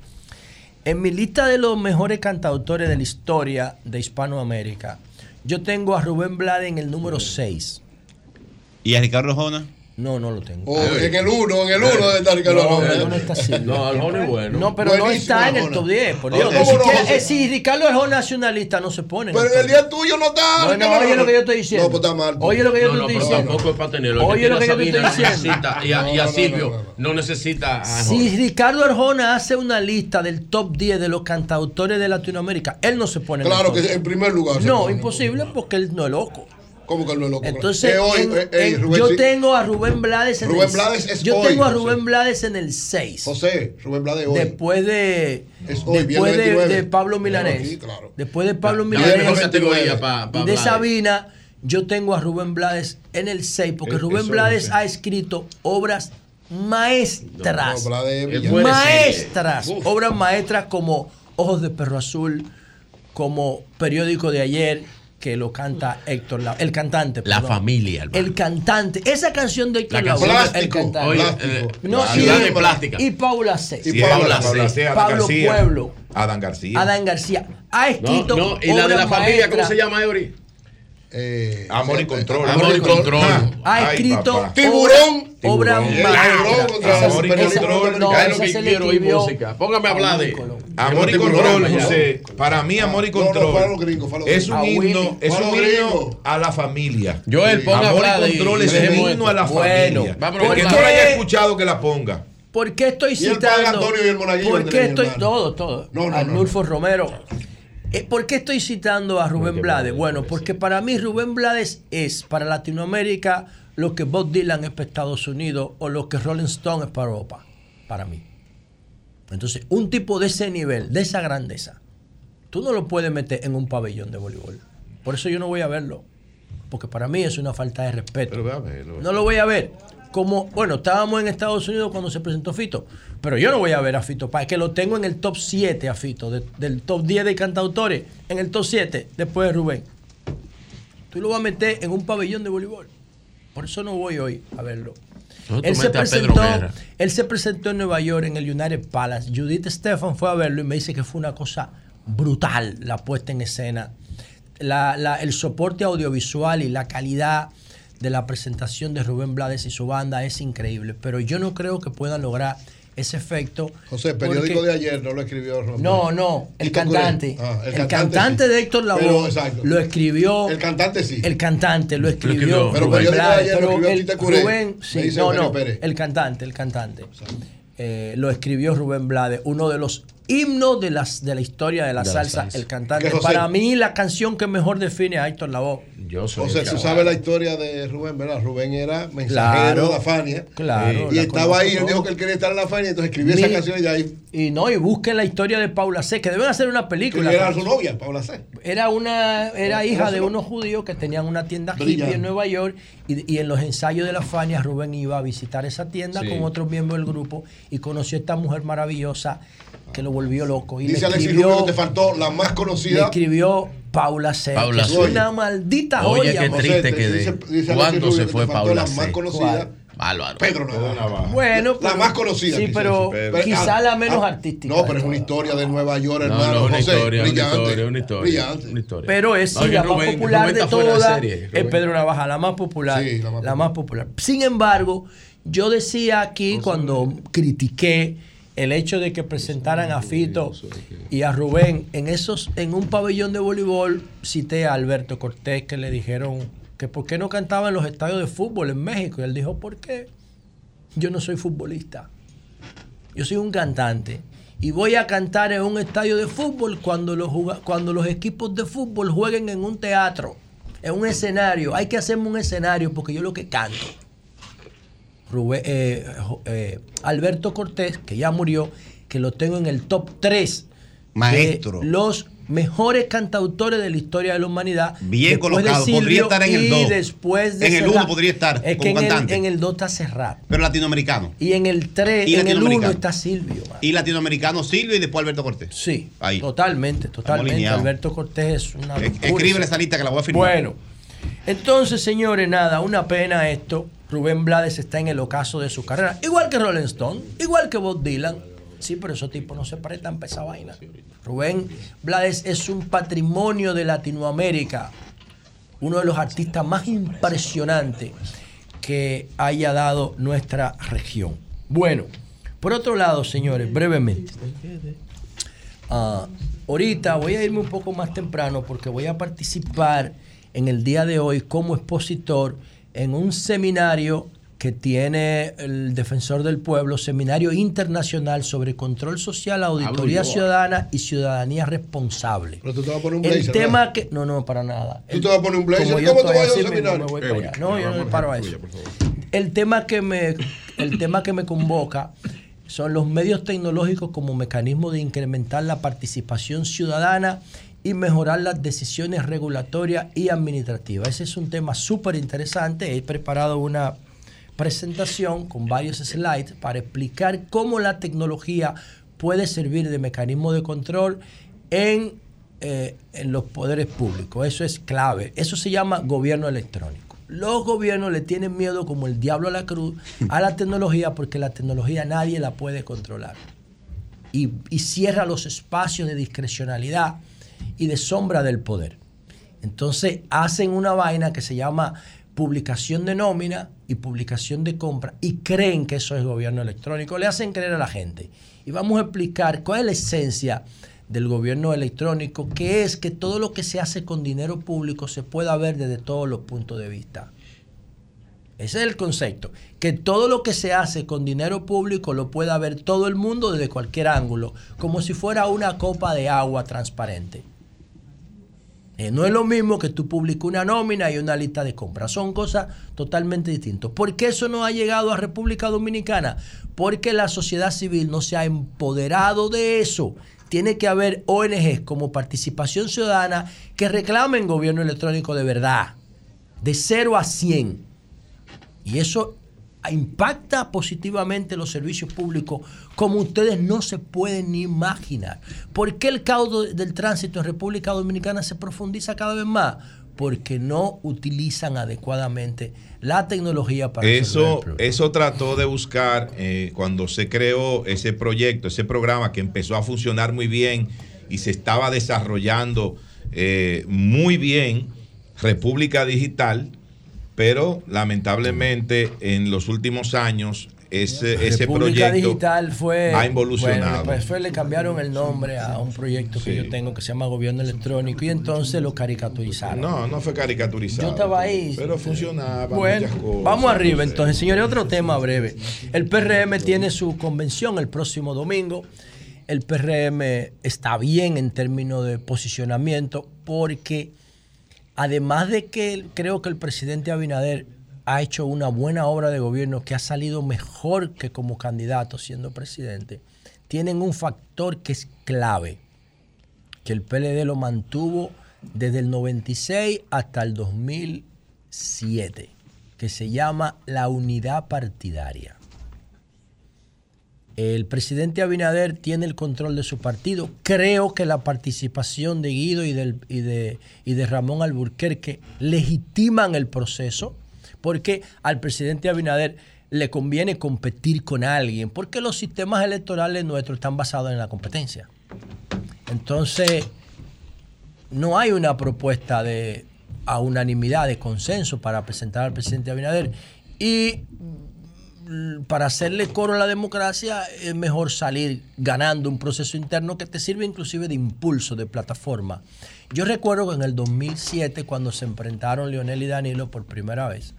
en mi lista de los mejores cantautores de la historia de Hispanoamérica, yo tengo a Rubén Blades en el número 6. ¿Y a Ricardo Jona? No, no lo tengo. Oh, ah, en el 1, en el 1 debe estar Ricardo Arjona. No, no está así. No, Arjona es bueno. No, pero no está en el top 10, por ah, Dios. Eh, si, Ricardo Arjona hace una lista, no se pone. Pero en el día tuyo no está. No, oye lo que yo estoy diciendo. No, pues está mal. Pues. Oye lo que yo estoy diciendo. tampoco es para tenerlo. Oye lo que yo estoy diciendo. Y a Silvio no necesita. Si Ricardo Arjona hace una lista del top 10 de los cantautores de Latinoamérica, él no se pone. Claro que en primer lugar. No, imposible porque él no es loco. Entonces, yo tengo a Rubén Blades en Rubén el Blades es Yo tengo a Rubén José. Blades en el 6. José, Rubén Blades hoy. Después de después de, Pablo Milanés. Después de Pablo Milanés. No, pa, de Sabina, yo tengo a Rubén Blades en el 6 porque Rubén Blades ha escrito obras maestras. No, Blades, maestras, obras maestras como Ojos de perro azul, como Periódico de ayer que lo canta Héctor Lavoe. El cantante. Perdón. La familia. Hermano. El cantante. Esa canción de Héctor la Lavoe. El cantante. Oye, no, sí, de plástica. Y Paula C. Y Paula, Paula C. Pablo García, Pueblo. Adán García. Adán García. Ha escrito. No, no, y la de la familia, maestra. ¿cómo se llama, Eury? Eh, amor y eh, control. Amor, y control. Ah, ha, escrito Ay, tiburón. Obra maestra. Amor y control. Es lo que quiero. Póngame a hablar de amor y control, José. Para mí, ah, amor y control es un himno, es un himno a la familia. Yo Joel, ponga amor y control es un himno a la familia. El que no la haya escuchado que la ponga. ¿Por qué estoy citando? ¿Por qué estoy todo, todo? Arnulfo Romero eh, ¿Por qué estoy citando a Rubén Blades? Bueno, porque para mí Rubén Blades es para Latinoamérica lo que Bob Dylan es para Estados Unidos o lo que Rolling Stone es para Europa, para mí. Entonces, un tipo de ese nivel, de esa grandeza, tú no lo puedes meter en un pabellón de voleibol. Por eso yo no voy a verlo, porque para mí es una falta de respeto. Pero, no lo voy a ver. Como, bueno, estábamos en Estados Unidos cuando se presentó Fito, pero yo no voy a ver a Fito Páez, que lo tengo en el top 7 a Fito, de- del top 10 de cantautores, en el top 7, después de Rubén. Tú lo vas a meter en un pabellón de voleibol. Por eso no voy hoy a verlo. Él se, presentó, él se presentó en Nueva York en el United Palace. Judith Stefan fue a verlo y me dice que fue una cosa brutal la puesta en escena. La- la- el soporte audiovisual y la calidad de la presentación de Rubén Blades y su banda es increíble. Pero yo no creo que puedan lograr ese efecto. José, el periódico porque- de ayer no lo escribió Romero. No, no, el cantante. Ah, el, cantante, sí. de Héctor Pero, Lavoe lo escribió. El cantante sí. El cantante lo escribió. Pero el Rubén periódico de Blades, ayer lo pero escribió el- Curé. Rubén, sí, dice no, no, Pérez. el cantante, el cantante. Eh, lo escribió Rubén Blades, uno de los himnos de, las, de la historia de la, De la salsa, el cantante. Que José- Para mí, la canción que mejor define a Héctor Lavoe. Yo José, tú sabes la historia de Rubén, ¿verdad? Rubén era mensajero Claro, de la Fania. claro, Y estaba ahí, él dijo que él quería estar en la Fania, entonces escribió esa canción y ahí. Y no, y busquen la historia de Paula C, que deben hacer una Que película. era su novia, Paula C. Era una era hija de no- unos judíos que tenían una tienda hippie Brillante. en Nueva York y, y en los ensayos de la Fania Rubén iba a visitar esa tienda Sí. con otros miembros del grupo y conoció a esta mujer maravillosa que lo volvió loco y Dice le Alexis escribió, Rubio que te faltó la más le conocida. escribió Paula C, Paula que es C. una maldita Oye, joya. qué triste quedé. Alexis ¿Cuándo se fue Paula la más C? conocida? Bárbaro. Pedro Navaja. Bueno, la pero- más conocida. sí, pero quizá ah, la menos ah, artística No, pero es una historia de Nueva York, No, hermano. no, una José, historia, una brillante, historia, una historia. Brillante. Una historia. Pero es No, sí, que la Rubén- más popular Rubén de todas. es. Pedro Navaja, la más popular. Sí, la más la más popular. Sin embargo, yo decía aquí cuando critiqué el hecho de que presentaran a Fito y a Rubén en esos en un pabellón de voleibol, cité a Alberto Cortés que le dijeron que por qué no cantaba en los estadios de fútbol en México y él dijo, "¿Por qué? Yo no soy futbolista. Yo soy un cantante y voy a cantar en un estadio de fútbol cuando los, cuando los equipos de fútbol jueguen en un teatro, en un escenario. Hay que hacerme un escenario porque yo lo que canto. Rubén- eh, eh, Alberto Cortés, que ya murió, que lo tengo en el top 3 Maestro. de los mejores cantautores de la historia de la humanidad. Bien colocado, podría estar en el y dos. después de En el Serrat. uno podría estar Es como en el, cantante. en el 2 está Serrat. Pero latinoamericano. Y en el 3, Y en el 1 latinoamericano. está Silvio. man. Y latinoamericano Silvio y después Alberto Cortés. Sí. Ahí. Totalmente, totalmente. Alberto Cortés es una. Escríbele esa lista que la voy a firmar. Bueno, entonces, señores, nada, una pena esto. Rubén Blades está en el ocaso de su carrera. Igual que Rolling Stone, igual que Bob Dylan. Sí, pero esos tipos no se prestan para esa vaina. Rubén Blades es un patrimonio de Latinoamérica. Uno de los artistas más impresionantes que haya dado nuestra región. Bueno, por otro lado, señores, brevemente. Ah, ahorita voy a irme un poco más temprano porque voy a participar en el día de hoy como expositor en un seminario que tiene el Defensor del Pueblo, Seminario Internacional sobre Control Social, Auditoría. Ciudadana y Ciudadanía Responsable. Pero tú te vas a poner un El blazer. tema ¿verdad? que... No, no, para nada. Tú te vas a poner un blazer. Yo ¿Cómo estoy vas a ir a un así mismo, seminario? me voy Eh, para oye, allá. No, yo no me paro a eso. El tema que me, el tema que me convoca son los medios tecnológicos como mecanismo de incrementar la participación ciudadana y mejorar las decisiones regulatorias y administrativas. Ese es un tema súper interesante. He preparado una presentación con varios slides para explicar cómo la tecnología puede servir de mecanismo de control en, eh, en los poderes públicos. Eso es clave. Eso se llama gobierno electrónico. Los gobiernos le tienen miedo como el diablo a la cruz a la tecnología porque la tecnología nadie la puede controlar. Y, y cierra los espacios de discrecionalidad y de sombra del poder. Entonces hacen una vaina que se llama publicación de nómina y publicación de compra y creen que eso es gobierno electrónico. Le hacen creer a la gente. Y vamos a explicar cuál es la esencia del gobierno electrónico, que es que todo lo que se hace con dinero público se pueda ver desde todos los puntos de vista. Ese es el concepto. Que todo lo que se hace con dinero público lo pueda ver todo el mundo desde cualquier ángulo, como si fuera una copa de agua transparente. Eh, no es lo mismo que tú publiques una nómina y una lista de compras. Son cosas totalmente distintas. ¿Por qué eso no ha llegado a República Dominicana? Porque la sociedad civil no se ha empoderado de eso. Tiene que haber ONGs como participación ciudadana que reclamen gobierno electrónico de verdad. de 0 a 100. Y eso impacta positivamente los servicios públicos como ustedes no se pueden ni imaginar. ¿Por qué el caos del tránsito en República Dominicana se profundiza cada vez más? Porque no utilizan adecuadamente la tecnología para Eso, eso trató de buscar eh, cuando se creó ese proyecto, ese programa que empezó a funcionar muy bien y se estaba desarrollando eh, muy bien, República Digital, pero lamentablemente en los últimos años ese, ese proyecto Digital fue. ha involucionado. Bueno, después le cambiaron el nombre a un proyecto que yo tengo que se llama Gobierno Electrónico y entonces lo caricaturizaron. no, no fue caricaturizado. Yo estaba ahí. Pero funcionaba. Bueno, cosas. vamos arriba entonces, señores. Otro tema breve. El PRM tiene su convención el próximo domingo. El PRM está bien en términos de posicionamiento porque además de que creo que el presidente Abinader ha hecho una buena obra de gobierno que ha salido mejor que como candidato siendo presidente, tienen un factor que es clave, que el PLD lo mantuvo desde el 96 hasta el 2007, que se llama la unidad partidaria. El presidente Abinader tiene el control de su partido. Creo que la participación de Guido y, y de, y de Ramón Alburquerque legitiman el proceso, porque al presidente Abinader le conviene competir con alguien, porque los sistemas electorales nuestros están basados en la competencia. Entonces, no hay una propuesta de a unanimidad, de consenso para presentar al presidente Abinader. Y para hacerle coro a la democracia es mejor salir ganando un proceso interno que te sirve inclusive de impulso, de plataforma. Yo recuerdo que en el 2007, cuando se enfrentaron Leonel y Danilo por primera vez,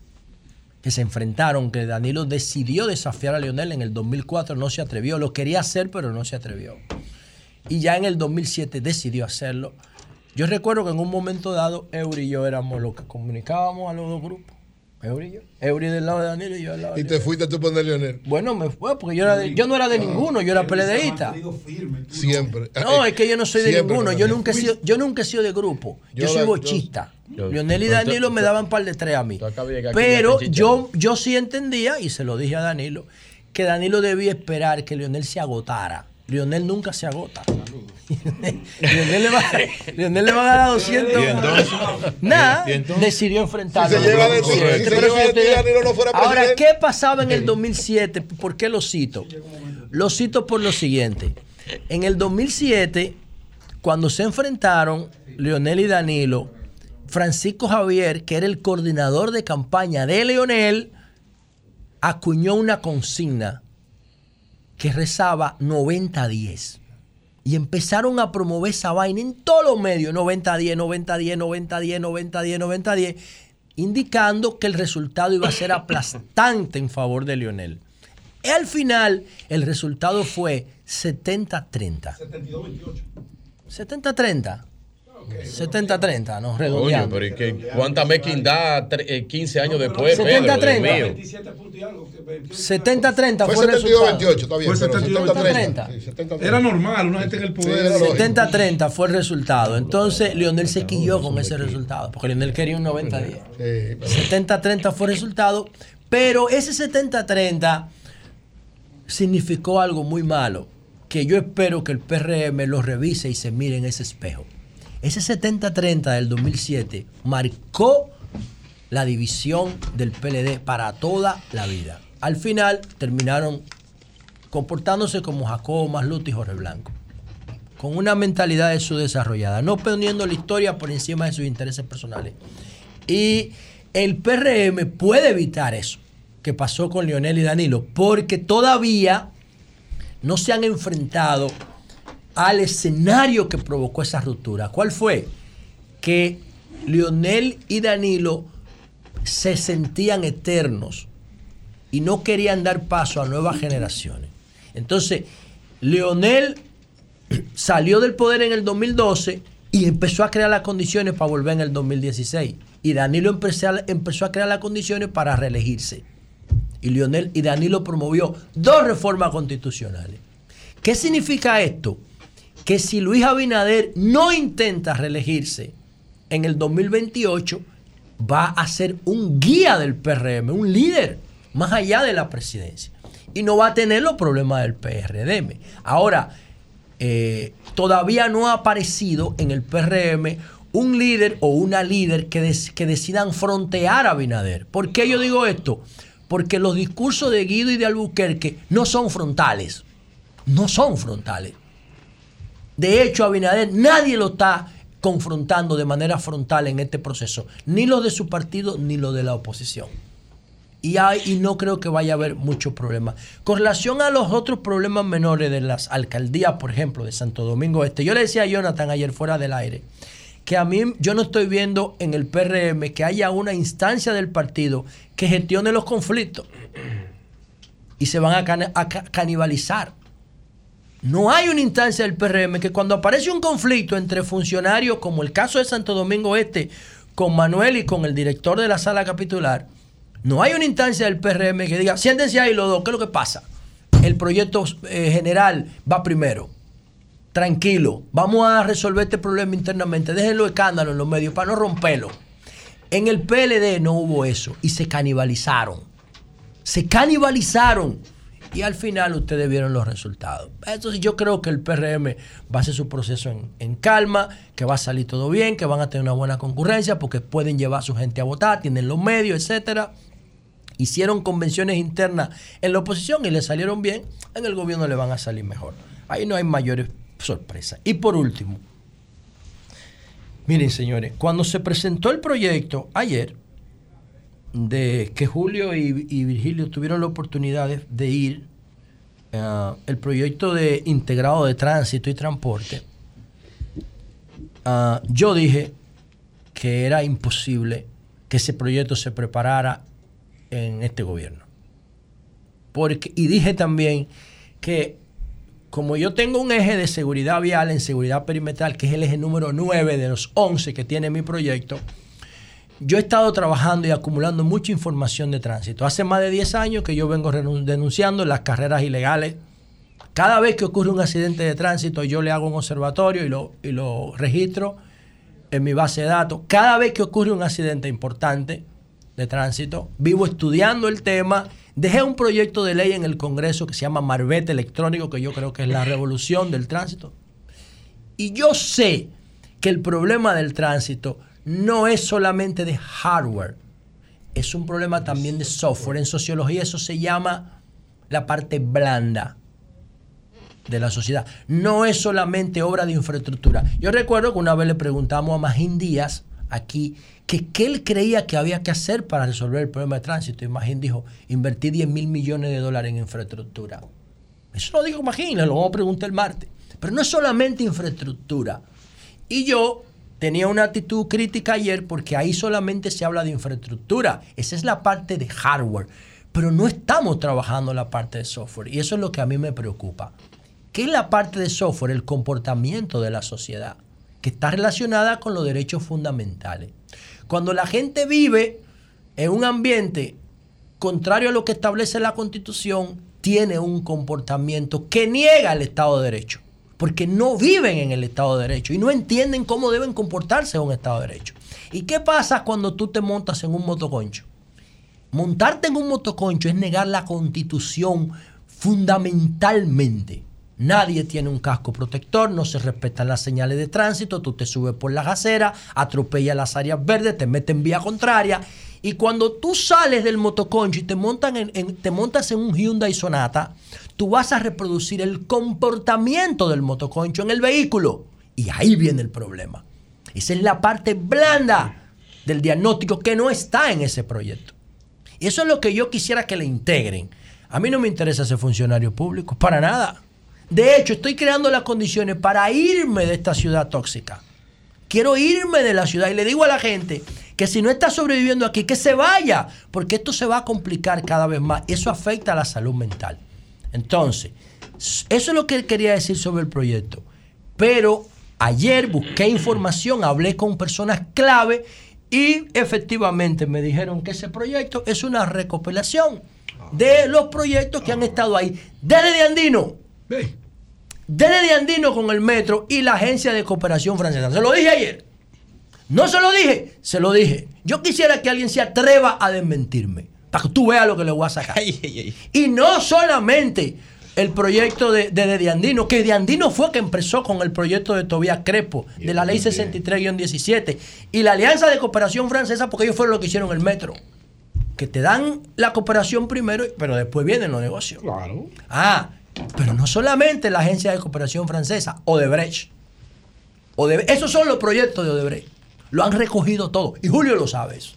que se enfrentaron, que Danilo decidió desafiar a Leonel en el 2004, no se atrevió, lo quería hacer, pero no se atrevió. Y ya en el 2007 decidió hacerlo. Yo recuerdo que en un momento dado, Eury y yo éramos los que comunicábamos a los dos grupos. Eury y yo. Eury del lado de Danilo y yo del lado de Y te fuiste tú poner Leonel. Bueno, me fue porque yo, era de- yo no era de ninguno, yo era peledeísta. Siempre. No, es que yo no soy de Siempre, ninguno. Yo Leonel. nunca, he sido, yo nunca he sido de grupo. Yo, Yo soy la- bochista. yo- Leonel y pero Danilo tú- me daban par de tres a mí. acabas de llegar aquí Pero yo, yo sí entendía, y se lo dije a Danilo, que Danilo debía esperar que Leonel se agotara. Leonel nunca se agota. Leonel, le va, le va a ganar 200. ¿Y entonces? Nada, ¿Y entonces? decidió enfrentarlo. Si se lleva de ti, si se Pero lleva de ti, fíjate, Danilo no fuera Ahora. ¿qué pasaba en el 2007? ¿Por qué lo cito? Lo cito por lo siguiente. En el 2007, cuando se enfrentaron Leonel y Danilo, Francisco Javier, que era el coordinador de campaña de Leonel, acuñó una consigna que rezaba 90-10. Y empezaron a promover esa vaina en todos los medios, 90-10, 90-10, 90-10, 90-10, 90-10, indicando que el resultado iba a ser aplastante en favor de Lionel. Y al final, el resultado fue 70-30. 70-30. 70-30, no Coño, redondeando. pero ¿y qué? ¿cuánta mezquindad tre- eh, 15 años después? 70, Pedro, Dios 30. mío? 70-30 Fue fue, el 72-28, resultado. está bien, Fue pero 70-30. Era normal, una gente en el poder. 70-30 fue el resultado. Entonces, Lionel se quilló con ese resultado, porque Lionel quería un 90-10. 70-30 fue el resultado, pero ese 70-30 significó algo muy malo, que yo espero que el PRM lo revise y se mire en ese espejo. Ese 70-30 del 2007 marcó la división del PLD para toda la vida. Al final terminaron comportándose como Jacobo Masluta y Jorge Blanco, con una mentalidad de su desarrollada, no poniendo la historia por encima de sus intereses personales. Y el PRM puede evitar eso que pasó con Leonel y Danilo, porque todavía no se han enfrentado al escenario que provocó esa ruptura. ¿Cuál fue? Que Leonel y Danilo se sentían eternos y no querían dar paso a nuevas generaciones. Entonces, Leonel salió del poder en el 2012 y empezó a crear las condiciones para volver en el 2016. Y Danilo empezó a, empezó a crear las condiciones para reelegirse. Y Leonel y Danilo promovió dos reformas constitucionales. ¿Qué significa esto? Que si Luis Abinader no intenta reelegirse en el 2028, va a ser un guía del PRM, un líder, más allá de la presidencia. Y no va a tener los problemas del PRDM. Ahora, eh, todavía no ha aparecido en el PRM un líder o una líder que, que decidan frontear a Abinader. ¿Por qué yo digo esto? Porque los discursos de Guido y de Albuquerque no son frontales. No son frontales. De hecho, Abinader nadie lo está confrontando de manera frontal en este proceso. Ni los de su partido ni los de la oposición. Y, hay, y no creo que vaya a haber muchos problemas. Con relación a los otros problemas menores de las alcaldías, por ejemplo, de Santo Domingo Este, yo le decía a Jonathan ayer fuera del aire que a mí yo no estoy viendo en el PRM que haya una instancia del partido que gestione los conflictos y se van a, canibalizar. No hay una instancia del PRM que cuando aparece un conflicto entre funcionarios, como el caso de Santo Domingo Este, con Manuel y con el director de la sala capitular, no hay una instancia del PRM que diga, siéntense ahí los dos, ¿qué es lo que pasa? El proyecto eh, general va primero. Tranquilo, vamos a resolver este problema internamente. Déjenlo escándalo en los medios para no romperlo. En el PLD no hubo eso y se canibalizaron. Se canibalizaron. Y al final ustedes vieron los resultados. Entonces yo creo que el PRM va a hacer su proceso en, calma, que va a salir todo bien, que van a tener una buena concurrencia porque pueden llevar a su gente a votar, tienen los medios, etcétera. Hicieron convenciones internas en la oposición y le salieron bien, en el gobierno le van a salir mejor. Ahí no hay mayores sorpresas. Y por último, miren señores, cuando se presentó el proyecto ayer, de que Julio y, Virgilio tuvieron la oportunidad de, ir ah, el proyecto de integrado de tránsito y transporte, ah, yo dije que era imposible que ese proyecto se preparara en este gobierno. Porque, y dije también que como yo tengo un eje de seguridad vial en seguridad perimetral, que es el eje número 9 de los 11 que tiene mi proyecto, yo he estado trabajando y acumulando mucha información de tránsito. Hace más de 10 años que yo vengo denunciando las carreras ilegales. Cada vez que ocurre un accidente de tránsito, yo le hago un observatorio y lo, y lo registro en mi base de datos. Cada vez que ocurre un accidente importante de tránsito, vivo estudiando el tema. Dejé un proyecto de ley en el Congreso que se llama Marbete Electrónico, que yo creo que es la revolución del tránsito. Y yo sé que el problema del tránsito no es solamente de hardware, es un problema también de software. En sociología eso se llama la parte blanda de la sociedad. No es solamente obra de infraestructura. Yo recuerdo que una vez le preguntamos a Magín Díaz aquí que qué él creía que había que hacer para resolver el problema de tránsito. Y Magín dijo, invertir 10 mil millones de dólares en infraestructura. Eso lo dijo Magín, le lo vamos a preguntar el martes. Pero no es solamente infraestructura. Y yo tenía una actitud crítica ayer porque ahí solamente se habla de infraestructura. Esa es la parte de hardware. Pero no estamos trabajando la parte de software. Y eso es lo que a mí me preocupa. ¿Qué es la parte de software? El comportamiento de la sociedad, que está relacionada con los derechos fundamentales. Cuando la gente vive en un ambiente contrario a lo que establece la Constitución, tiene un comportamiento que niega el Estado de Derecho, porque no viven en el Estado de Derecho y no entienden cómo deben comportarse en un Estado de Derecho. ¿Y qué pasa cuando tú te montas en un motoconcho? Montarte en un motoconcho es negar la Constitución fundamentalmente. Nadie tiene un casco protector, no se respetan las señales de tránsito, tú te subes por la acera, atropellas las áreas verdes, te metes en vía contraria. Y cuando tú sales del motoconcho y te, montan en- te montas en un Hyundai Sonata, tú vas a reproducir el comportamiento del motoconcho en el vehículo. Y ahí viene el problema. Esa es la parte blanda del diagnóstico que no está en ese proyecto. Y eso es lo que yo quisiera que le integren. A mí no me interesa ser funcionario público, para nada. De hecho, estoy creando las condiciones para irme de esta ciudad tóxica. Quiero irme de la ciudad y le digo a la gente que si no está sobreviviendo aquí, que se vaya, porque esto se va a complicar cada vez más. Eso afecta a la salud mental. Entonces, eso es lo que quería decir sobre el proyecto. Pero ayer busqué información, hablé con personas clave y efectivamente me dijeron que ese proyecto es una recopilación de los proyectos que han estado ahí desde de Andino. Desde de Andino con el metro y la agencia de cooperación francesa. Se lo dije ayer. No se lo dije, se lo dije. Yo quisiera que alguien se atreva a desmentirme, para que tú veas lo que le voy a sacar. Y no solamente el proyecto de, de, de Andino, que de Andino fue que empezó con el proyecto de Tobías Crepo, de la ley 63-17, y la Alianza de Cooperación Francesa, porque ellos fueron los que hicieron el metro. Que te dan la cooperación primero, pero después vienen los negocios. Claro. Ah, pero no solamente la Agencia de Cooperación Francesa, Odebrecht. Odebrecht. Esos son los proyectos de Odebrecht. Lo han recogido todo. Y Julio lo sabe eso.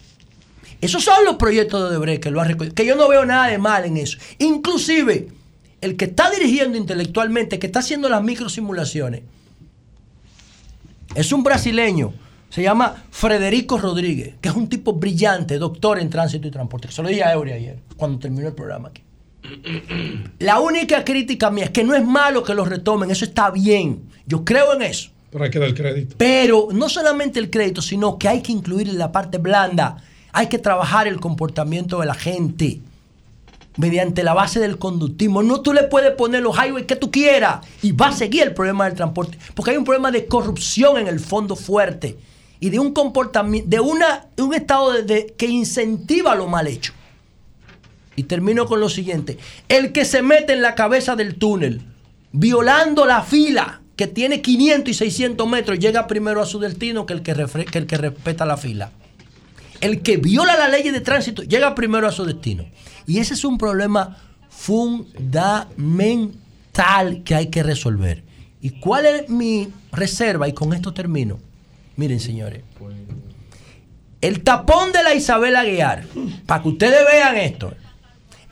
Esos son los proyectos de Odebrecht que lo recogido. Que yo no veo nada de mal en eso. Inclusive, el que está dirigiendo intelectualmente, que está haciendo las microsimulaciones, es un brasileño. Se llama Frederico Rodríguez, que es un tipo brillante, doctor en tránsito y transporte. Se lo dije a Eury ayer, cuando terminó el programa aquí. La única crítica mía es que no es malo que lo retomen, eso está bien. Yo creo en eso. Pero hay que dar el crédito. Pero no solamente el crédito, sino que hay que incluir la parte blanda. Hay que trabajar el comportamiento de la gente mediante la base del conductismo. No tú le puedes poner los highways que tú quieras y va a seguir el problema del transporte. Porque hay un problema de corrupción en el fondo fuerte y de un comportamiento, de, una, un estado que incentiva lo mal hecho. Y termino con lo siguiente. El que se mete en la cabeza del túnel, violando la fila, que tiene 500 y 600 metros, llega primero a su destino que el que, refre- que el que respeta la fila. El que viola la ley de tránsito llega primero a su destino. Y ese es un problema fundamental que hay que resolver. ¿Y cuál es mi reserva? Y con esto termino. Miren, señores. El tapón de la Isabel Aguiar, para que ustedes vean esto.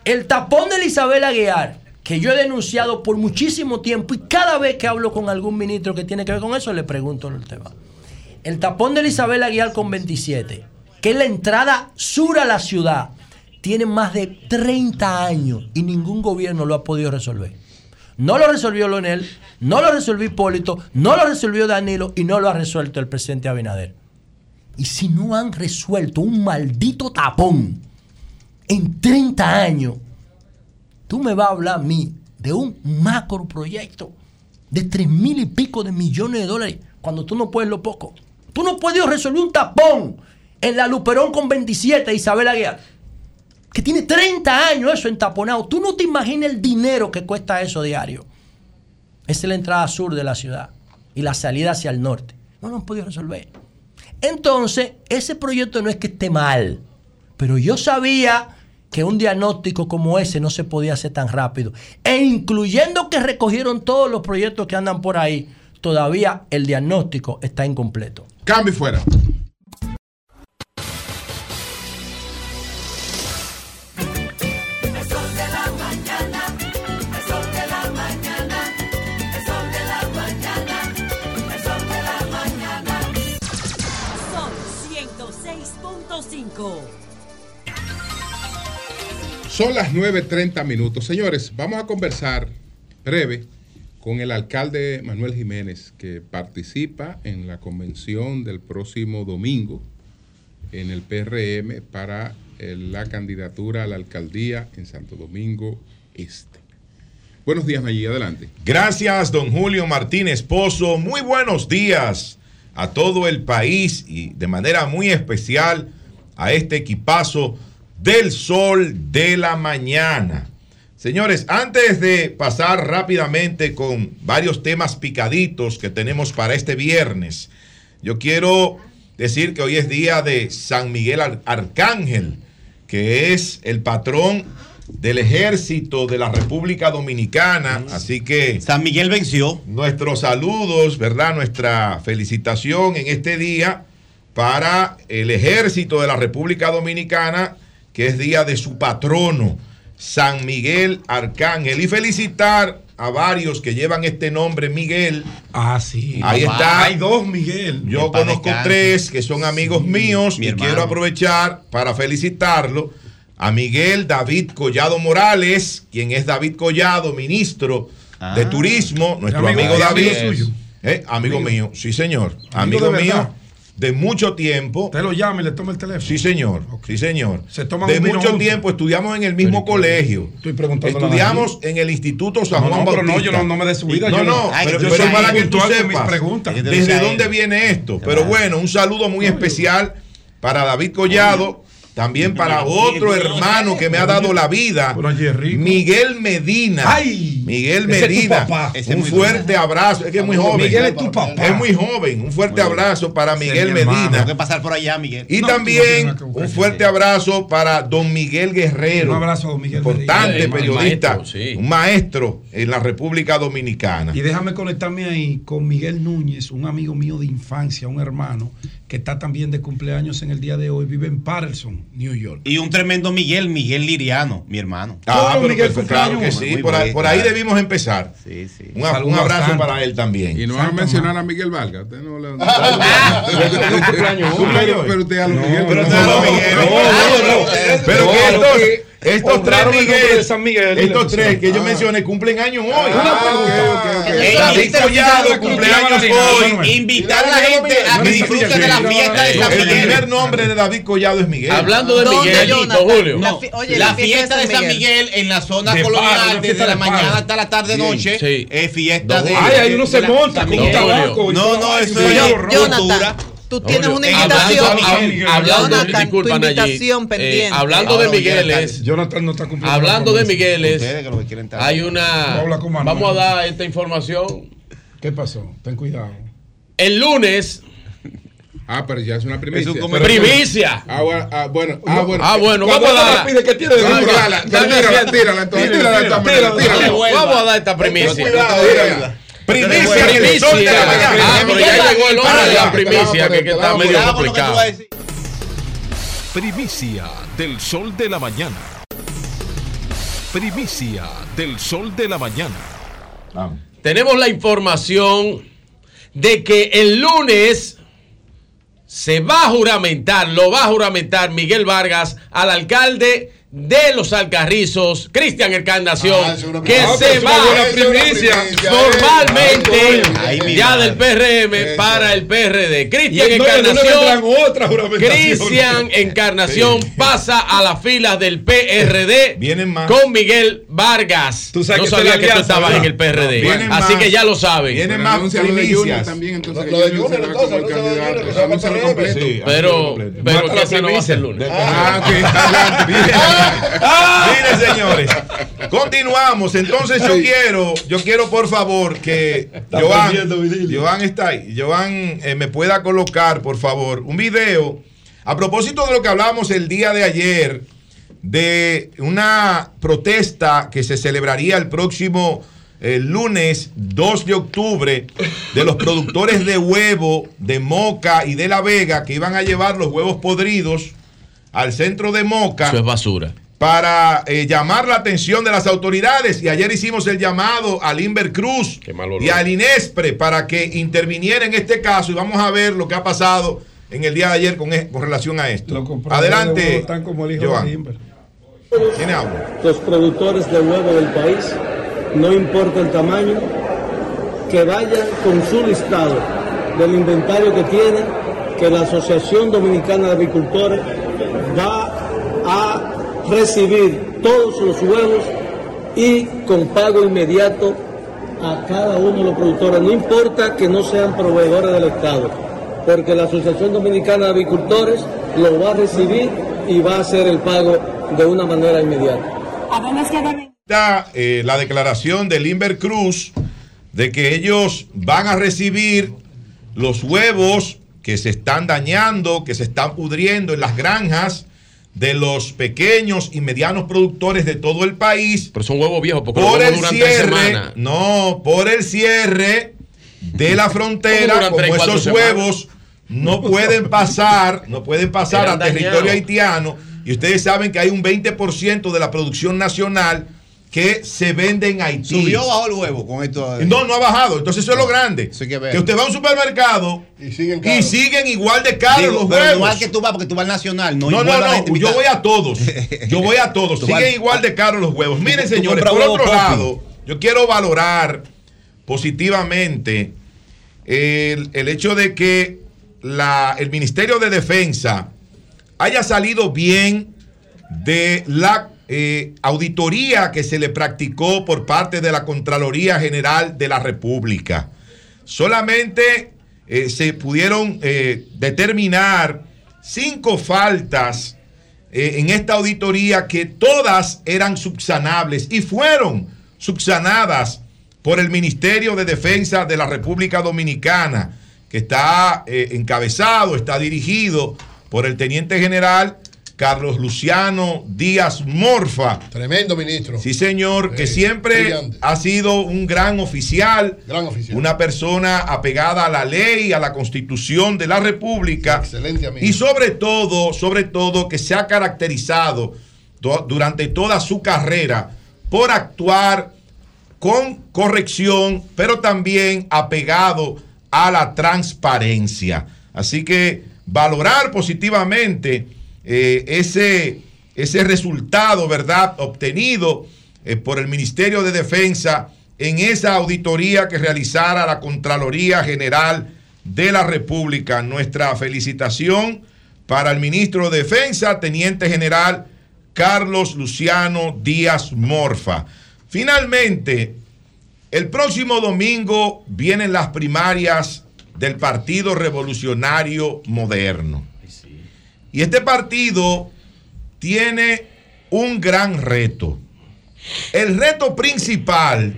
El tapón de la Isabel Aguiar, que yo he denunciado por muchísimo tiempo y cada vez que hablo con algún ministro que tiene que ver con eso, le pregunto el tema. El tapón de la Isabel Aguiar con 27, que es la entrada sur a la ciudad, tiene más de 30 años y ningún gobierno lo ha podido resolver. No lo resolvió Leonel, no lo resolvió Hipólito, no lo resolvió Danilo y no lo ha resuelto el presidente Abinader. Y si no han resuelto un maldito tapón en 30 años, tú me vas a hablar a mí de un macro proyecto de 3 mil y pico de millones de dólares cuando tú no puedes lo poco. Tú no puedes resolver un tapón en la Luperón con 27 Isabel Aguiar, que tiene 30 años eso entaponado. Tú no te imaginas el dinero que cuesta eso diario. Esa es la entrada sur de la ciudad y la salida hacia el norte. No lo han podido resolver. Entonces, ese proyecto no es que esté mal, pero yo sabía que un diagnóstico como ese no se podía hacer tan rápido. E incluyendo que recogieron todos los proyectos que andan por ahí, todavía el diagnóstico está incompleto. Cambio fuera. Son las 9.30 minutos. Señores, vamos a conversar breve con el alcalde Manuel Jiménez, que participa en la convención del próximo domingo en el PRM para eh, la candidatura a la alcaldía en Santo Domingo Este. Buenos días, Nayí, adelante. Gracias, don Julio Martínez Pozo. Muy buenos días a todo el país y de manera muy especial a este equipazo del sol de la mañana. Señores, antes de pasar rápidamente con varios temas picaditos que tenemos para este viernes, yo quiero decir que hoy es día de San Miguel Ar- Arcángel, que es el patrón del ejército de la República Dominicana. Así que. San Miguel venció. Nuestros saludos, ¿verdad? Nuestra felicitación en este día para el ejército de la República Dominicana, que es día de su patrono, San Miguel Arcángel. Y felicitar a varios que llevan este nombre, Miguel. Ah, sí. Ahí Papá, está. Hay dos Miguel. Yo conozco tres que son amigos míos mi y hermano. quiero aprovechar para felicitarlo a Miguel David Collado Morales, quien es David Collado, ministro de Turismo, nuestro Amigo- amigo, amigo David. suyo. Eh, amigo, Amigo. mío, sí señor, Amigo mío. De mucho tiempo. Usted lo llama y le toma el teléfono. Sí, señor. Sí, señor. Se toman de mucho tiempo estudiamos en el mismo colegio. Estoy preguntando. Estudiamos en el Instituto San No, Juan no, pero no, yo no- no me su vida, No, yo no, no- Ay, pero, yo pero soy para que tú sepas preguntas. desde dónde viene esto. Pero bueno, un saludo muy especial para David Collado. También para otro hermano que me ha dado la vida, Miguel Medina. Miguel Medina. Un fuerte abrazo. Es que es muy joven. Miguel es tu papá. Es muy joven. Un fuerte abrazo para Miguel Medina. Tengo que pasar por allá, Miguel. Y también un fuerte abrazo para don Miguel Guerrero. Un abrazo don Miguel Importante periodista, un maestro en la República Dominicana. Y déjame conectarme ahí con Miguel Núñez, un amigo mío de infancia, un hermano, que está también de cumpleaños en el día de hoy, vive en Patterson, New York. Y un tremendo Miguel, Miguel Liriano, mi hermano. Ah, pero Miguel pues, claro que sí. Por ahí, por ahí claro. debimos empezar. Sí, sí. Un, un abrazo Santa. para él también. Y no van a mencionar a Miguel Vargas. Usted no le. Cumpleaños. Pero- usted a los Miguel. pero usted a los Miguel. Pero que No, estos, estos tres el Miguel, de San Miguel y le estos tres que yo Ah. mencioné cumplen años hoy. David Collado cumpleaños hoy. Invitar a la gente a que disfrute de la fiesta de San El Miguel. primer nombre de David Collado es Miguel. Hablando de ¿Dónde, Miguelito? Julio. La fiesta de San Miguel. En la zona colonial, desde la mañana hasta la tarde noche, Sí. es fiesta de. Ay, ahí uno se monta con Miguel. tabaco. No, no, eso es Jonathan, cultura. Tú tienes una invitación. Hablando, Jonathan, disculpa, tu Nayib, invitación eh, pendiente. hablando de Migueles, Jonathan no está cumpliendo. hablando la de. Migueles, que hay una. Vamos a dar esta información. ¿Qué pasó? Ten cuidado. El lunes, Ah, pero ya es una primicia. Es un Pero- primicia. Ah, bueno, ah, bueno, ah, bueno. Ah, vamos a dar. pide que tiene de tírala, tírala, tírala, tírala, tírala, tírala, tírala. Tírala. Ah. Primicia del sol de la mañana. Primicia del sol de la mañana. Tenemos la información de que el lunes se va a juramentar, lo va a juramentar Miguel Vargas al alcalde de los Alcarrizos, Cristian Encarnación, Ah, que se Ah, va primicia. formalmente Ay, ya del PRM Eso. para el PRD. Cristian Encarnación. Cristian Encarnación pasa a las filas del PRD Vienen más. con Miguel Vargas. Tú sabes no que sabía que tú estabas en el PRD. Así más. que ya lo saben. Vienen Pero más anuncia lo de Junior primicias. también, entonces. Lo lo de. Junior, Pero, pero que no va a ser el lunes. Ah, Miren, señores, continuamos. Entonces yo quiero, yo quiero por favor que Joan, está ahí, Joan eh, me pueda colocar por favor un video a propósito de lo que hablamos el día de ayer de una protesta que se celebraría el próximo eh, lunes 2 de octubre de los productores de huevo de Moca y de La Vega que iban a llevar los huevos podridos al centro de Moca Eso es basura. para eh, llamar la atención de las autoridades. Y ayer hicimos el llamado al Inver Cruz y al INESPRE para que interviniera en este caso. Y vamos a ver lo que ha pasado en el día de ayer con, e- con relación a esto. Adelante, huevo están como el hijo Joan. de Inver. ¿Quién habla? los productores de huevo del país, no importa el tamaño, que vayan con su listado del inventario que tienen, que la Asociación Dominicana de Agricultores va a recibir todos los huevos y con pago inmediato a cada uno de los productores, no importa que no sean proveedores del Estado, porque la Asociación Dominicana de Agricultores lo va a recibir y va a hacer el pago de una manera inmediata. Está eh, la declaración del Inver Cruz de que ellos van a recibir los huevos que se están dañando, que se están pudriendo en las granjas de los pequeños y medianos productores de todo el país. Pero son huevos viejos porque por el huevos duran tres cierre, semanas. no, por el cierre de la ¿Cómo frontera, como esos semanas? huevos no pueden pasar, no pueden pasar Eran a territorio haitiano. Y ustedes saben que hay un 20% de la producción nacional que se vende en Haití. Subió o bajó el huevo con esto. No, no ha bajado. Entonces eso es lo grande. que usted va a un supermercado Y siguen y caros. siguen igual de caros Digo, los pero huevos. igual que tú vas, porque tú vas al nacional. No, No, igual no, yo voy a todos. Yo voy a todos. Siguen vas- igual de caros los huevos. Miren, tú señores, por otro lado, yo quiero valorar positivamente el, el hecho de que la- el Ministerio de Defensa haya salido bien de la eh, auditoría que se le practicó por parte de la Contraloría General de la República. Solamente eh, se pudieron eh, determinar cinco faltas en esta auditoría que todas eran subsanables y fueron subsanadas por el Ministerio de Defensa de la República Dominicana, que está encabezado, está dirigido por el Teniente General Carlos Luciano Díaz Morfa. Tremendo ministro. Sí, señor, que Sí, siempre brillante. ha sido un gran oficial, Gran oficial. una persona apegada a la ley, a la constitución de la República. Excelente amigo. Y sobre todo, sobre todo, que se ha caracterizado do- durante toda su carrera por actuar con corrección, pero también apegado a la transparencia. Así que valorar positivamente eh, ese, ese resultado, ¿verdad?, obtenido eh, por el Ministerio de Defensa en esa auditoría que realizara la Contraloría General de la República. Nuestra felicitación para el ministro de Defensa, Teniente General Carlos Luciano Díaz Morfa. Finalmente, el próximo domingo vienen las primarias del Partido Revolucionario Moderno. Y este partido tiene un gran reto. El reto principal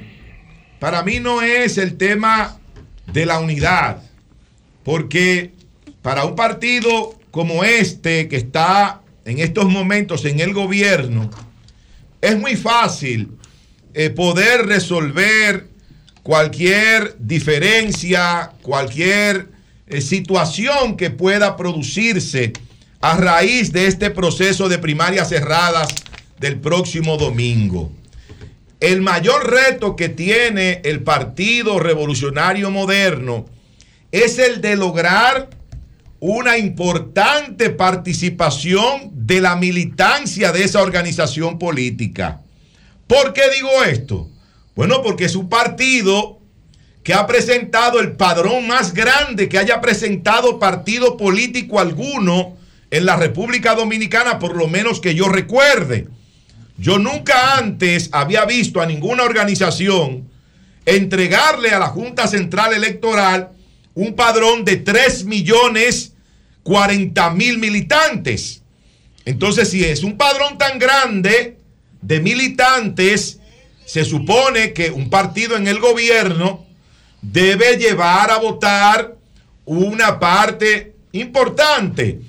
para mí no es el tema de la unidad, porque para un partido como este que está en estos momentos en el gobierno, es muy fácil eh, poder resolver cualquier diferencia, cualquier eh, situación que pueda producirse a raíz de este proceso de primarias cerradas del próximo domingo. El mayor reto que tiene el Partido Revolucionario Moderno es el de lograr una importante participación de la militancia de esa organización política. ¿Por qué digo esto? Bueno, porque es un partido que ha presentado el padrón más grande que haya presentado partido político alguno en la República Dominicana, por lo menos que yo recuerde. Yo nunca antes había visto a ninguna organización entregarle a la Junta Central Electoral un padrón de 3 millones 40 mil militantes. Entonces, si es un padrón tan grande de militantes, se supone que un partido en el gobierno debe llevar a votar una parte importante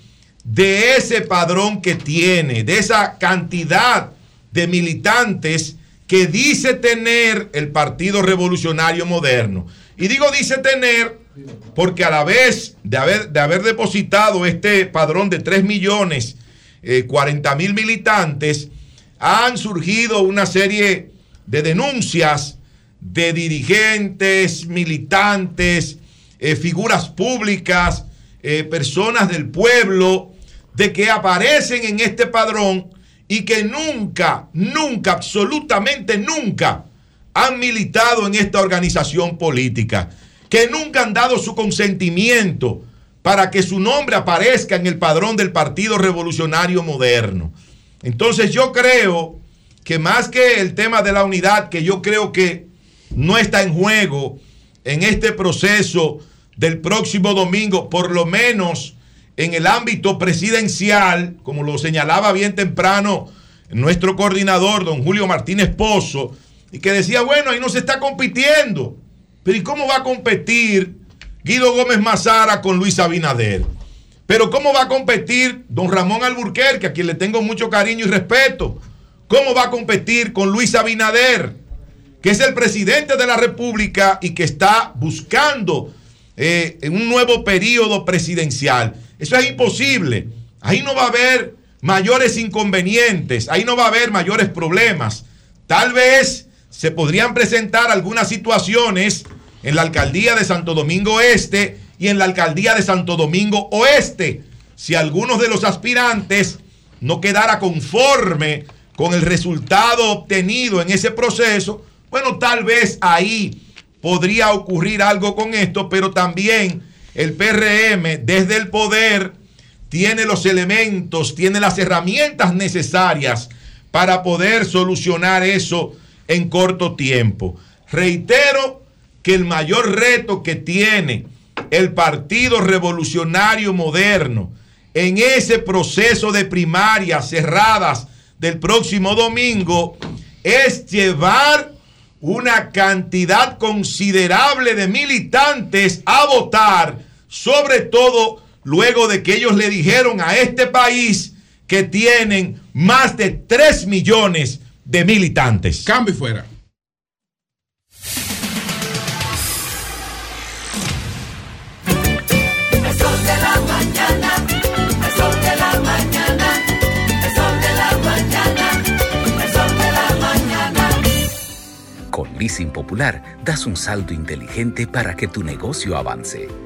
de ese padrón que tiene, de esa cantidad de militantes que dice tener el Partido Revolucionario Moderno. Y digo dice tener porque a la vez de haber, de haber depositado este padrón de 3 millones eh, 40 mil militantes, han surgido una serie de denuncias de dirigentes, militantes, eh, figuras públicas, eh, personas del pueblo, de que aparecen en este padrón y que nunca, nunca, absolutamente nunca han militado en esta organización política, que nunca han dado su consentimiento para que su nombre aparezca en el padrón del Partido Revolucionario Moderno. Entonces yo creo que más que el tema de la unidad, que yo creo que no está en juego en este proceso del próximo domingo, por lo menos en el ámbito presidencial, como lo señalaba bien temprano nuestro coordinador, don Julio Martínez Pozo, y que decía, bueno, ahí no se está compitiendo. Pero ¿y cómo va a competir Guido Gómez Mazara con Luis Abinader? Pero ¿cómo va a competir don Ramón Alburquerque, a quien le tengo mucho cariño y respeto? ¿Cómo va a competir con Luis Abinader, que es el presidente de la República y que está buscando eh, un nuevo periodo presidencial? Eso es imposible. Ahí no va a haber mayores inconvenientes, ahí no va a haber mayores problemas. Tal vez se podrían presentar algunas situaciones en la alcaldía de Santo Domingo Este y en la alcaldía de Santo Domingo Oeste, si algunos de los aspirantes no quedara conforme con el resultado obtenido en ese proceso, bueno, tal vez ahí podría ocurrir algo con esto, pero también el PRM desde el poder tiene los elementos, tiene las herramientas necesarias para poder solucionar eso en corto tiempo. Reitero que el mayor reto que tiene el Partido Revolucionario Moderno en ese proceso de primarias cerradas del próximo domingo es llevar una cantidad considerable de militantes a votar, sobre todo luego de que ellos le dijeron a este país que tienen más de 3 millones de militantes. Cambio y fuera. El sol de la mañana, el sol de la mañana, el sol de la mañana, el sol de la mañana. Con Leasing Popular das un salto inteligente para que tu negocio avance.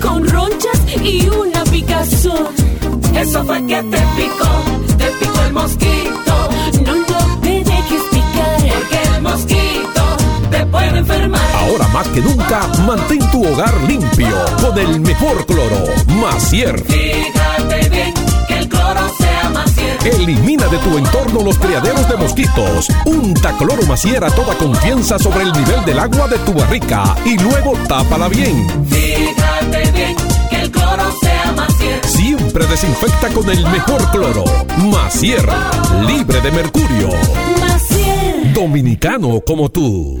con ronchas y una picazón, eso fue que te picó, te picó el mosquito. No, no te dejes picar, porque el mosquito te puede enfermar. Ahora más que nunca, mantén tu hogar limpio con el mejor cloro, Macier. Fíjate bien que el cloro sea más cierto. Elimina de tu entorno los criaderos de mosquitos. Unta cloro Macier a toda confianza sobre el nivel del agua de tu barrica y luego tápala bien. Fíjate bien que el cloro sea. Siempre desinfecta con el mejor cloro, Macier, libre de mercurio. Dominicano como tú.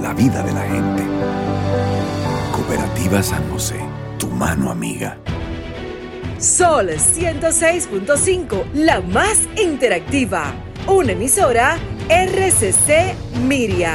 la vida de la gente. Cooperativa San José, tu mano amiga. Sol 106.5, la más interactiva. Una emisora RCC Miria.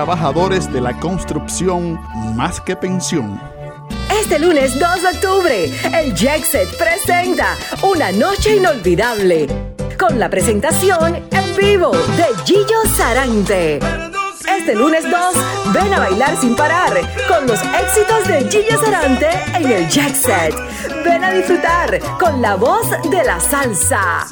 de la construcción más que pensión. Este lunes 2 de octubre, el Jackset presenta Una Noche Inolvidable. Con la presentación en vivo de Gillo Sarante. Este lunes 2, ven a bailar sin parar con los éxitos de Gillo Sarante en el Jackset. Ven a disfrutar con la voz de la salsa.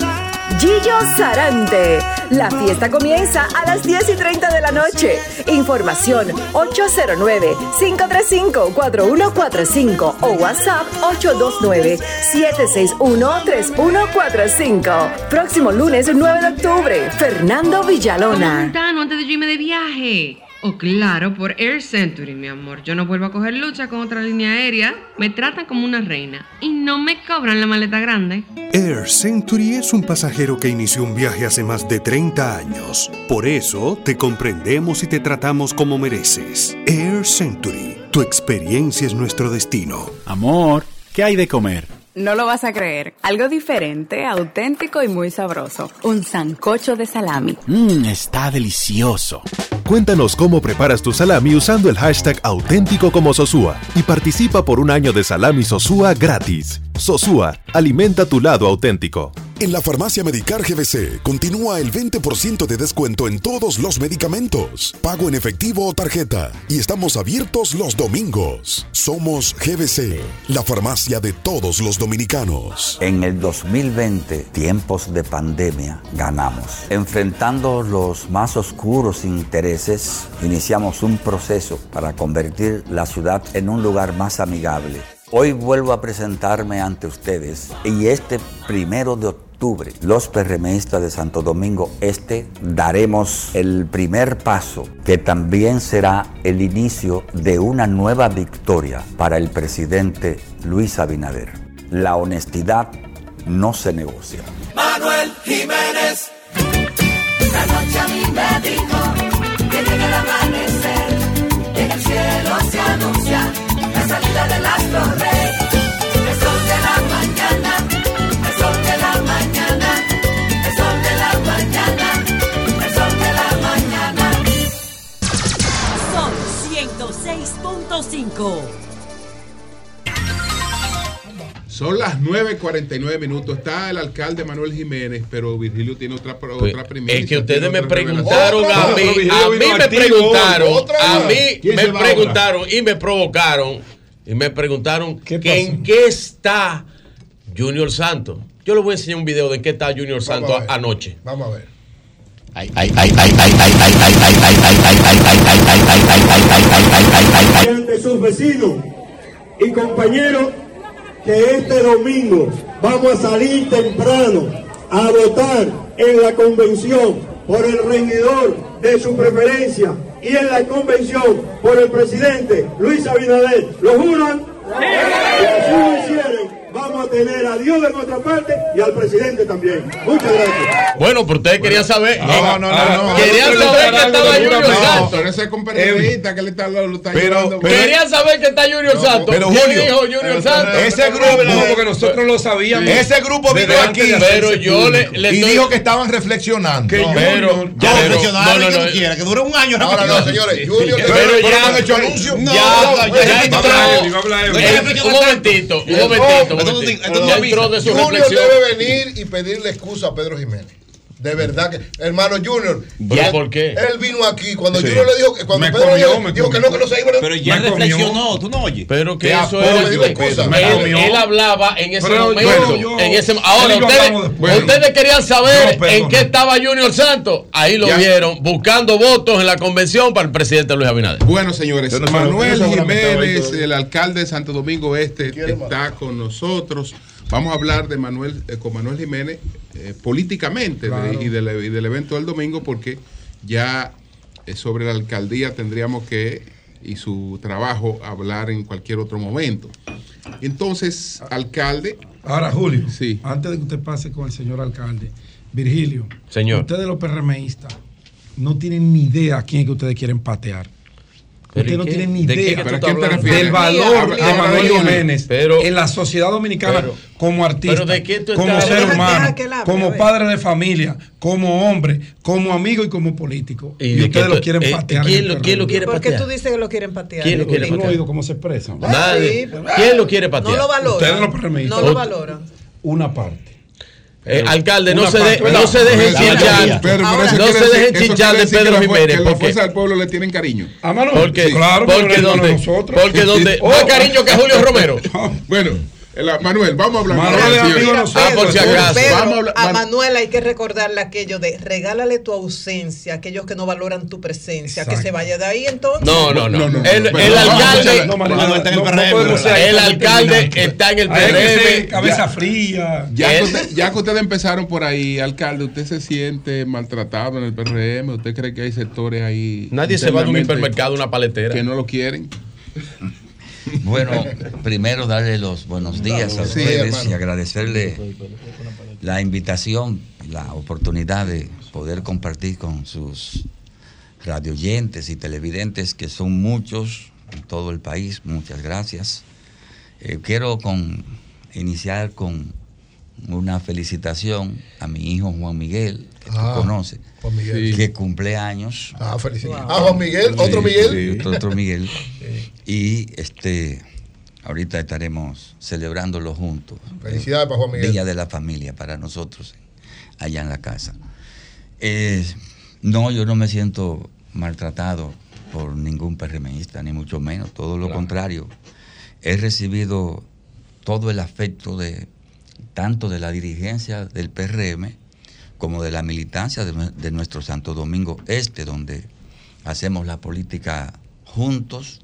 Gillo Sarante. La fiesta comienza a las 10 y 30 de la noche. Información 809-535-4145 o WhatsApp 829-761-3145. Próximo lunes 9 de octubre, Fernando Villalona. Antes de irme de viaje. Oh, claro, por Air Century, mi amor. Yo no vuelvo a coger lucha con otra línea aérea. Me tratan como una reina y no me cobran la maleta grande. Air Century es un pasajero que inició un viaje hace más de 30 años. Por eso te comprendemos y te tratamos como mereces. Air Century, tu experiencia es nuestro destino. Amor, ¿qué hay de comer? No lo vas a creer. Algo diferente, auténtico y muy sabroso. Un sancocho de salami. Mmm, está delicioso. Cuéntanos cómo preparas tu salami usando el hashtag auténtico como Sosúa y participa por un año de salami Sosúa gratis. Sosúa, alimenta tu lado auténtico. En la farmacia Medicar GBC continúa el 20% de descuento en todos los medicamentos, pago en efectivo o tarjeta, y estamos abiertos los domingos. Somos GBC, la farmacia de todos los dominicanos. En el 2020, tiempos de pandemia, ganamos. Enfrentando los más oscuros intereses, iniciamos un proceso para convertir la ciudad en un lugar más amigable. Hoy vuelvo a presentarme ante ustedes y este primero de octubre, los PRMistas de Santo Domingo Este daremos el primer paso que también será el inicio de una nueva victoria para el presidente Luis Abinader. La honestidad no se negocia. Manuel Jiménez. La noche a mí me el cielo se anuncia la salida del astro rey. El sol de la mañana, el sol de la mañana, el sol de la mañana, el sol de la mañana. Son 106.5. Son las 9.49 minutos. Está el alcalde Manuel Jiménez, pero Virgilio tiene otra, otra primicia. Es que ustedes me preguntaron a mí, a mí me preguntaron, a mí ¿Quién me preguntaron y me provocaron y me preguntaron que en qué está Junior Santos. Yo les voy a enseñar un video de en qué está Junior Santos a ver. anoche. Vamos a ver. ante sus vecinos y compañeros que este domingo vamos a salir temprano a votar en la convención por el regidor de su preferencia y en la convención por el presidente Luis Abinader. ¿Lo juran? Así lo vamos a tener a Dios de nuestra parte y al presidente también. Muchas gracias. Bueno, pero ustedes querían saber. No, no, no, no. Querían saber que estaba Junior Santos. pero ese compañerita que le está, lo, lo está Pero- pero- Querían saber que está Junior Santos. Pero ¿Quién Julio, dijo Junior Santos? ese grupo, No, porque nosotros lo sabíamos. ese grupo vino aquí, Pero yo le, le y estoy- dijo que estaban reflexionando. Que No, Junior- ya pero- reflexionaron, no, no, ¿qué no, tú quieres? Que dure un año. Ahora no, señores. Junior Pero, Pero pero ya- no han hecho anuncio. Ya, No, ya, ya Eh, Un momentito, un momentito. Junior reflexión. debe venir y pedirle excusa a Pedro Jiménez. De verdad que, hermano Junior. ¿Pero él- por qué? Él vino aquí cuando Sí. Junior le dijo que cuando Me Pedro comió, le me dijo que no, que no se iba Pero ya Me comió. reflexionó, tú no oyes. Pero que eso era. él, hablaba en ese Pero momento. yo- yo- en ese, ahora, ustedes, querían saber No, en qué estaba Junior Santos. Ahí lo Ya. vieron, buscando votos en la convención para el presidente Luis Abinader. Bueno, señores, no Manuel Jiménez, el alcalde de Santo Domingo Este, está con nosotros. Vamos a hablar de Manuel, eh, con Manuel Jiménez eh, políticamente de- y, del, y del evento del domingo, porque ya eh, sobre la alcaldía tendríamos que, y su trabajo, hablar en cualquier otro momento. Entonces, alcalde, Ahora, Julio, Sí. antes de que usted pase con el señor alcalde, Virgilio, Señor. ustedes los PRMistas no tienen ni idea a quién es que ustedes quieren patear. ¿Pero Ustedes y no qué? tienen ni ¿De qué idea que tú ¿Pero a estás quién del valor Habla- de Manuel Jiménez. En la sociedad dominicana pero- como artista, pero ¿de qué tú como estás ser humano, como padre de familia, como hombre, como amigo y como político. ¿Y Y, de ustedes lo quieren eh, patear. quién lo- quién lo PRM. quiere ¿Por qué patear? tú dices que lo quieren patear? ¿Quién lo quiere ¿Tú no has patear? oído cómo se expresan? Nadie. ¿Quién lo quiere patear? No lo valora. Ustedes. No lo valora. Una parte. Eh, alcalde, no se, de- no se dejen chinchar. No se dejen chinchar de Pedro Jiménez, Que la porque- fuerza del pueblo le tienen cariño. Porque, claro, porque donde, porque donde Oh. más cariño que Julio Romero. Bueno, el- Manuel, vamos a hablar Manuel amigo nosotros. Ah, por si acaso. Pedro, Vamos a hablar- a Man- Manuel hay que recordarle aquello de regálale tu ausencia a aquellos que no valoran tu presencia, que se vaya de ahí entonces. No, no, no. No, no, no. El, alcalde, No, Manuel, está en el PRM, el alcalde está en el PRM. cabeza fría. Ya ya que ustedes empezaron por ahí, alcalde, ¿usted se siente maltratado en el PRM? ¿Usted cree que hay sectores ahí? Nadie se va de un hipermercado una paletera. Que no lo quieren. Bueno, primero darle los buenos días a ustedes y agradecerle la invitación, la oportunidad de poder compartir con sus radioyentes y televidentes, que son muchos en todo el país. Muchas gracias. Eh, quiero con iniciar con una felicitación a mi hijo Juan Miguel, que Ah, tú conoces, Juan Miguel. que cumple años. Ah, felicidades. Ah, Juan Miguel, otro Miguel. Sí, otro Miguel. Y este, ahorita estaremos celebrándolo juntos. Felicidades para Juan Miguel. Día de la familia para nosotros, allá en la casa. Eh, no, yo no me siento maltratado por ningún PRMista, ni mucho menos, todo lo contrario. He recibido todo el afecto de tanto de la dirigencia del PRM como de la militancia de, nue- de nuestro Santo Domingo Este, donde hacemos la política juntos,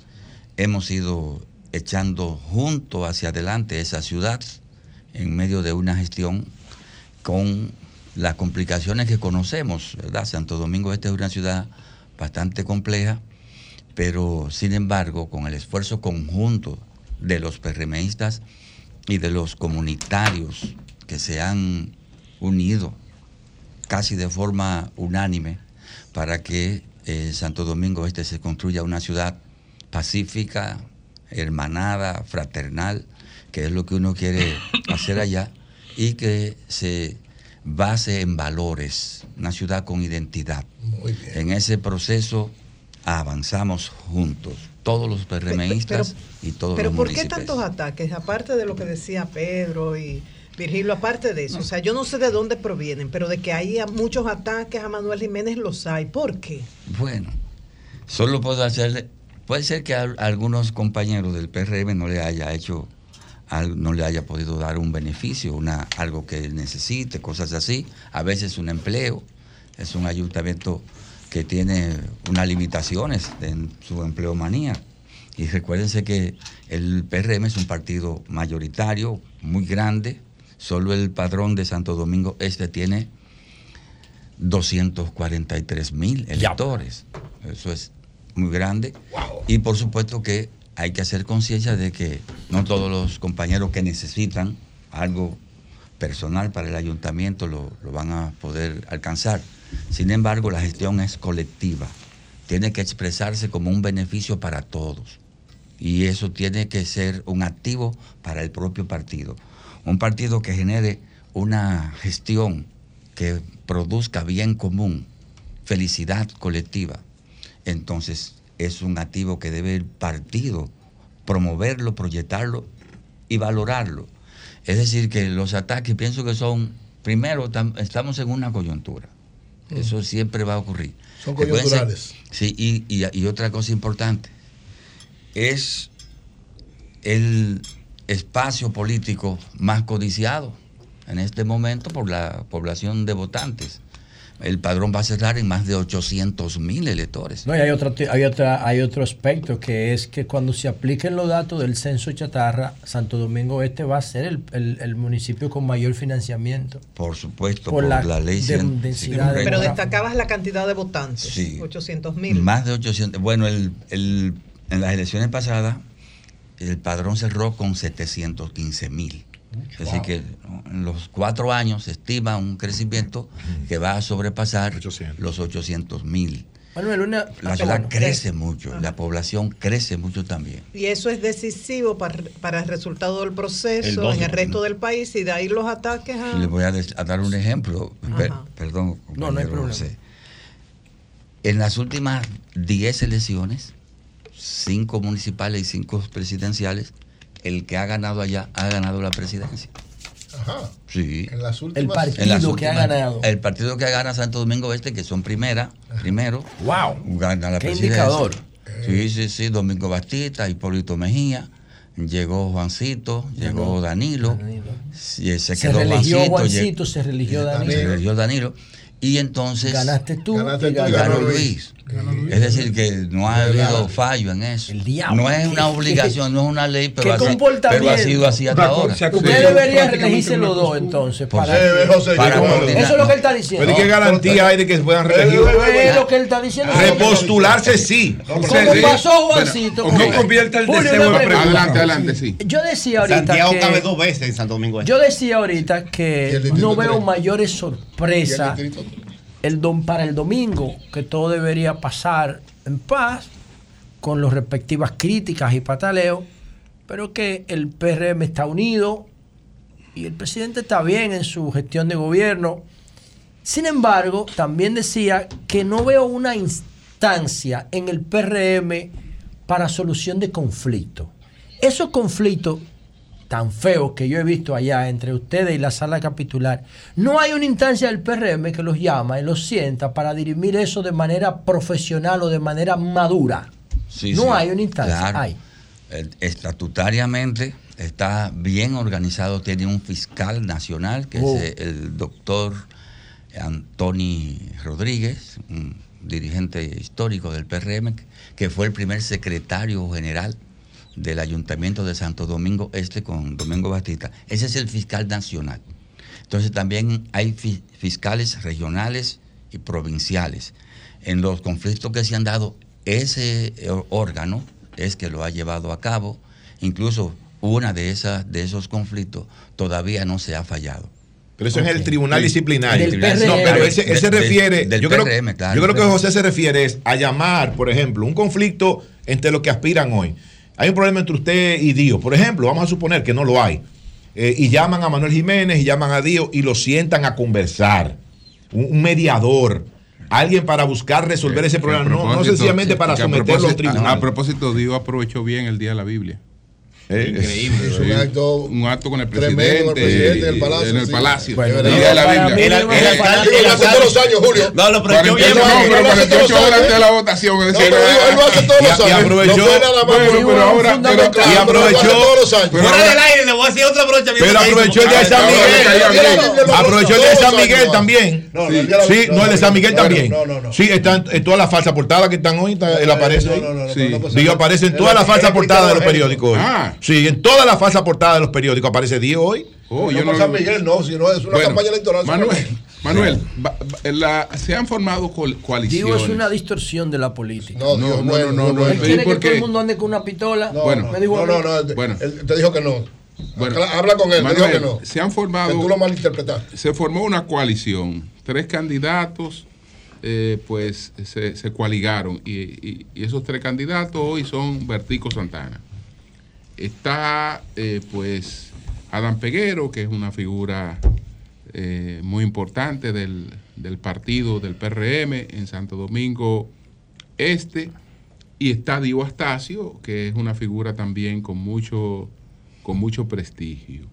hemos ido echando juntos hacia adelante esa ciudad en medio de una gestión con las complicaciones que conocemos, ¿verdad? Santo Domingo Este es una ciudad bastante compleja, pero sin embargo, con el esfuerzo conjunto de los PRMistas y de los comunitarios que se han unido casi de forma unánime para que eh, Santo Domingo Este se construya una ciudad pacífica, hermanada, fraternal, que es lo que uno quiere hacer allá, y que se base en valores, una ciudad con identidad. En ese proceso avanzamos juntos, todos los PRMistas y todos Pero los ¿por qué tantos ataques? Aparte de lo que decía Pedro y Virgilio, aparte de eso, o sea, yo no sé de dónde provienen, pero de que hay muchos ataques a Manuel Jiménez los hay. ¿Por qué? Bueno, solo puedo hacerle. Puede ser que a, algunos compañeros del PRM no le haya hecho, no le haya podido dar un beneficio, una, algo que él necesite, cosas así. A veces un empleo. Es un ayuntamiento que tiene unas limitaciones en su empleomanía. Y recuérdense que el PRM es un partido mayoritario, muy grande. Solo el padrón de Santo Domingo Este tiene 243 mil electores. Eso es muy grande. Y por supuesto que hay que hacer conciencia de que no todos los compañeros que necesitan algo personal para el ayuntamiento lo, lo van a poder alcanzar. Sin embargo, la gestión es colectiva. Tiene que expresarse como un beneficio para todos. Y eso tiene que ser un activo para el propio partido. Un partido que genere una gestión que produzca bien común, felicidad colectiva. Entonces es un activo que debe el partido promoverlo, proyectarlo y valorarlo. Es decir, que los ataques pienso que son, primero, tam- estamos en una coyuntura. Mm. Eso siempre va a ocurrir. Son ser- coyunturales. Sí, y, y- y otra cosa importante, es el espacio político más codiciado en este momento por la población de votantes. El padrón va a cerrar en más de 800 mil electores. No, y hay, otro, hay, otra, hay otro aspecto que es que cuando se apliquen los datos del censo chatarra, Santo Domingo Este va a ser el, el- el municipio con mayor financiamiento. Por supuesto, Por por, la la, ley de- 100, densidad de- Pero destacabas la cantidad de votantes, Sí. 800 mil. Más de 800. Bueno, el, el- en las elecciones pasadas, el padrón cerró con 715 mil. Es decir, que en los cuatro años se estima un crecimiento que va a sobrepasar los 800 mil. Manuel, una. La ciudad bueno, crece mucho, la población crece mucho también. Y eso es decisivo para, para el resultado del El proceso en el resto del país y de ahí los ataques a... Les voy a, des- a dar un ejemplo. Per- perdón, No, no hay compañero problema. José. En las últimas 10 elecciones, cinco municipales y cinco presidenciales, el que ha ganado allá ha ganado la presidencia. Ajá. Sí. En las últimas. partido En las que ha ganado. El partido que gana Santo Domingo Este, que son primera, primero. Wow. Gana la Qué presidencia. indicador. Sí, sí, sí. Domingo Bastista, Hipólito Mejía. Llegó Juancito, llegó Danilo. se Se quedó religió Juancito, Juancito, lleg- se religió Danilo. Se religió Danilo. Y entonces. Ganaste tú Ganaste y tú, ganó ganó Luis. Es decir, que no ha habido fallo en eso. No es una obligación, no es una ley, pero, ha sido así hasta ahora. Usted debería reelegirse los dos entonces. Para, José, para yo- coordinar. Eso es lo que él está diciendo. Pero ¿y qué garantía hay de que puedan reelegir? Es lo que él está diciendo. Repostularse sí. Como pasó Juancito. No convierta el deseo en. Adelante, adelante, sí. Yo decía ahorita Santiago que, cabe dos veces en Santo Domingo Este. yo decía ahorita que no veo mayores sorpresas ¿Y el dom- para el domingo, que todo debería pasar en paz, con las respectivas críticas y pataleos, pero que el PRM está unido y el presidente está bien en su gestión de gobierno. Sin embargo, también decía que no veo una instancia en el PRM para solución de conflictos. Esos conflictos tan feos que yo he visto allá entre ustedes y la sala capitular, no hay una instancia del PRM que los llama y los sienta para dirimir eso de manera profesional o de manera madura. Sí, no sí. hay una instancia. Claro. Hay. Estatutariamente está bien organizado, tiene un fiscal nacional que Oh. es eh, el doctor Antoni Rodríguez, un dirigente histórico del PRM, que fue el primer secretario general del Ayuntamiento de Santo Domingo Este con Domingo Batista. Ese es el fiscal nacional. Entonces también hay fi- fiscales regionales y provinciales. En los conflictos que se han dado, ese eh, órgano es que lo ha llevado a cabo. Incluso una de esas de esos conflictos todavía no se ha fallado. Pero eso es el tribunal disciplinario. No, pero ese, él se refiere. del yo, creo, PRM, claro. yo creo que José se refiere es a llamar, por ejemplo, un conflicto entre los que aspiran hoy. Hay un problema entre usted y Dios. Por ejemplo, vamos a suponer que no lo hay. Eh, y llaman a Manuel Jiménez y llaman a Dios y lo sientan a conversar. Un, un mediador. Alguien para buscar resolver ese Que a problema. No, no sencillamente para someterlo a un tribunal. A propósito, Dios aprovechó bien el día de la Biblia. Increíble. Sí, Un acto un acto con el tremendo presidente, con el presidente en el y- palacio, En el sí. palacio. Bueno, no, la Biblia. mí El- el- el- lo hace todos los años, Julio. No, lo aprovechó 48 bien. No, años, pero lo hace 48 todos los horas antes de la votación. es No, pero digo, él lo hace todos Y- los y años. aprovechó- No fue nada más Bueno, por- pero ahora- fundamental, pero- y lo hace aprovechó- todos los años. pero- Fuera del aire, le voy a decir otra brocha. Pero aprovechó el día de San Ahora, Miguel. Aprovechó el día de San Miguel también. Sí, no, el de San Miguel también. Sí, están en todas las falsas portadas que están hoy, está- él aparece ahí. No, no, no, Sí. no pasa Dios nada. aparece en Él todas es- las falsas es portadas de los periódicos hoy. Ah. Sí, en todas las falsas portadas de los periódicos aparece Dios hoy. Oh, No yo San Miguel, no, si no es una Bueno, campaña electoral. Manuel, Manuel, la- se han formado coaliciones. Digo, es una distorsión de la política. No, No, Dios, no, no, no, bueno. Él pero ¿y quiere que todo el mundo ande con una pistola. No, Bueno, no, me dijo no, a no, no, Bueno. él te dijo que no. Bueno, Habla- con él, te dijo Manuel, que no. se han Que formado. tú lo malinterpretaste. se formó una coalición, tres candidatos, eh, pues se, se coaligaron y, y- y esos tres candidatos hoy son Bertico Santana. Está eh, pues Adán Peguero, que es una figura eh, muy importante del, del partido del PRM en Santo Domingo Este, y está Dio Astacio, que es una figura también con mucho, con mucho prestigio.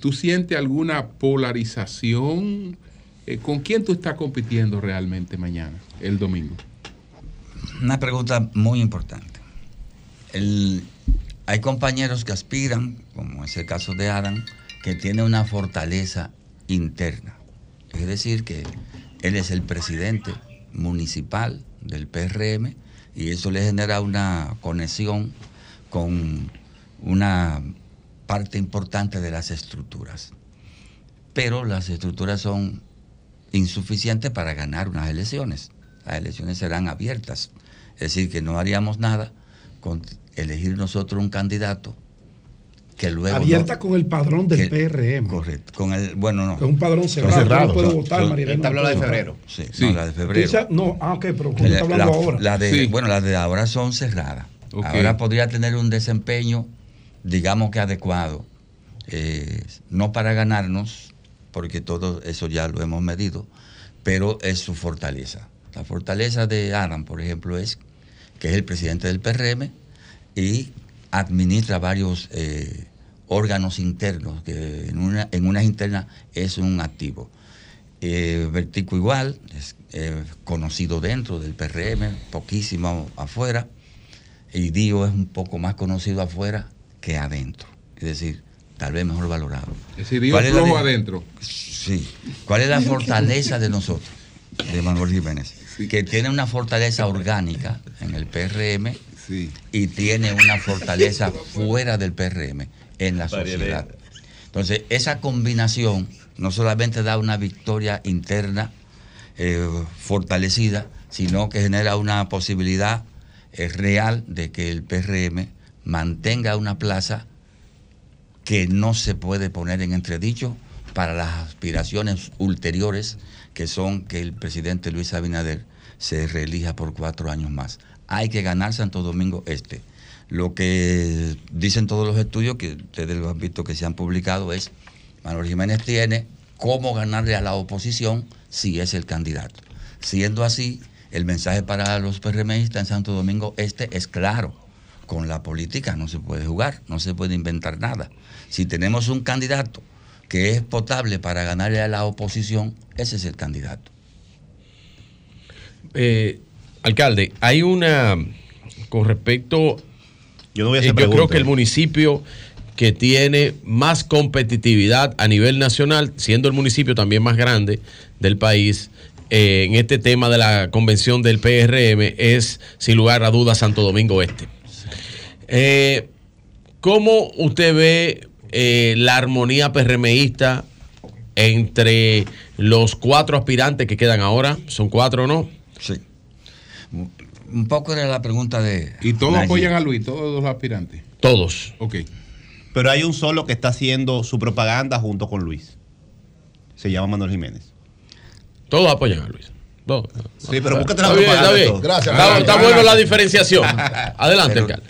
¿Tú sientes alguna polarización? Eh, ¿Con quién tú estás compitiendo realmente mañana, el domingo? Una pregunta muy importante. El- hay compañeros que aspiran, como es el caso de Adam, que tiene una fortaleza interna. Es decir, que él es el presidente municipal del PRM y eso le genera una conexión con una parte importante de las estructuras. Pero las estructuras son insuficientes para ganar unas elecciones. Las elecciones serán abiertas. Es decir, que no haríamos nada con elegir nosotros un candidato que luego... no- Abierta con el padrón del que- PRM. Correcto. Con el, bueno, no. Es un padrón cerrado. no puedes son- votar, María la de febrero. Sí, Sí. no, la de febrero. Dice- No, ah, ok, pero ¿cómo La, está hablando la- ahora? la de, Sí. Bueno, las de ahora son cerradas. Ahora podría tener un desempeño, digamos que adecuado, eh, no para ganarnos, porque todo eso ya lo hemos medido, pero es su fortaleza. La fortaleza de Adam, por ejemplo, es que es el presidente del PRM y administra varios eh, órganos internos, que en una, en unas internas es un activo. Eh, Vertico igual, es eh, conocido dentro del PRM, poquísimo afuera, y Dio es un poco más conocido afuera que adentro, es decir, tal vez mejor valorado. Es decir, Dios ¿Cuál es flojo adentro. Sí. ¿Cuál es la fortaleza de nosotros, de Manuel Jiménez? Que tiene una fortaleza orgánica en el PRM Sí. y tiene una fortaleza fuera del PRM en la sociedad. Entonces, esa combinación no solamente da una victoria interna eh, fortalecida, sino que genera una posibilidad eh, real de que el PRM mantenga una plaza que no se puede poner en entredicho para las aspiraciones ulteriores, que son que el presidente Luis Abinader se reelija por cuatro años más. Hay que ganar Santo Domingo Este. Lo que dicen todos los estudios, que ustedes lo han visto que se han publicado, es Manuel Jiménez tiene cómo ganarle a la oposición si es el candidato. Siendo así, el mensaje para los PRMistas en Santo Domingo Este es claro. Con la política no se puede jugar, no se puede inventar nada. Si tenemos un candidato que es potable para ganarle a la oposición, ese es el candidato. Eh, alcalde, hay una con respecto. Yo no voy a eh, hacer yo creo que el municipio que tiene más competitividad a nivel nacional, siendo el municipio también más grande del país, eh, en este tema de la convención del PRM, es sin lugar a dudas Santo Domingo Este. Eh, ¿Cómo usted ve eh, la armonía PRMista entre los cuatro aspirantes que quedan ahora? ¿Son cuatro o no? Un poco era la pregunta de. ¿Y todos Nayib. apoyan a Luis, todos los aspirantes? Todos. Ok. Pero hay un solo que está haciendo su propaganda junto con Luis. Se llama Manuel Jiménez. Todos apoyan a Luis. Todos. Sí, pero búscate la Está bien, propaganda está bien. Gracias, Está, gracias. está bueno la diferenciación. Adelante, Pero- alcalde.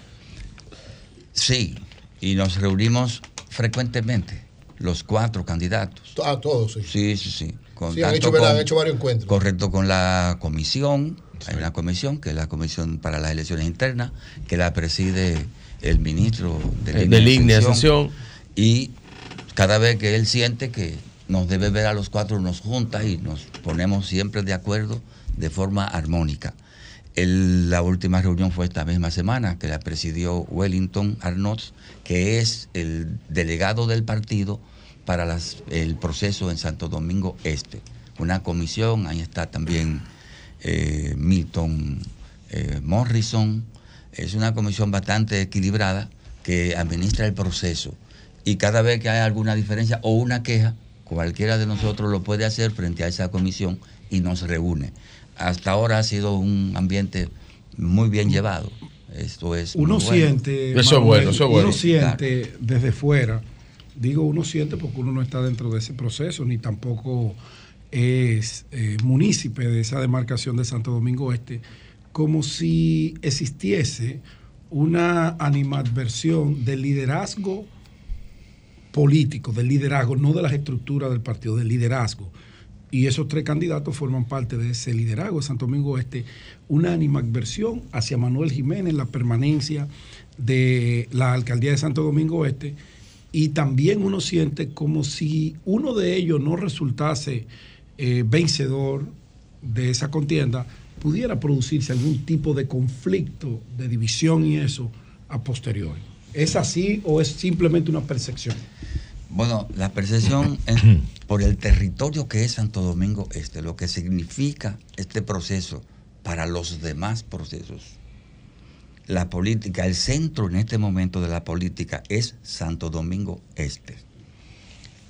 Sí, y nos reunimos frecuentemente, los cuatro candidatos. A todos, sí. Sí, sí, sí. Con Sí, han hecho, con- han hecho varios encuentros. Correcto, con la comisión. Hay una comisión, que es la Comisión para las Elecciones Internas, que la preside el ministro de de línea de. Y cada vez que él siente que nos debe ver a los cuatro, nos junta y nos ponemos siempre de acuerdo de forma armónica. El- la última reunión fue esta misma semana, que la presidió Wellington Arnott, que es el delegado del partido para las- el proceso en Santo Domingo Este. Una comisión, ahí está también eh, Milton eh, Morrison. Es una comisión bastante equilibrada que administra el proceso. Y cada vez que hay alguna diferencia o una queja, cualquiera de nosotros lo puede hacer frente a esa comisión y nos reúne. Hasta ahora ha sido un ambiente muy bien llevado. Esto es Uno muy bueno. siente, Manuel, uno siente desde fuera, digo uno siente porque uno no está dentro de ese proceso, ni tampoco es eh, munícipe de esa demarcación de Santo Domingo Este, como si existiese una animadversión del liderazgo político, del liderazgo, no de las estructuras del partido, del liderazgo. Y esos tres candidatos forman parte de ese liderazgo de Santo Domingo Este, una animadversión hacia Manuel Jiménez, la permanencia de la alcaldía de Santo Domingo Este, y también uno siente como si uno de ellos no resultase eh, vencedor de esa contienda, pudiera producirse algún tipo de conflicto, de división y eso a posteriori. ¿Es así o es simplemente una percepción? Bueno, la percepción es por el territorio que es Santo Domingo Este, lo que significa este proceso para los demás procesos. La política, el centro en este momento de la política es Santo Domingo Este.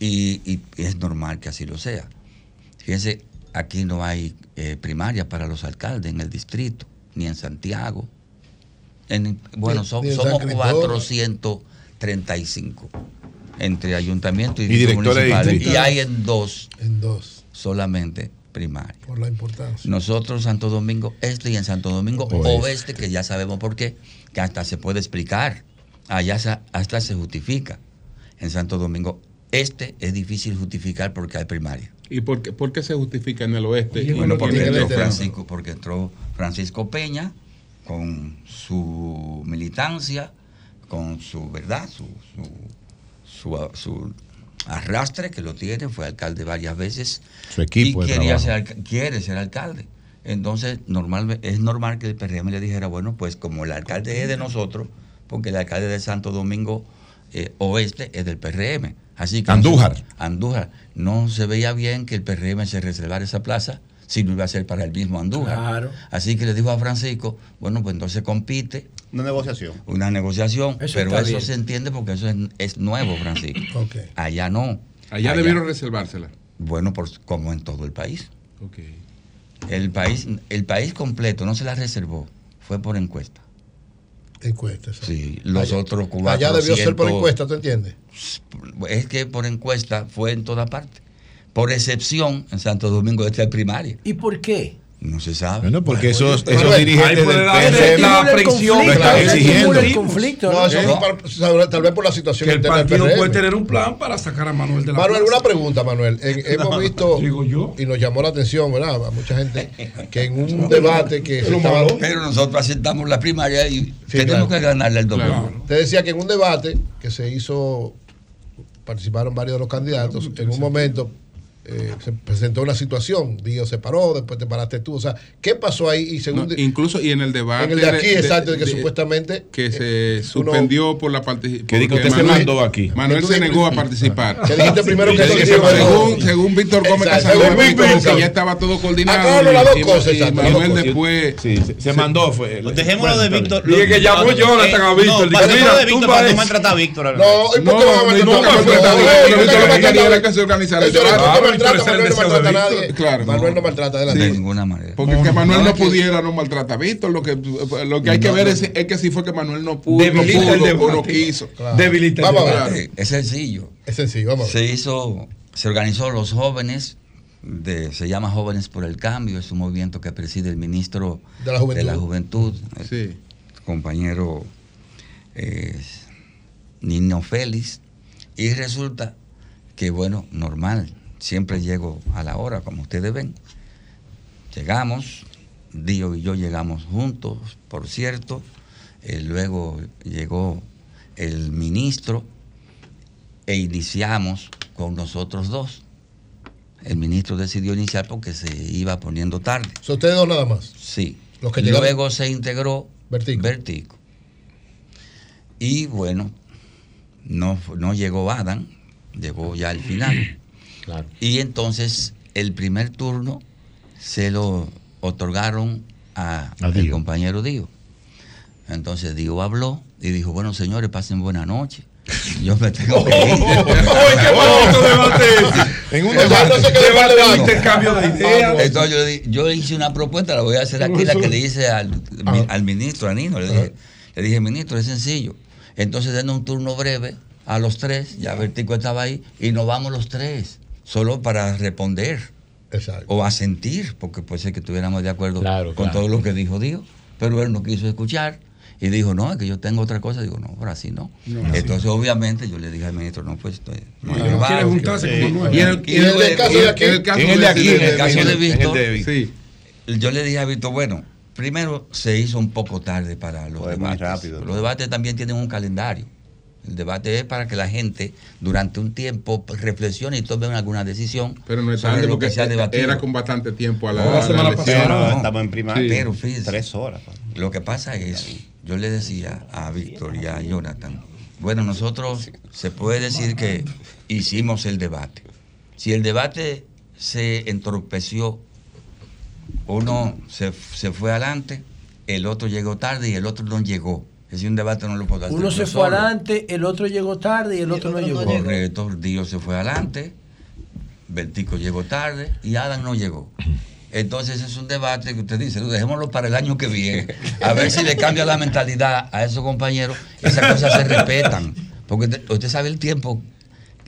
Y, y es normal que así lo sea. Fíjense, aquí no hay eh, primaria para los alcaldes en el distrito, ni en Santiago. En- bueno, so- somos Cristóbal. 435 entre ayuntamiento y, Y distritos directores de. Y hay en dos, En dos, solamente primaria. por la importancia. Nosotros Santo Domingo Este y en Santo Domingo Oeste. Oeste, que ya sabemos por qué, que hasta se puede explicar, allá hasta se justifica. En Santo Domingo Este es difícil justificar porque hay primaria. ¿Y por qué, por qué se justifica en el oeste? y Bueno, no porque entró este? Francisco, porque entró Francisco Peña con su militancia, con su verdad, su, su, su- su arrastre que lo tiene, fue alcalde varias veces. Su equipo y quería ser, quiere ser alcalde. Entonces, normal, es normal que el PRM le dijera, bueno, pues como el alcalde es de nosotros, porque el alcalde de Santo Domingo eh, Oeste es del PRM. Así que Andújar. no se- Andújar. No se veía bien que el PRM se reservara esa plaza si no iba a ser para el mismo Andújar. Claro. Así que le dijo a Francisco, bueno, pues entonces compite. Una negociación. Una negociación. Eso pero eso bien. se entiende porque eso es, es nuevo, Francisco. Ok. Allá no. Allá debieron reservársela. Bueno, por, como en todo el país. Ok. El país, el país completo no se la reservó, fue por encuesta. Encuestas. Sí, los Allá- otros cubanos. Allá debió ser por encuesta, ¿tú entiendes? Es que por encuesta fue en toda parte. Por excepción, en Santo Domingo este es primaria. ¿Y por qué? No se sabe. Bueno, porque esos, Bueno, esos dirigentes del la presión están exigiendo. el conflicto, No, eso ¿Eh? para- tal vez por la situación Que el del partido puede tener un plan para sacar a Manuel de la Manuel, plaza. una pregunta, Manuel. En- hemos No, visto, y nos llamó la atención, ¿verdad? A mucha gente, que en un debate que se estaba... Pero nosotros aceptamos la primaria y Sí, tenemos claro. que ganarle el domingo. Te decía que en un debate que se hizo, participaron varios de los candidatos, en un momento eh, se presentó una situación, Dios se paró, después te paraste tú, o sea, ¿qué pasó ahí? Y según incluso y en el debate en el de aquí, exacto, de, que supuestamente que se eh, suspendió por la participación. Que dijo Manuel, se mandó aquí. Manuel se negó a participar. Dijiste primero que, se mandó, según, según Víctor Gómez que ya estaba todo coordinado. Ah, las dos cosas, y Manuel después sí, se, mandó fue. Dejémoslo de Víctor. Que llamó Jonathan a Víctor, a Víctor. No, ¿y Víctor? Víctor lo que quería era que se organizara el el Manuel no de maltrata a nadie. Claro. Manuel no maltrata a nadie. De ninguna manera. Porque que Manuel no, no pudiera no maltrata a Víctor. Lo que, lo que hay que No, ver no. es, es que si fue que Manuel no pudo, no Debilita el pudo no quiso. Claro. Debilita el Vamos a ver. Es sencillo. Es sencillo, vamos a ver. Se hizo, se organizó los jóvenes, de, se llama Jóvenes por el Cambio, es un movimiento que preside el ministro De la Juventud. de la Juventud, el Sí. compañero eh, Nino Félix, y resulta que, bueno, normal, siempre llego a la hora, como ustedes ven. Llegamos, Dio y yo llegamos juntos, por cierto, eh, luego llegó el ministro e iniciamos con nosotros dos. El ministro decidió iniciar porque se iba poniendo tarde. ¿Son ustedes dos nada más? Sí. Los que llegaron- Luego se integró Vertico. Vertico. Y bueno, no, no llegó Adam, llegó ya al final. Y entonces el primer turno se lo otorgaron a, A el compañero Dio. Entonces Dio habló y dijo, bueno señores, pasen buena noche. Yo me tengo que ir. En un El debate. no se quedó Debate, un debate. intercambio de ideas. Entonces yo, yo hice una propuesta, la voy a hacer aquí, la que le hice al, al ministro, a Nino. Le dije, le dije, ministro, es sencillo. Entonces denos un turno breve a los tres, ya Vertico estaba ahí, y nos vamos los tres, solo para responder Exacto. o asentir, porque puede ser que estuviéramos de acuerdo Claro, con claro. todo lo que dijo Dios. Pero él no quiso escuchar y dijo, no, es que yo tengo otra cosa. Digo, no, ahora sí no. Entonces, obviamente, yo le dije al ministro, no, pues estoy. No, No, quiere juntarse con Manuel. Y en el, Y en el caso de aquí, en el caso en el de aquí, en el caso en de el- Víctor, Sí. yo le dije a Víctor, bueno, primero se hizo un poco tarde para los Fue debates. rápido. Los debates también tienen un calendario. El debate es para que la gente durante un tiempo reflexione y tome alguna decisión Pero no es tarde lo porque que se ha debatido. era con bastante tiempo a la, La la semana elección. pasada. No. estamos en primaria. Pero fíjese. Tres horas. pa. Lo que pasa es, yo le decía a Víctor y a Jonathan, bueno, nosotros se puede decir que hicimos el debate. Si el debate se entorpeció, uno se, se fue adelante, el otro llegó tarde y el otro no llegó. Ese un debate no lo puedo hacer Uno se fue solo. adelante, el otro llegó tarde y el otro no llegó. Correcto, Dios se fue adelante, Vertico llegó tarde y Adam no llegó. Entonces es un debate que usted dice, "No, dejémoslo para el año que viene, a ver si le cambia la mentalidad a esos compañeros, esas cosas se respetan. Porque usted, usted sabe el tiempo,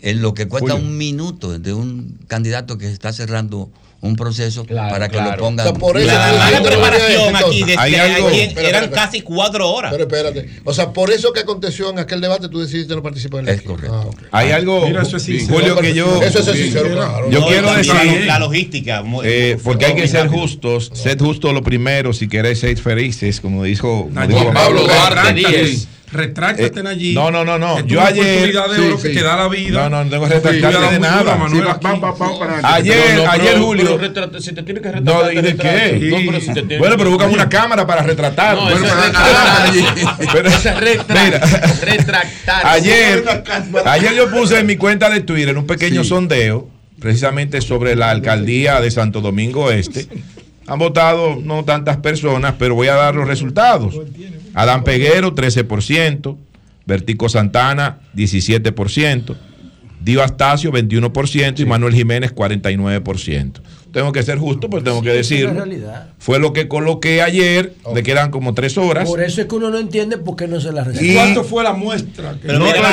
en lo que cuesta Julio. un minuto de un candidato que está cerrando un proceso Claro, para que claro. lo pongan. O sea, por eso- La preparación aquí desde Hay algo- aquí eran espera. casi cuatro horas. Pero espérate. O sea, por eso que aconteció en aquel debate, tú decidiste no participar en el Es aquí. correcto. Ah, ok. Hay algo, Mira, eso es sincero. Julio, que yo, Eso es sincero, claro. yo No, quiero decir, La logística. muy- eh, porque hay que ser justos, sed justo lo primero, si queréis ser felices, como dijo, como Nayib, dijo Pablo Duarte Díez. Retráctate, Eh, Nayib. no, no, no, no. Yo ayer- oportunidad de sí, oro que sí. te da la vida. No, no, no tengo que retractarte de nada. dura, Manuel, Sí, va- va- para- Ayer, No, no, ayer pero- Julio. pero si te tiene que No, retratar, ¿y de qué? No, pero si te tiene Bueno, que- pero buscan una cámara para retratar. No, Bueno, Mira. retractar. Ayer, ayer yo puse en mi cuenta de Twitter un pequeño sondeo precisamente sobre la alcaldía de Santo Domingo Este. Han votado no tantas personas, pero voy a dar los resultados. Adán Peguero, 13%. Vertico Santana, 17%. Dio Astacio, 21%. Y Manuel Jiménez, 49%. Tengo que ser justo, pues tengo que es la decirlo. realidad. Fue lo que coloqué ayer, le quedan como tres horas. Por eso es que uno no entiende por qué no se la recibe. Y- ¿Cuánto fue la muestra? que- Pero mira la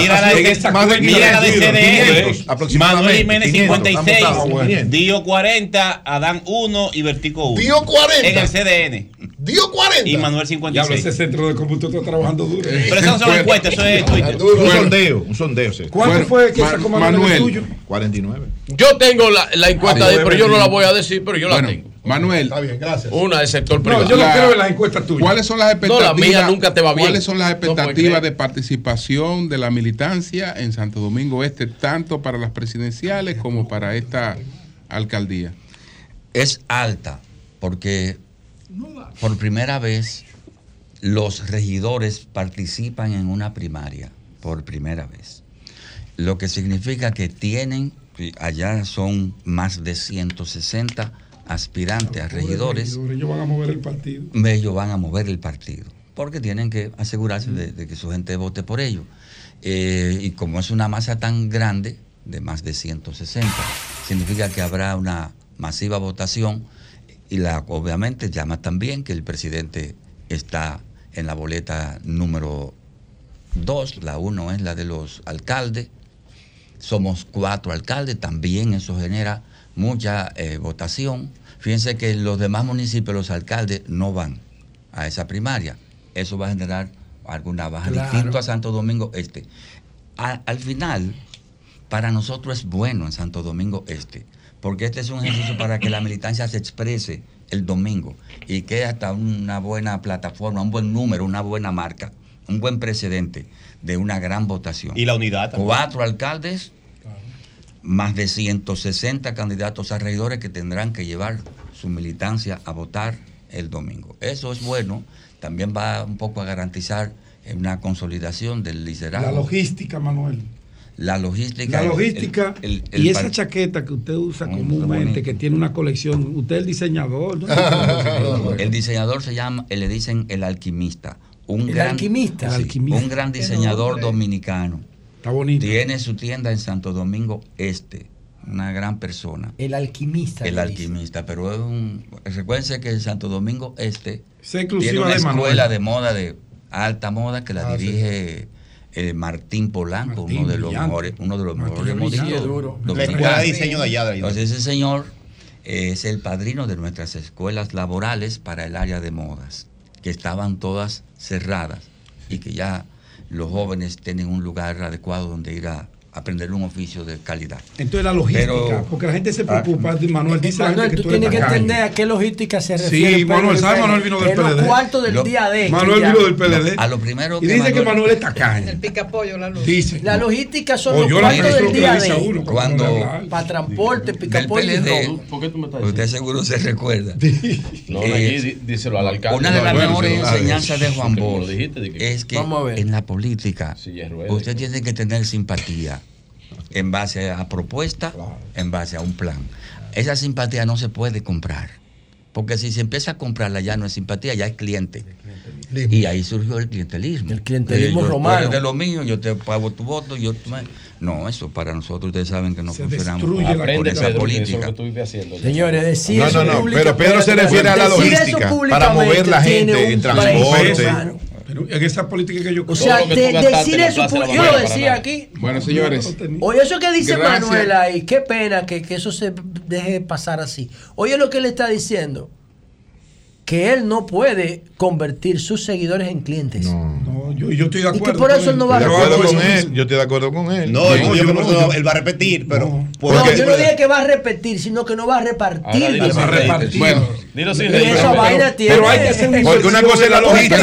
mira la de- Más de mira la de 500, CDN. 500. Manuel Jiménez 56, bueno. Dio 40, Adán 1 y Vertico 1. Dio 40. En el CDN. Dio 40. Y Manuel Diablo, 56. ese centro de cómputo está trabajando duro. Pero eso no son encuestas, eso es Twitter. Un sondeo, un sondeo. sí. ¿Cuánto fue que sacó Manuel en el Manuel, tuyo? 49. Yo tengo la, encuesta de, pero yo no la voy a decir, pero yo la tengo. Manuel. Está bien, gracias. Una del sector No, privado. yo no La- quiero ver las encuestas tuyas. ¿Cuáles son las No, expectativas? la mía nunca te va bien. ¿Cuáles son las No expectativas de participación de la militancia en Santo Domingo Este, tanto para las presidenciales como para esta alcaldía? es alta porque por primera vez los regidores participan en una primaria, por primera vez. Lo que significa que tienen, allá son más de 160 aspirantes a regidores, Ellos van a mover el partido. ellos van a mover el partido, porque tienen que asegurarse de, de que su gente vote por ellos. Eh, y como es una masa tan grande, de más de 160, significa que habrá una masiva votación y la, obviamente llama también que el presidente está en la boleta número 2, la 1 es la de los alcaldes, somos cuatro alcaldes, también eso genera mucha eh, votación. Fíjense que los demás municipios los alcaldes no van a esa primaria. Eso va a generar alguna baja, Claro. distinto a Santo Domingo Este. A- al final, para nosotros es bueno en Santo Domingo Este, porque este es un ejercicio para que la militancia se exprese el domingo y que hasta una buena plataforma, un buen número, una buena marca, un buen precedente de una gran votación. Y la unidad también. Cuatro alcaldes, más de 160 candidatos a regidores que tendrán que llevar su militancia a votar el domingo. Eso es bueno, también va un poco a garantizar una consolidación del liderazgo. La logística, Manuel. La logística. La logística el- el- y esa chaqueta que usted usa Mm, comúnmente, que tiene una colección. Usted es el diseñador. ¿no? El diseñador se llama, le dicen el alquimista. Un El gran, alquimista. Sí, El alquimista. Un gran diseñador dominicano. Está bonito. Tiene su tienda en Santo Domingo Este. Una gran persona. El alquimista. El dice. alquimista, pero es un. Recuérdense que en Santo Domingo Este tiene una de escuela Manuel. de moda, de alta moda, que la Ah, sí. dirige eh, Martín Polanco, Martín, uno de los brillante. mejores, uno de los Martín mejores Duro. La escuela de diseño de allá. de. Entonces ese señor es el padrino de nuestras escuelas laborales para el área de modas, que estaban todas cerradas y que ya los jóvenes tienen un lugar adecuado donde ir a aprender un oficio de calidad. Entonces la logística, Pero- porque la gente se preocupa, Manuel dice Manuel, tú que tú eres tienes que entender a qué logística se refiere. Sí, Manuel, Pedro, ¿sabe? Pedro? Manuel vino del PLD. cuartos del Lo- día de. que Manuel vino del PLD. A lo primero Y dice que Manuel- Manuel es tacaño. El picapollo, la luz. Dice. La logística son O los cuartos del día de. uno Cuando-. Para transporte, picapollo robo. ¿Por qué tú me estás usted seguro se recuerda. No, Eh, díselo al alcalde. Una de No, las mejores enseñanzas de Juan Bosch es que Vamos a ver. en la política usted tiene que tener simpatía en base a propuesta, en base a un plan. Esa simpatía no se puede comprar. Porque si se empieza a comprarla ya no es simpatía, ya es cliente. Y ahí surgió el clientelismo. El clientelismo Eh, yo- tú romano. eres de lo mío, yo te pago tu voto, yo me- No, eso para nosotros ustedes saben que no Se funcionamos Aprende, esa Pedro, política. haciendo. Señores, decir No, no, no, pública- pero Pedro se refiere a la logística, para mover la gente en transporte. Pero en esa política que yo O sea, de- decir eso, yo lo decía nada. aquí. Bueno, señores, Oye, eso que dice Gracias. Manuel ahí, qué pena que, que eso se deje pasar así. Oye lo que él está diciendo, que él no puede convertir sus seguidores en clientes. No, yo, yo estoy de Y que acuerdo. por eso él. no va a Estoy de Yo acuerdo hago con eso él. Yo estoy de acuerdo con él. No, yo, No, yo yo creo no, yo- él va a repetir, pero. No. por- No, Porque- yo no dije que va a repetir, sino que no va a repartir. dilo Va a repartir. Bueno, Dilo sin Y reírte. esa vaina tiene. Pero hay que hacer un Porque una cosa es la logística.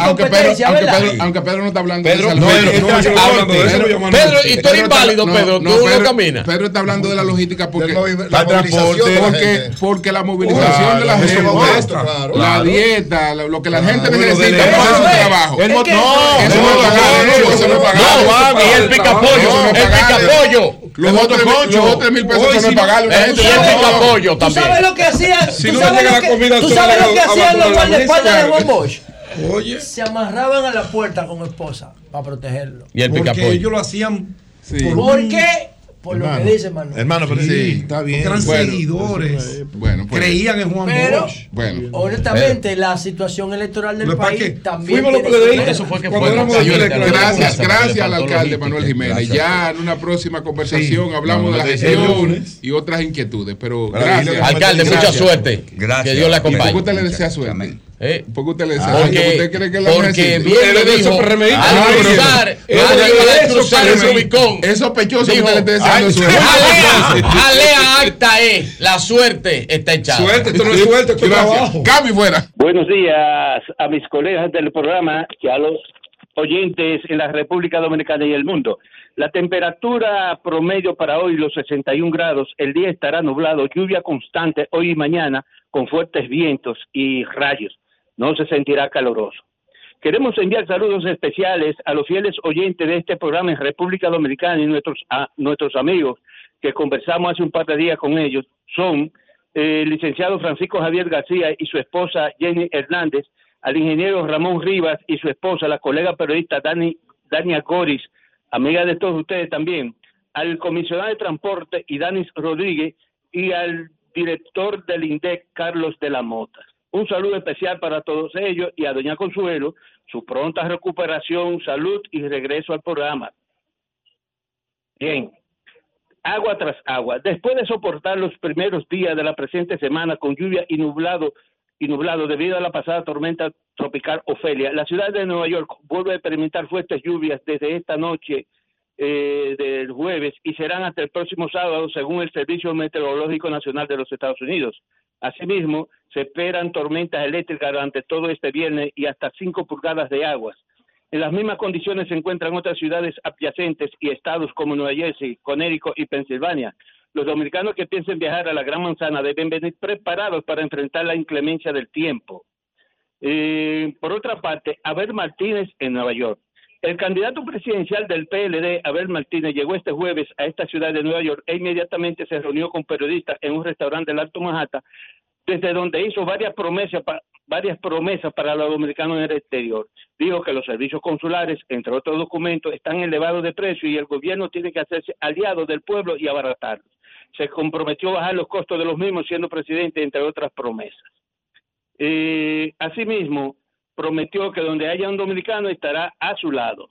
aunque Pedro, aunque. Pedro, aunque Pedro no está hablando Pedro, de no, esa Pedro-. Pedro, y tú eres está- inválido, Pedro. Tú no Pedro- caminas. Pedro está hablando de la logística porque, la transporte, de la porque, la movilización Claro, de la gente, la Claro. dieta, lo, lo que la gente necesita para su trabajo. No, Eso no no es pagado, eso no es no pagado. Y el picapollo, No, no el pagado. picapollo. Los otros, motoconcho. los otros mil pesos que no es gente. el No. picapollo ¿Tú también. sabes lo que hacían? Si ¿Tú no sabes llega lo la que- comida, ¿Tú sabes lo que hacían los guardaespaldas de. Juan Bosch? Oye, Se amarraban a la puerta con esposa para protegerlo. Y el porque picapollo. ellos lo hacían Sí. Por lo que dice Manuel. Hermano, pero Sí, sí, está bien. Eran Bueno, seguidores. Bueno, pues, Creían en Juan Pero- Bosch. Bueno. Honestamente, la situación electoral del país que también. fuimos los PLDistas. que- Eso fue que fue. gracias, Gracias, gracias, gracias le al alcalde. Manuel Jiménez. Ya en una próxima conversación Sí. hablamos de la no, el gestión lunes. y otras inquietudes. Pero gracias. Alcalde, mucha suerte. Gracias. Que Dios le ¿Y por qué acompañe. usted le desea suerte? ¿Eh? ¿Por qué usted le desea Porque, suerte? ¿Usted cree que la porque bien dijo, al cruzar, al cruzar el. Rubicón, Es sospechoso que le esté deseando "Ay, suerte. jalea acta es, la suerte está echada. Suerte, esto no es suerte, esto es trabajo. Cambio fuera. Buenos días a mis colegas del programa y a los oyentes en la República Dominicana y el mundo. La temperatura promedio para hoy, los 61 grados, el día estará nublado, lluvia constante hoy y mañana con fuertes vientos y rayos. No se sentirá caloroso. Queremos enviar saludos especiales a los fieles oyentes de este programa en República Dominicana y nuestros, a, nuestros amigos que conversamos hace un par de días con ellos. Son eh, el licenciado Francisco Javier García y su esposa Jenny Hernández, al ingeniero Ramón Rivas y su esposa, la colega periodista Dani, Dania Goris, amiga de todos ustedes también, al comisionado de transporte y Danis Rodríguez y al director del INDEC, Carlos de la Mota. Un saludo especial para todos ellos y a doña Consuelo, su pronta recuperación, salud y regreso al programa. Bien, agua tras agua. Después de soportar los primeros días de la presente semana con lluvia y nublado, y nublado debido a la pasada tormenta tropical Ofelia, la ciudad de Nueva York vuelve a experimentar fuertes lluvias desde esta noche eh, del jueves y serán hasta el próximo sábado, según el Servicio Meteorológico Nacional de los Estados Unidos. Asimismo, se esperan tormentas eléctricas durante todo este viernes y hasta 5 pulgadas de aguas. En las mismas condiciones se encuentran otras ciudades adyacentes y estados como Nueva Jersey, Connecticut y Pensilvania. Los dominicanos que piensen viajar a la Gran Manzana deben venir preparados para enfrentar la inclemencia del tiempo. Eh, por otra parte, Abel Martínez en Nueva York. El candidato presidencial del PLD, Abel Martínez, llegó este jueves a esta ciudad de Nueva York e inmediatamente se reunió con periodistas en un restaurante del Alto Manhattan, desde donde hizo varias promesas, varias promesas para los dominicanos en el exterior. Dijo que los servicios consulares, entre otros documentos, están elevados de precio y el gobierno tiene que hacerse aliado del pueblo y abaratarlos. Se comprometió a bajar los costos de los mismos siendo presidente, entre otras promesas. Eh, asimismo, prometió que donde haya un dominicano estará a su lado.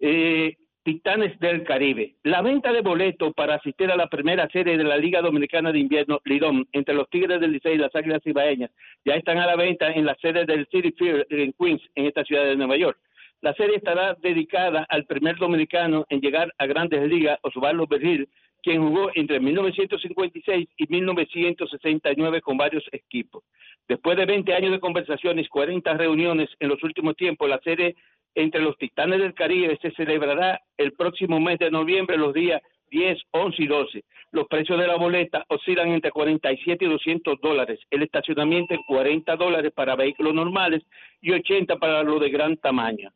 Eh, Titanes del Caribe. La venta de boletos para asistir a la primera serie de la Liga Dominicana de Invierno, Lidom, entre los Tigres del Licey y las Águilas Ibaeñas, ya están a la venta en la sede del City Field en Queens, en esta ciudad de Nueva York. La serie estará dedicada al primer dominicano en llegar a grandes ligas, Osvaldo Bergil, quien jugó entre 1956 y 1969 con varios equipos. Después de 20 años de conversaciones, 40 reuniones en los últimos tiempos, la serie entre los Titanes del Caribe se celebrará el próximo mes de noviembre, los días 10, 11 y 12. Los precios de la boleta oscilan entre 47 y 200 dólares. El estacionamiento en 40 dólares para vehículos normales y 80 para los de gran tamaño.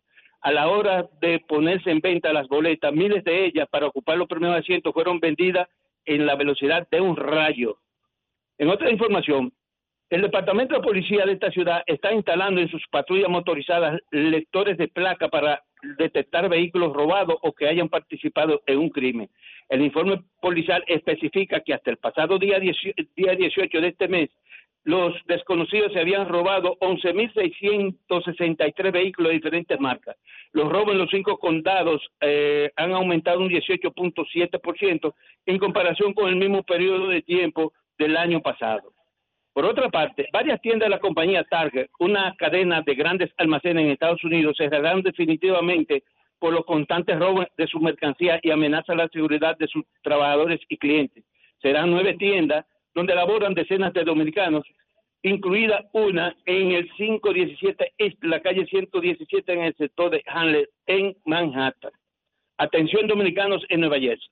A la hora de ponerse en venta las boletas, miles de ellas para ocupar los primeros asientos fueron vendidas en la velocidad de un rayo. En otra información, el Departamento de Policía de esta ciudad está instalando en sus patrullas motorizadas lectores de placa para detectar vehículos robados o que hayan participado en un crimen. El informe policial especifica que hasta el pasado día 18, día 18 de este mes, los desconocidos se habían robado 11.663 vehículos de diferentes marcas. Los robos en los cinco condados eh, han aumentado un 18.7% en comparación con el mismo periodo de tiempo del año pasado. Por otra parte, varias tiendas de la compañía Target, una cadena de grandes almacenes en Estados Unidos, cerrarán definitivamente por los constantes robos de su mercancía y amenaza la seguridad de sus trabajadores y clientes. Serán nueve tiendas donde laboran decenas de dominicanos, incluida una en el 517 East, la calle 117 en el sector de Hanley, en Manhattan. Atención dominicanos en Nueva Jersey.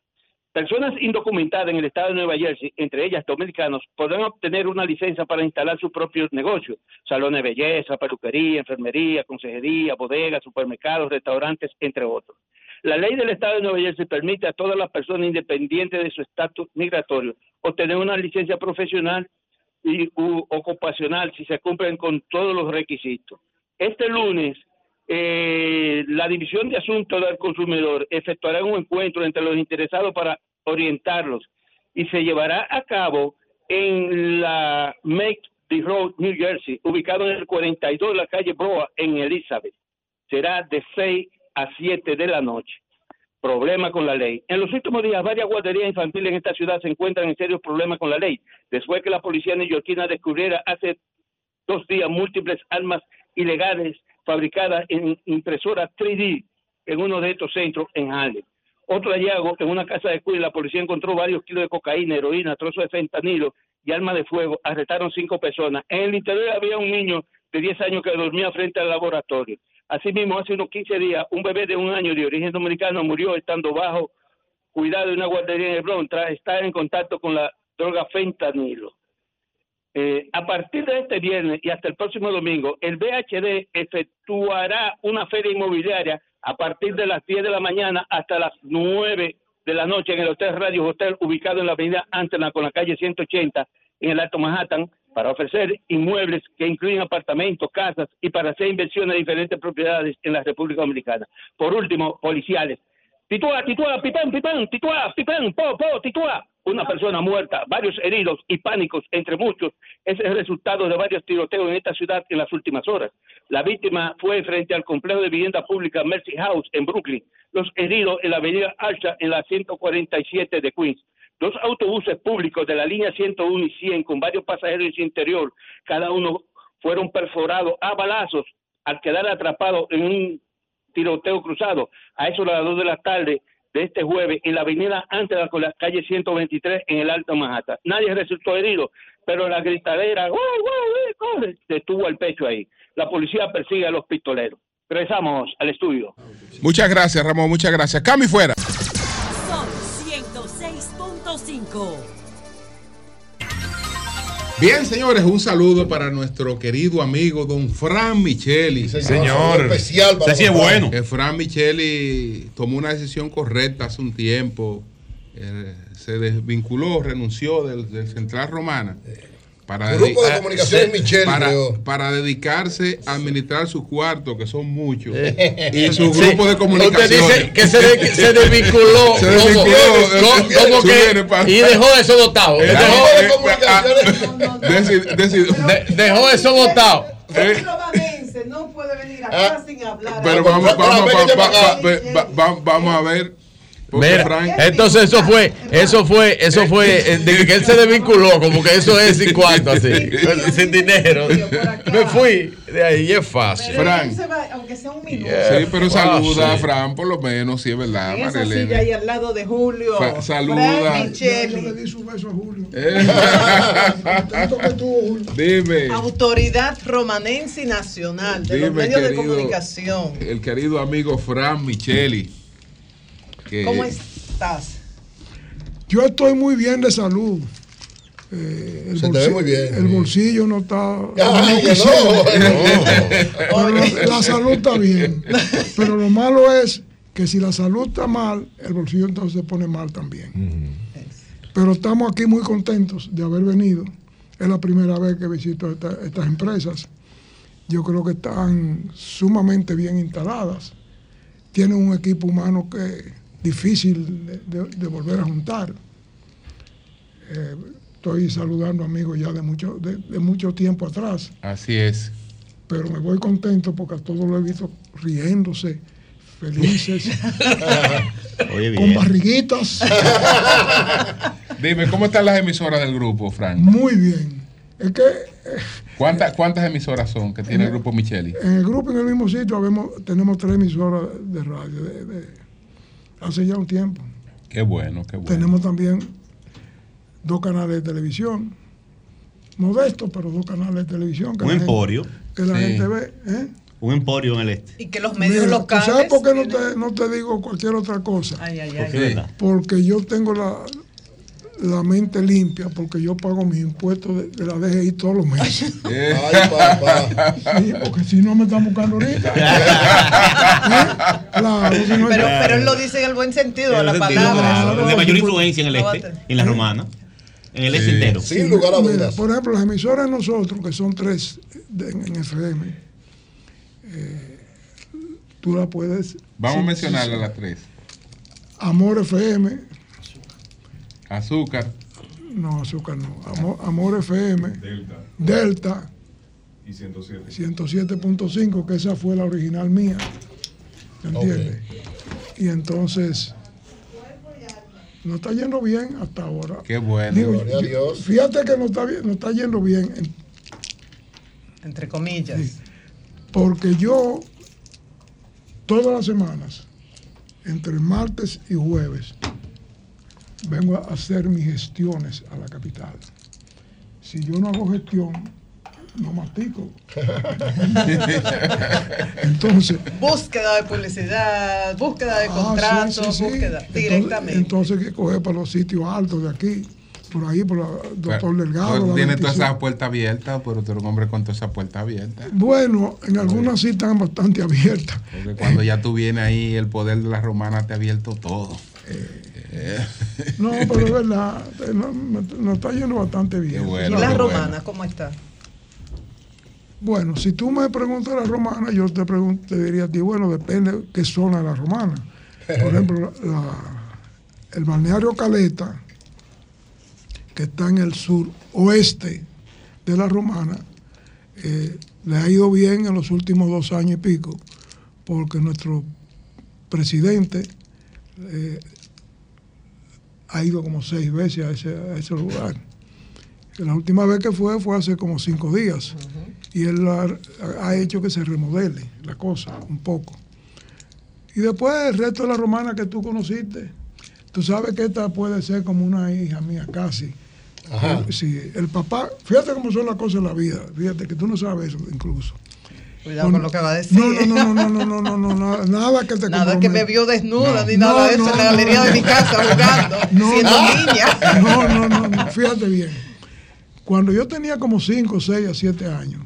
Personas indocumentadas en el estado de Nueva Jersey, entre ellas dominicanos, podrán obtener una licencia para instalar sus propios negocios, salones de belleza, peluquería, enfermería, consejería, bodegas, supermercados, restaurantes, entre otros. La ley del estado de Nueva Jersey permite a todas las personas independientes de su estatus migratorio obtener una licencia profesional y u ocupacional si se cumplen con todos los requisitos. Este lunes eh, la División de Asuntos del Consumidor efectuará un encuentro entre los interesados para orientarlos y se llevará a cabo en la Make the Road, New Jersey, ubicado en el 42 de la calle Broa en Elizabeth. Será de 6 a 7 de la noche. Problema con la ley. En los últimos días, varias guarderías infantiles en esta ciudad se encuentran en serios problemas con la ley, después que la policía neoyorquina descubriera hace dos días múltiples armas ilegales fabricadas en impresoras 3D en uno de estos centros en Harlem. Otro hallazgo, en una casa de Queens, la policía encontró varios kilos de cocaína, heroína, trozos de fentanilo y armas de fuego. Arrestaron cinco personas. En el interior había un niño de 10 años que dormía frente al laboratorio. Asimismo, hace unos 15 días, un bebé de un año de origen dominicano murió estando bajo cuidado de una guardería en el Bronx tras estar en contacto con la droga fentanilo. Eh, a partir de este viernes y hasta el próximo domingo, el BHD efectuará una feria inmobiliaria a partir de las 10 de la mañana hasta las 9 de la noche en el Hotel Radio Hotel, ubicado en la avenida Antena con la calle 180 en el Alto Manhattan, para ofrecer inmuebles que incluyen apartamentos, casas y para hacer inversiones de diferentes propiedades en la República Dominicana. Por último, policiales. Titúa, titúa, pipán, pipán, titúa, pipán, po, po, titúa. Una persona muerta, varios heridos y pánicos, entre muchos, es el resultado de varios tiroteos en esta ciudad en las últimas horas. La víctima fue frente al complejo de vivienda pública Mercy House en Brooklyn. Los heridos en la avenida Archa en la 147 de Queens. Dos autobuses públicos de la línea 101 y 100 con varios pasajeros en su interior, cada uno fueron perforados a balazos al quedar atrapados en un tiroteo cruzado a eso de las 2 de la tarde de este jueves en la avenida Antela con la calle 123 en el Alto Manhattan. Nadie resultó herido, pero la gritadera ¡Guau, guau, eh, corre! detuvo el pecho ahí. La policía persigue a los pistoleros. Regresamos al estudio. Muchas gracias, Ramón. Muchas gracias. Cami fuera. Son 106.5. Bien, señores, un saludo para nuestro querido amigo don Fran Micheli. señor. Señor. Especial para sí es Fran. bueno. Que Fran Micheli tomó una decisión correcta hace un tiempo. Eh, se desvinculó, renunció del, del Central Romana. Para Grupo de Comunicaciones se- para, para dedicarse a administrar sus cuartos, que son muchos, y Sí. su grupo de Usted comunicaciones. dice que se, de- se desvinculó. Se ¿Cómo? desvinculó. ¿Cómo- cómo Su que- y dejó eso votado. Eh, Dejó, eh, ah, deci- decidió- de- dejó eso votado. Eh, no puede venir acá sin hablar. Pero vamos, vamos, vamos, va- va- va- vamos a ver. Mira, Frank- entonces eso fue, eso fue, eso fue, eh, de que él se desvinculó, como que eso es sin cuarto, así, sin dinero. Me fui de ahí, y es fácil. Frank. Aunque sea un minuto. Sí, pero saluda a. Fran, por lo menos, sí es verdad, En esa silla ahí al lado de Julio. Saluda. Yo le di su beso a Julio. Eh. Tanto que tuvo Julio. Dime, Autoridad romanense y nacional de los dime, medios de querido, comunicación. el querido amigo Fran Micheli. Que- ¿Cómo estás? Yo estoy muy bien de salud. Eh, el, Se te ve muy bien. el bolsillo no está. Ay, no no. Pero la, la salud está bien. Pero lo malo es que si la salud está mal, el bolsillo entonces se pone mal también. Pero estamos aquí muy contentos de haber venido. Es la primera vez que visito esta- estas empresas. Yo creo que están sumamente bien instaladas. Tienen un equipo humano que difícil de, de- volver a juntar. Eh, estoy saludando amigos ya de mucho, de, de mucho tiempo atrás Así es. pero me voy contento porque a todos lo he visto riéndose, felices, Oye, con barriguitas. Dime, ¿cómo están las emisoras del grupo, Frank? Muy bien. Es que eh, ¿Cuántas, cuántas emisoras son que tiene el grupo Micheli? en el grupo, en el mismo sitio, habemos- tenemos tres emisoras de radio de- de- hace ya un tiempo. Qué bueno, qué bueno. Tenemos también dos canales de televisión, modestos, pero dos canales de televisión. que Un la gente- emporio. que la Sí. gente ve. ¿eh? Un emporio en el este. Y que los medios Mira, ¿tú locales. ¿Sabes por qué no te, no te digo cualquier otra cosa? Ay, ay, ¿Por ay. qué, verdad? Porque yo tengo la, la mente limpia, porque yo pago mis impuestos de, de la DGI todos los meses. Ay, papá. Sí, porque si no me están buscando ahorita. ¿Eh? Claro, si no- Pero, pero él lo dice en el buen sentido de la sentido, palabra. claro. Claro, de mayor sí, influencia en el a este, en la romana, en el este entero. Sin lugar a Mira, dudas. por ejemplo, las emisoras de nosotros, que son tres de- en, en FM, eh, tú la puedes... Vamos sí, a mencionarle sí, sí. las tres. Amor FM, Azúcar. no, azúcar no, Amor, Amor FM, Delta, Y 107. 107.5, que esa fue la original mía. ¿Me entiendes? Y entonces, nos está yendo bien hasta ahora. Qué bueno. Digo, Gloria a Dios. Fíjate que nos está, bien- nos está yendo bien, en- Entre comillas. porque yo, todas las semanas, entre martes y jueves, vengo a hacer mis gestiones a la capital. Si yo no hago gestión, no mastico. Entonces, Búsqueda de publicidad, búsqueda de Ah, contratos, sí, sí, sí. búsqueda Entonces- directamente. Entonces hay que coger para los sitios altos de aquí, por ahí, por la doctor Delgado. Tienes todas 25. esas puertas abiertas, pero tú eres un hombre con todas esas puertas abiertas. Bueno, en algunas sí están bastante abiertas. Porque cuando ya tú vienes ahí, el poder de la romana te ha abierto todo. Eh. No, pero es verdad, eh, no- nos está yendo bastante bien. ¿Y ¿sabes? la romana cómo está? Bueno, si tú me preguntas la romana, yo te, pregun- te diría a ti, bueno, depende qué zona de la romana. Por ejemplo, la- el balneario Caleta, que está en el sur oeste de la romana, eh, le ha ido bien en los últimos dos años y pico, porque nuestro presidente eh, ha ido como seis veces a ese, a ese lugar. La última vez que fue fue hace como cinco días y él ha, ha hecho que se remodele la cosa un poco. Y después el resto de la romana que tú conociste, tú sabes que esta puede ser como una hija mía casi. Ajá. Sí, el papá, fíjate cómo son las cosas en la vida, fíjate que tú no sabes eso incluso. Cuidado con lo que va a decir. No, no, no, no, no, no, no, no, nada, nada que te Nada que me vio desnuda No. ni nada de No, eso en no, la galería no. de mi casa jugando, siendo niña. No, no, no, no, fíjate bien. Cuando yo tenía como 5, 6 a 7 años,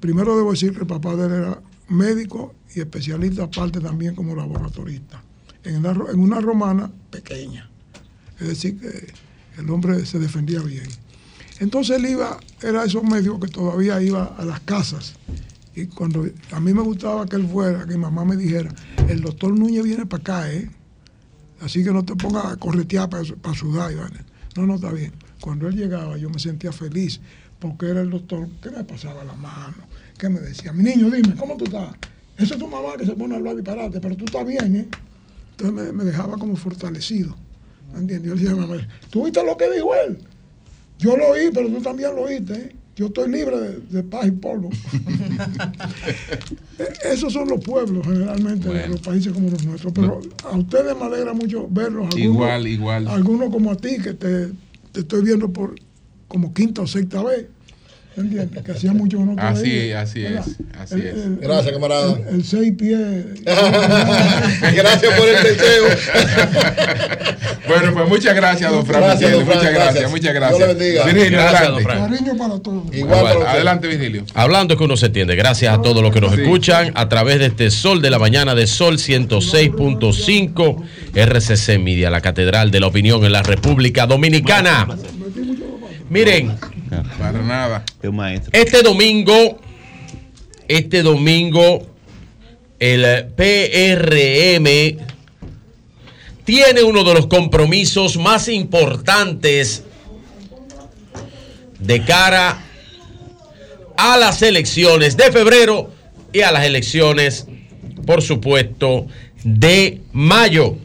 primero debo decir que el papá de él era médico y especialista, aparte también como laboratorista, en, ro- en una romana pequeña. Es decir, que el hombre se defendía bien. Entonces él iba, era esos médicos que todavía iba a las casas. Y cuando a mí me gustaba que él fuera, que mi mamá me dijera, el doctor Núñez viene para acá, ¿eh? Así que no te pongas a corretear para, para sudar. vaina. No, no, está bien. Cuando él llegaba yo me sentía feliz porque era el doctor que me pasaba la mano, que me decía, mi niño, dime, ¿cómo tú estás? Esa es tu mamá que se pone a hablar disparate, pero tú estás bien, ¿eh? Entonces me, dejaba como fortalecido. ¿Me entiendes? Yo le decía mamá, ¿tú viste lo que dijo él? Yo lo oí, pero tú también lo oíste, ¿eh? Yo estoy libre de, de paz y polvo. E- Esos son los pueblos generalmente de los países como los nuestros. Pero a ustedes me alegra mucho verlos. algunos- Igual, igual. Algunos como a ti, que te, te estoy viendo por como quinta o sexta vez. Que hacía mucho que no te Así es, así ¿verdad? es, así El- es. el- Gracias, camarada. El, el seis pies. Gracias por el deseo. Bueno, pues muchas gracias, don Fran. Gracias, Miguel, don Fran, muchas gracias, gracias. muchas Dios gracias. le bendiga. Virgilio, Gracias, adelante. don Fran. Cariño para todos. Igual para. Adelante, Virgilio. Hablando que uno se entiende. Gracias a todos los que nos Sí. escuchan a través de este Sol de la Mañana de Sol 106.5 RCC Media, la Catedral de la Opinión en la República Dominicana. Miren, Para nada. Es un maestro. este domingo, este domingo, el PRM tiene uno de los compromisos más importantes de cara a las elecciones de febrero y a las elecciones, por supuesto, de mayo.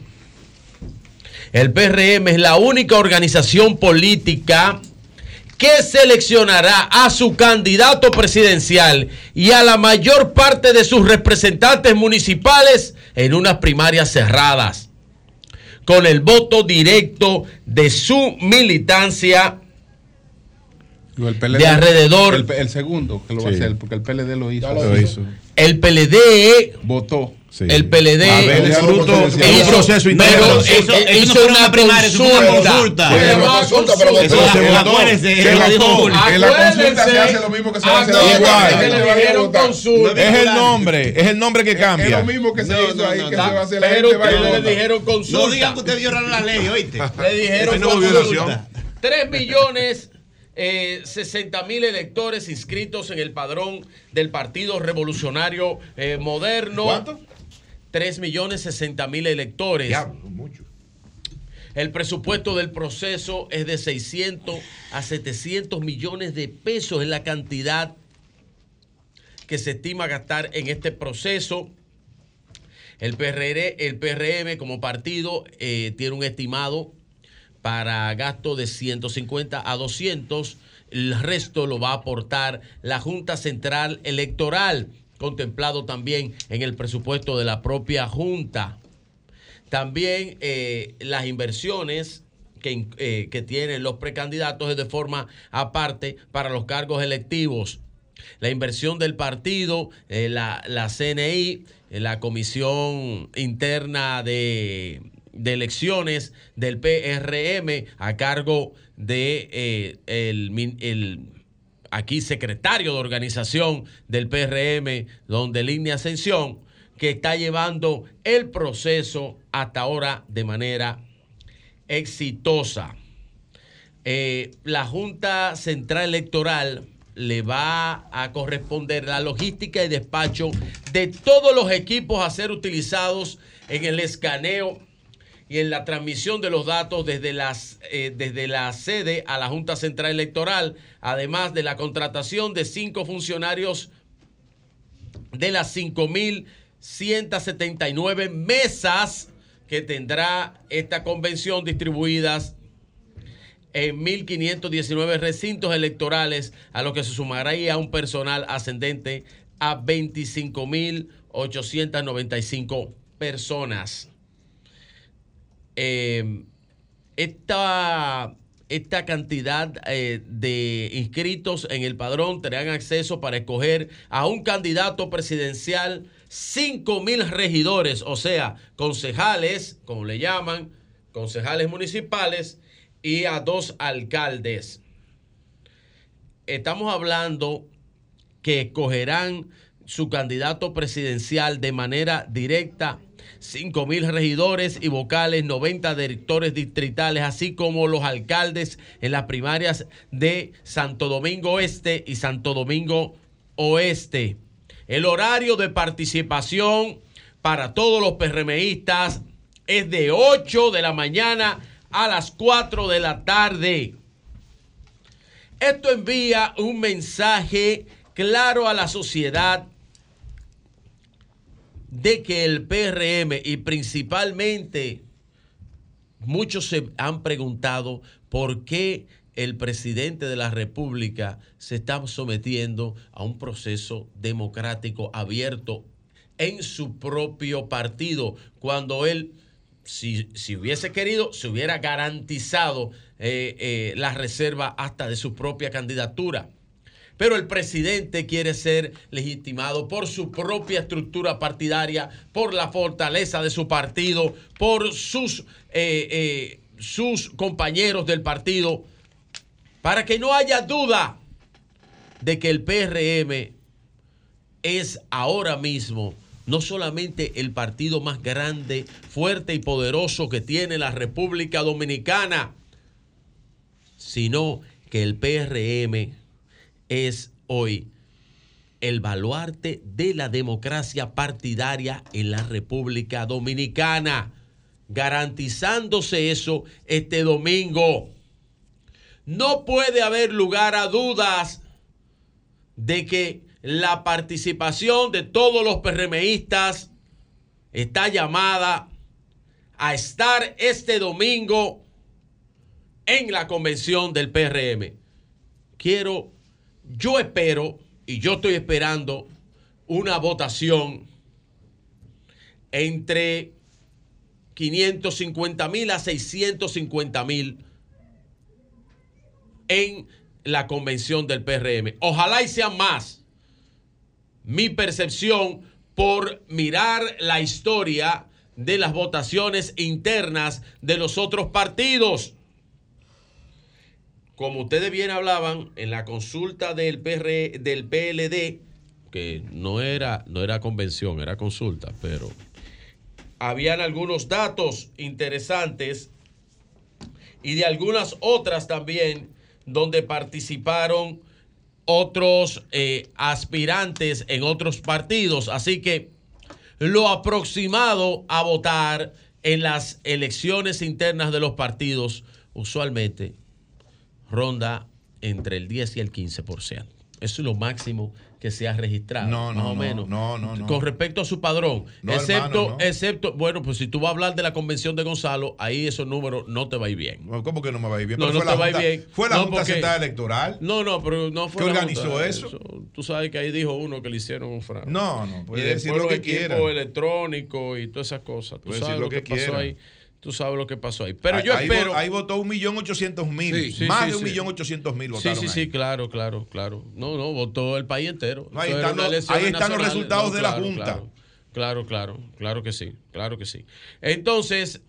El PRM es la única organización política que seleccionará a su candidato presidencial y a la mayor parte de sus representantes municipales en unas primarias cerradas, con el voto directo de su militancia El PLD, de alrededor. El, el segundo que lo va a hacer, porque el PLD lo hizo. lo hizo. El PLD Votó. El PLD ver, es fruto- es un hizo- proceso interno. Eso- eso no una una primaria, una consulta. Una pero. Se votó. Acuérdense. En la se hace lo mismo que se. Es el nombre, es el nombre que Es cambia. lo mismo que se No, hizo no, ahí, no, que no. se va a hacer la Pero gente le dijeron consulta. No digan que ustedes violaron la ley, ¿oíste? Le dijeron hubo consulta. violación. 3 millones eh, 60 mil electores inscritos en el padrón del Partido Revolucionario eh, Moderno. ¿Cuánto? 3 millones 60 mil electores. El presupuesto del proceso es de 600 a 700 millones de pesos, es la cantidad que se estima gastar en este proceso. El, PRR, el PRM como partido eh, tiene un estimado para gasto de 150 a 200. El resto lo va a aportar la Junta Central Electoral, contemplado también en el presupuesto de la propia Junta. También eh, las inversiones que, eh, que tienen los precandidatos es de forma aparte para los cargos electivos. La inversión del partido, eh, la, la CNI, eh, la Comisión Interna de, de Elecciones del PRM a cargo de el, el aquí secretario de organización del PRM, donde Línea Ascensión, que está llevando el proceso hasta ahora de manera exitosa. Eh, la Junta Central Electoral le va a corresponder la logística y despacho de todos los equipos a ser utilizados en el escaneo y en la transmisión de los datos desde, las, eh, desde la sede a la Junta Central Electoral, además de la contratación de cinco funcionarios de las 5.179 mesas que tendrá esta convención distribuidas en 1.519 recintos electorales, a lo que se sumará a un personal ascendente a 25.895 personas. Eh, esta, esta cantidad eh, de inscritos en el padrón tendrán acceso para escoger a un candidato presidencial, 5 mil regidores, o sea, concejales, como le llaman, concejales municipales, y a dos alcaldes. Estamos hablando que escogerán su candidato presidencial de manera directa 5 mil regidores y vocales, 90 directores distritales, así como los alcaldes en las primarias de Santo Domingo Este y Santo Domingo Oeste. El horario de participación para todos los PRMistas es de 8 de la mañana a las 4 de la tarde. Esto envía un mensaje claro a la sociedad de que el PRM y principalmente muchos se han preguntado por qué el presidente de la República se está sometiendo a un proceso democrático abierto en su propio partido, cuando él, si, si hubiese querido, se hubiera garantizado eh, eh, la reserva hasta de su propia candidatura. Pero el presidente quiere ser legitimado por su propia estructura partidaria, por la fortaleza de su partido, por sus, eh, eh, sus compañeros del partido, para que no haya duda de que el PRM es ahora mismo no solamente el partido más grande, fuerte y poderoso que tiene la República Dominicana, sino que el PRM es hoy el baluarte de la democracia partidaria en la República Dominicana, garantizándose eso este domingo. No puede haber lugar a dudas de que la participación de todos los PRMistas está llamada a estar este domingo en la convención del PRM. Quiero yo espero, y yo estoy esperando, una votación entre 550 mil a 650 mil en la convención del PRM. Ojalá y sean más. Mi percepción por mirar la historia de las votaciones internas de los otros partidos como ustedes bien hablaban, en la consulta del, PR, del PLD, que no era, no era convención, era consulta, pero habían algunos datos interesantes y de algunas otras también donde participaron otros eh, aspirantes en otros partidos. Así que lo aproximado a votar en las elecciones internas de los partidos usualmente ronda entre el 10 y el 15%. Eso es lo máximo que se ha registrado, No, más no, o no, menos. no, no, no. Con respecto a su padrón. Excepto, hermano, excepto, bueno, pues si tú vas a hablar de la convención de Gonzalo, ahí esos números no te va a ir bien. ¿Cómo que no me va a ir bien? No, Pero no te va a ir bien. fue la Junta porque- Central Electoral. No, no, pero no fue ¿Qué organizó Junta, eso? Tú sabes que ahí dijo uno que le hicieron un fraude. No, no, puede y decir lo que quiera. electrónicos y todas esas cosas. Tú Puede sabes decir lo lo que, que pasó ahí. Tú sabes lo que pasó ahí. Pero Ahí- yo espero. Ahí votó un millón ochocientos mil. Sí, sí, Más sí, de un millón ochocientos mil Sí, votaron sí, ahí. sí, claro, claro, claro. No, no, votó el país entero. No, ahí están los- ahí están los resultados de la Junta. Claro, claro, claro, claro que sí, claro que sí. Entonces,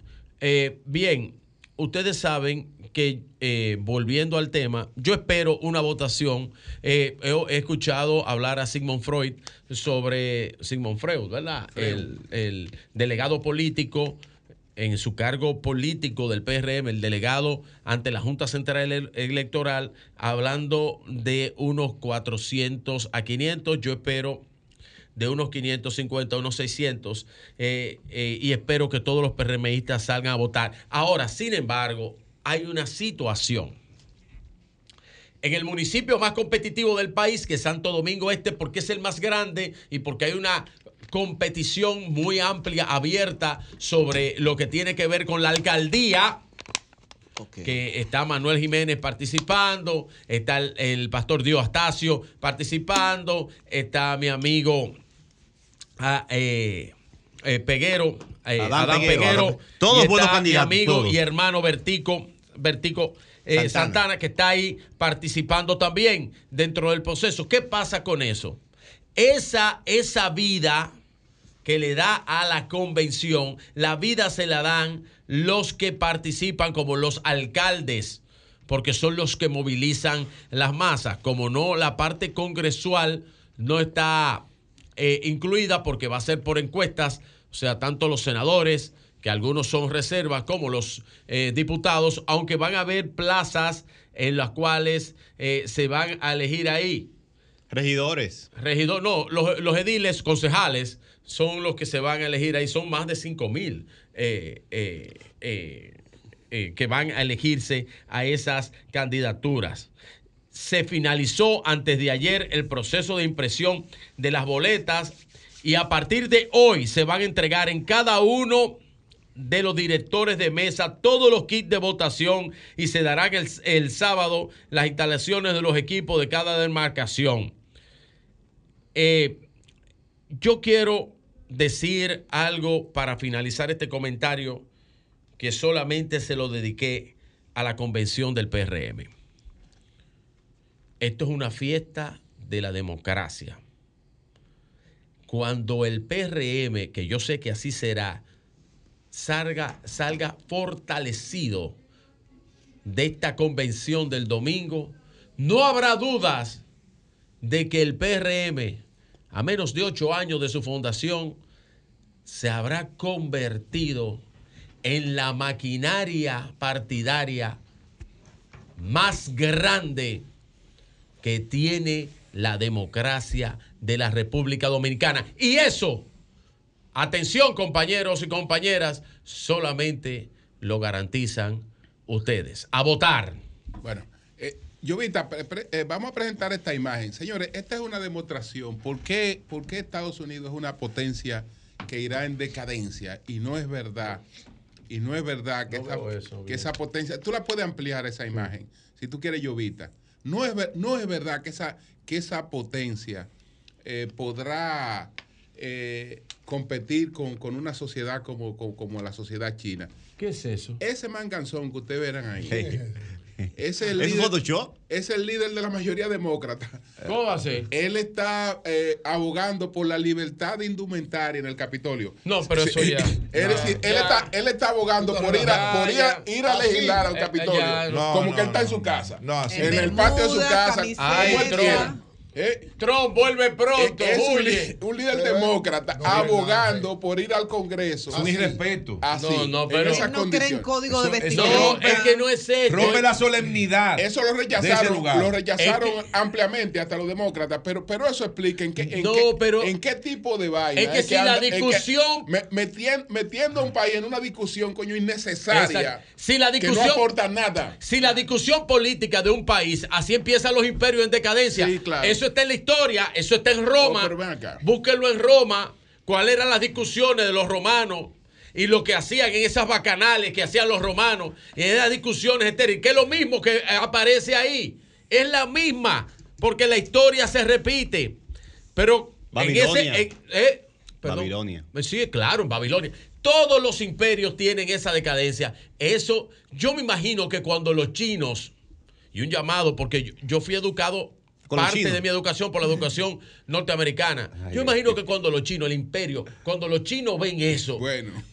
eh, bien, ustedes saben que, eh, volviendo al tema, yo espero una votación. Eh, he, he escuchado hablar a Sigmund Freud sobre Sigmund Freud, ¿verdad? El, el delegado político en su cargo político del PRM, el delegado ante la Junta Central Ele- Electoral, hablando de unos 400 a 500. Yo espero de unos 550 a unos 600 eh, eh, y espero que todos los PRMistas salgan a votar. Ahora, sin embargo, hay una situación. En el municipio más competitivo del país, que es Santo Domingo Este, porque es el más grande y porque hay una competición muy amplia, abierta sobre lo que tiene que ver con la alcaldía, que está Manuel Jiménez participando, está el, el pastor Dio Astacio participando, está mi amigo ah, eh, eh, Peguero, eh, Adán Adán, Peguero, Peguero, Adán Pe- todos y buenos está candidatos, Mi amigo todos. y hermano Vertico, Vertico eh, Santana. Santana, que está ahí participando también dentro del proceso. ¿Qué pasa con eso? Esa, esa vida que le da a la convención, la vida se la dan los que participan como los alcaldes, porque son los que movilizan las masas. Como no, la parte congresual no está eh, incluida porque va a ser por encuestas, o sea, tanto los senadores, que algunos son reservas, como los eh, diputados, aunque van a haber plazas en las cuales eh, se van a elegir ahí. Regidores. Regidor, no, los, los ediles, concejales, son los que se van a elegir ahí, son más de 5 mil eh, eh, eh, que van a elegirse a esas candidaturas. Se finalizó antes de ayer el proceso de impresión de las boletas y a partir de hoy se van a entregar en cada uno de los directores de mesa todos los kits de votación y se darán el, el sábado las instalaciones de los equipos de cada demarcación. Yo quiero decir algo para finalizar este comentario que solamente se lo dediqué a la convención del PRM. Esto es una fiesta de la democracia. Cuando el PRM, que yo sé que así será, salga, salga fortalecido de esta convención del domingo, no habrá dudas de que el PRM, a menos de ocho años de su fundación, se habrá convertido en la maquinaria partidaria más grande que tiene la democracia de la República Dominicana. Y eso, atención compañeros y compañeras, solamente lo garantizan ustedes. A votar. Bueno, pre- eh, vamos a presentar esta imagen. Señores, esta es una demostración. ¿Por qué, por qué Estados Unidos es una potencia que irá en decadencia? Y no es verdad. Y no es verdad que, No eso, que esa potencia. Tú la puedes ampliar esa imagen, si tú quieres, Llovita. No es, no es verdad que esa, que esa potencia eh, podrá eh, competir con, con una sociedad como, como, como la sociedad china. ¿Qué es eso? Ese manganzón que ustedes verán ahí. ¿Es el, ¿Es líder, Photoshop? es el líder de la mayoría demócrata. ¿Cómo va a ser? Él está eh, abogando por la libertad de indumentaria en el Capitolio. No, pero eso ya. Es No, decir, él está, él está abogando por ir a, por ir a, ir a ya. legislar al Eh, Capitolio. ya, no, como no, que él está no, en su casa. no, así en el patio de su casa. camiseta. Ay, Eh, Trump vuelve pronto, es un, Julio. li- un líder Pero, demócrata no, abogando por ir al Congreso. Es un irrespeto. Así, No, no, en pero- esas Él no cree en condiciones. código de vestimenta. No, es que no es eso. Rompe la solemnidad. Eso lo rechazaron, lugar. lo rechazaron Es ampliamente hasta los demócratas, pero, pero eso explica en qué, en No, qué, pero- en qué tipo de vaina. Es que si la discusión- me- metien- metiendo a un país en una discusión, coño, innecesaria. Exacto. Si la que discusión no aporta nada. Si la discusión política de un país, así empiezan los imperios en decadencia. Sí, claro. Eso está en la historia, eso está en Roma. Oh, pero ven acá. Búsquenlo en Roma, cuáles eran las discusiones de los romanos y lo que hacían en esas bacanales que hacían los romanos y en esas discusiones estériles, que es lo mismo que eh, aparece ahí. Es la misma, porque la historia se repite. Pero Babilonia. en ese. en- eh. Babilonia. Sí, claro, en Babilonia. Todos los imperios tienen esa decadencia. Eso, yo me imagino que cuando los chinos, y un llamado, porque yo, yo fui educado, Parte de mi educación por la educación norteamericana. yo imagino que cuando los chinos, el imperio, cuando los chinos ven eso,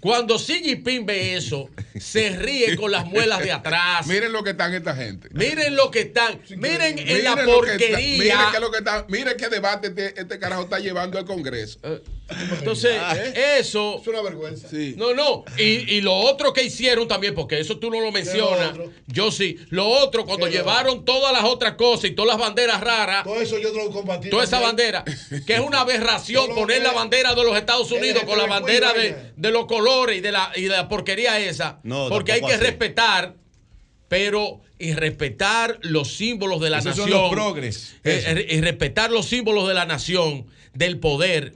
cuando Xi Jinping ve eso, se ríe con las muelas de atrás. Miren lo que están esta gente. Miren lo que están, miren en la que está- porquería. miren qué es lo que está- miren qué debate este, este carajo está llevando al Congreso. Entonces, eso. Es una vergüenza. No, no. Y, y lo otro que hicieron también, porque eso tú no lo mencionas. Yo sí. Lo otro, cuando ¿Qué lo llevaron todas las otras cosas y todas las banderas raras. Todo eso yo lo combatí. Toda esa bandera, que es una aberración poner la bandera de los Estados Unidos con la bandera de, los colores y de la, y de la porquería esa. No, porque hay que así. respetar, pero y respetar los símbolos de la Esos son nación. los progres. Eh, eh, y respetar los símbolos de la nación, del poder,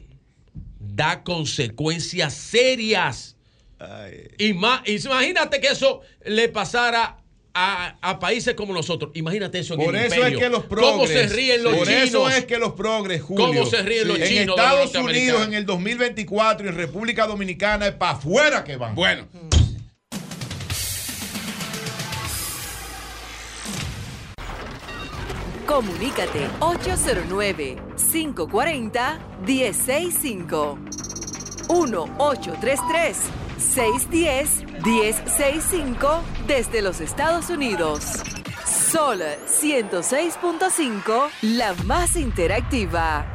da consecuencias serias. Y más, imagínate que eso le pasara a, a países como nosotros. Imagínate eso en Por el eso imperio. es que los progres. ¿Cómo se ríen los por chinos? eso es que los progres, Julio. ¿Cómo se ríen los en chinos los Estados? Unidos en el 2024 y en República Dominicana es para afuera que van. Bueno. Comunícate 809-540-1065. 1-833-610-1065 desde los Estados Unidos. Sol 106.5, la más interactiva.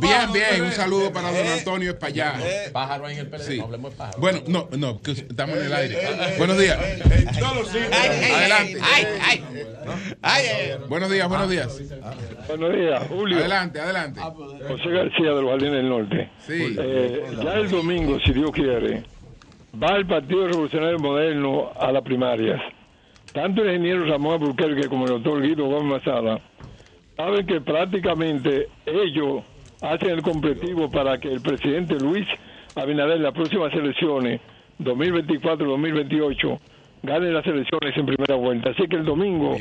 Bien, bien. Un saludo para don Antonio Espallá. Pájaro ahí en el PLD, Sí. no hablemos de pájaro. Bueno, no, no, que estamos en el aire. Buenos días. Adelante. Buenos días, buenos días. Buenos días, Julio. Adelante, adelante. José García de los Jardines del Norte. Sí. Eh, ya el domingo, si Dios quiere, va el Partido Revolucionario Moderno a las primarias. Tanto el ingeniero Ramón Alburquerque como el doctor Guido Gómez Mazada saben que prácticamente ellos hacen el completivo para que el presidente Luis Abinader en las próximas elecciones, 2024-2028, gane las elecciones en primera vuelta. Así que el domingo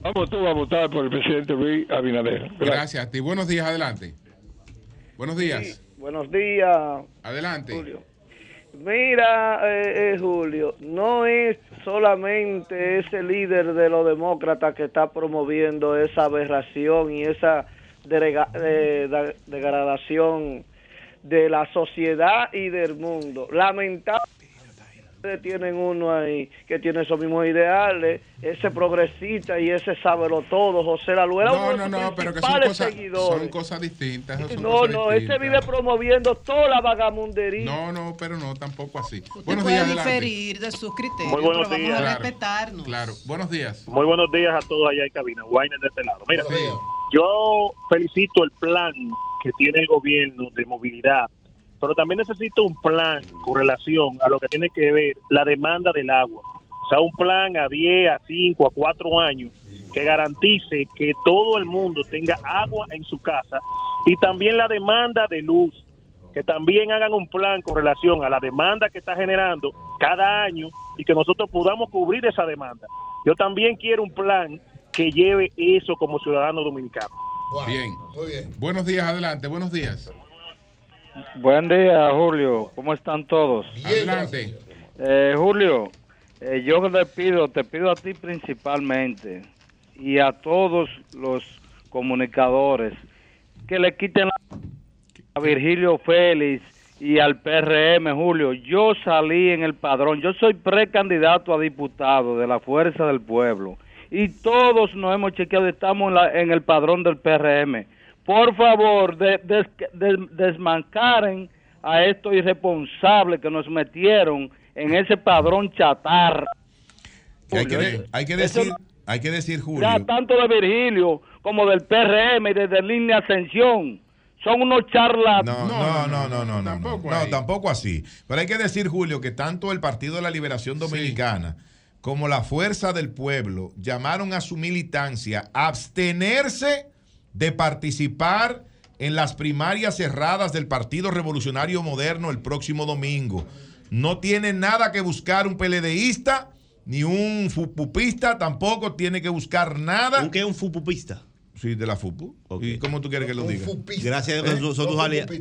vamos todos a votar por el presidente Luis Abinader. Gracias a ti. Buenos días, adelante. Buenos días. Buenos días. Adelante. Mira, eh, eh, Julio, no es solamente ese líder de los demócratas que está promoviendo esa aberración y esa degradación de la sociedad y del mundo. Lamentablemente tienen uno ahí que tiene esos mismos ideales, ese progresista y ese sábelo todo, José Laluera, No, uno no, no, pero que son cosas, seguidores. son cosas distintas. son No, cosas no, ese distintas. vive promoviendo toda la vagamundería. No, no, pero no, tampoco así. Usted Buenos puede días, adelante. diferir de sus criterios, Muy buenos pero vamos días. a Claro. respetarnos. Claro, buenos días. Muy buenos días a todos allá en cabina. Wayne de este lado. Mira, yo felicito el plan que tiene el gobierno de movilidad, pero también necesito un plan con relación a lo que tiene que ver la demanda del agua. O sea, un plan a 10, a 5, a 4 años que garantice que todo el mundo tenga agua en su casa y también la demanda de luz que también hagan un plan con relación a la demanda que está generando cada año y que nosotros podamos cubrir esa demanda. Yo también quiero un plan que lleve eso como ciudadano dominicano. Bien. Buenos días, adelante, buenos días. Buen día, Julio. ¿Cómo están todos? Adelante. Eh, Julio, eh, yo te pido, te pido a ti principalmente y a todos los comunicadores que le quiten la- a Virgilio Félix y al PRM, Julio. Yo salí en el padrón. Yo soy precandidato a diputado de la Fuerza del Pueblo y todos nos hemos chequeado, estamos en, la- en el padrón del PRM. Por favor, de, des- de- desmancaren a estos irresponsables que nos metieron en ese padrón chatarra. Hay, que, Julio, hay que eso decir, no- hay que decir, Julio. ya tanto de Virgilio como del PRM y desde Línea Ascensión. Son unos charlatanes. No, no, no, no, no, no, tampoco, no, tampoco así. Pero hay que decir, Julio, que tanto el Partido de la Liberación Dominicana como la Fuerza del Pueblo llamaron a su militancia a abstenerse de participar en las primarias cerradas del Partido Revolucionario Moderno el próximo domingo. No tiene nada que buscar un PLDista ni un fupupista, tampoco tiene que buscar nada. ¿Un qué es un fupupista? Sí, de la FUPU. ¿Y cómo tú quieres que lo diga? Gracias a Dios, son, son tus aliados.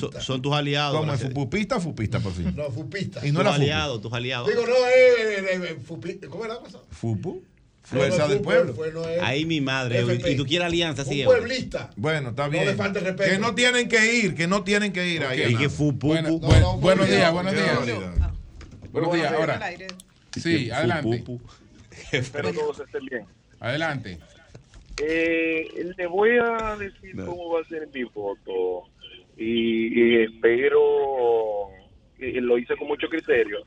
Son, son tus aliados. ¿Cómo es fupupista o fupista, por fin? No, fupista. Y no tus era FUPU. aliados, tus aliados. Digo, no, eh, eh, eh, ¿cómo era la cosa? FUPU. No, Fuerza no, del pueblo. no es- Ahí mi madre. FP. Y tú quieres alianza, sí. Pueblista. Bueno, está No bien. le falte respeto. Que no tienen que ir, que no tienen que ir ahí. Y que fupu. Bueno, pu- buen- no, buenos días, buenos días. barbaridad. Buenos días, ahora. Sí, Fu- adelante. pu- pu. Espero todos estén bien. Adelante. Eh, le voy a decir cómo va a ser mi voto y, y espero lo hice con mucho criterio.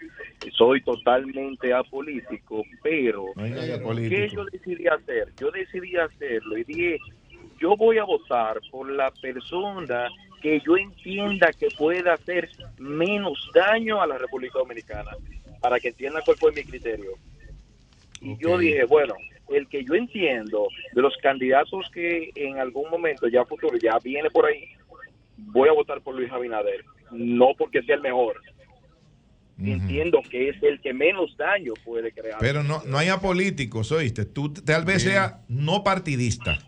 Soy totalmente apolítico, pero No ¿qué yo decidí hacer? Yo decidí hacerlo y dije, yo voy a votar por la persona que yo entienda que pueda hacer menos daño a la República Dominicana, para que entiendan cuál fue mi criterio. Y yo dije, bueno, el que yo entiendo de los candidatos que en algún momento ya futuro ya viene por ahí, voy a votar por Luis Abinader, no porque sea el mejor. Entiendo que es el que menos daño puede crear. Pero no, no hay apolíticos, ¿oíste? Tú tal vez seas no partidista.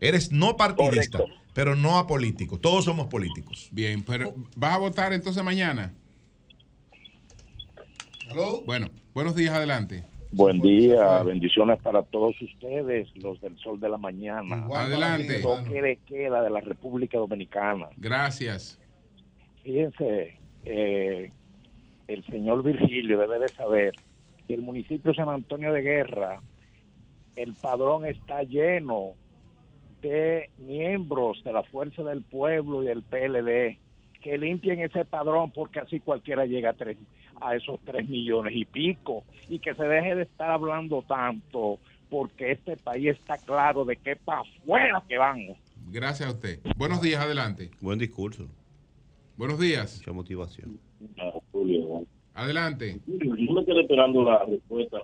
Eres no partidista, pero no apolítico. Todos somos políticos. Bien, pero ¿vas a votar entonces mañana? Bueno, buenos días, adelante. Buen día, bendiciones para todos ustedes, los del sol de la mañana. Adelante. Toque de queda de la República Dominicana. Gracias. Fíjense, eh, el señor Virgilio debe de saber que el municipio de San Antonio de Guerra, el padrón está lleno de miembros de la Fuerza del Pueblo y del PLD que limpien ese padrón porque así cualquiera llega a, tres, a esos tres millones y pico y que se deje de estar hablando tanto porque este país está claro de que para afuera que vamos. Gracias a usted. Buenos días, adelante. Buen discurso. Buenos días. Mucha motivación. Julio, Adelante. yo me quedé esperando la respuesta,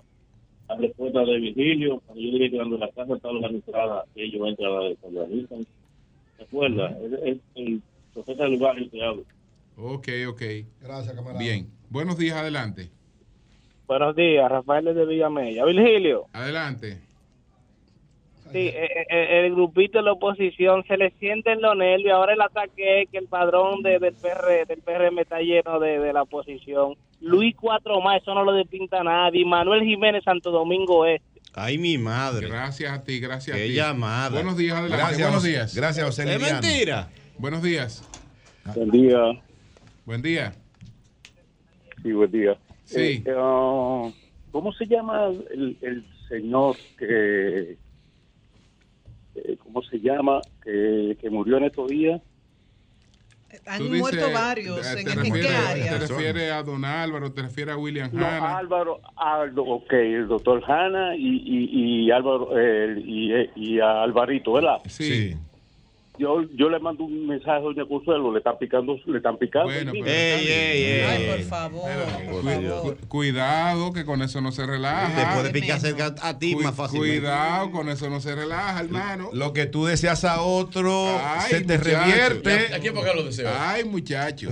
la respuesta de Virgilio, cuando yo dije que cuando la casa está organizada, ellos entran a la organizan. ¿Se acuerda? Es es el profeta del barrio que habla. Ok, ok. Gracias, camarada. Bien. Buenos días, adelante. Buenos días, Rafael de Villamella. Virgilio. Adelante. Sí, eh, eh, el grupito de la oposición se le sienten los nervios. Ahora el ataque es que el padrón de, del, PR, del PRM está lleno de, de la oposición. Luis Cuatro más, eso no lo despinta nadie. Manuel Jiménez Santo Domingo Este. Ay, mi madre. Gracias a ti, gracias a Qué ti. llamada. Buenos días, adelante. Gracias, Buenos días. gracias, José Es mentira. Buenos días. Buen día. Buen día. Sí, buen día. Sí. Eh, ah, ¿Cómo se llama el, el señor que, eh, ¿cómo se llama? Que, que murió en estos días. Han muerto varios. eh, ¿En, te en qué refieres- área? ¿Te refieres a Don Álvaro? ¿Te refieres a William No, Hanna? Álvaro, Aldo, ok, el doctor Hanna y, y, y Álvaro eh, y, y a Alvarito, ¿verdad? Sí. Yo, yo le mando un mensaje a Doña Consuelo, le están picando, le están picando. Bueno, pero niño. está bien. Ay, por favor. por favor. Cu- Cuidado, que con eso no se relaja. Te puede picar cerca a ti Cu- más fácilmente. Cuidado, con eso no se relaja, hermano. Lo que tú deseas a otro Ay, se te muchacho. revierte. ¿A quién por qué lo deseo? Ay, muchacho.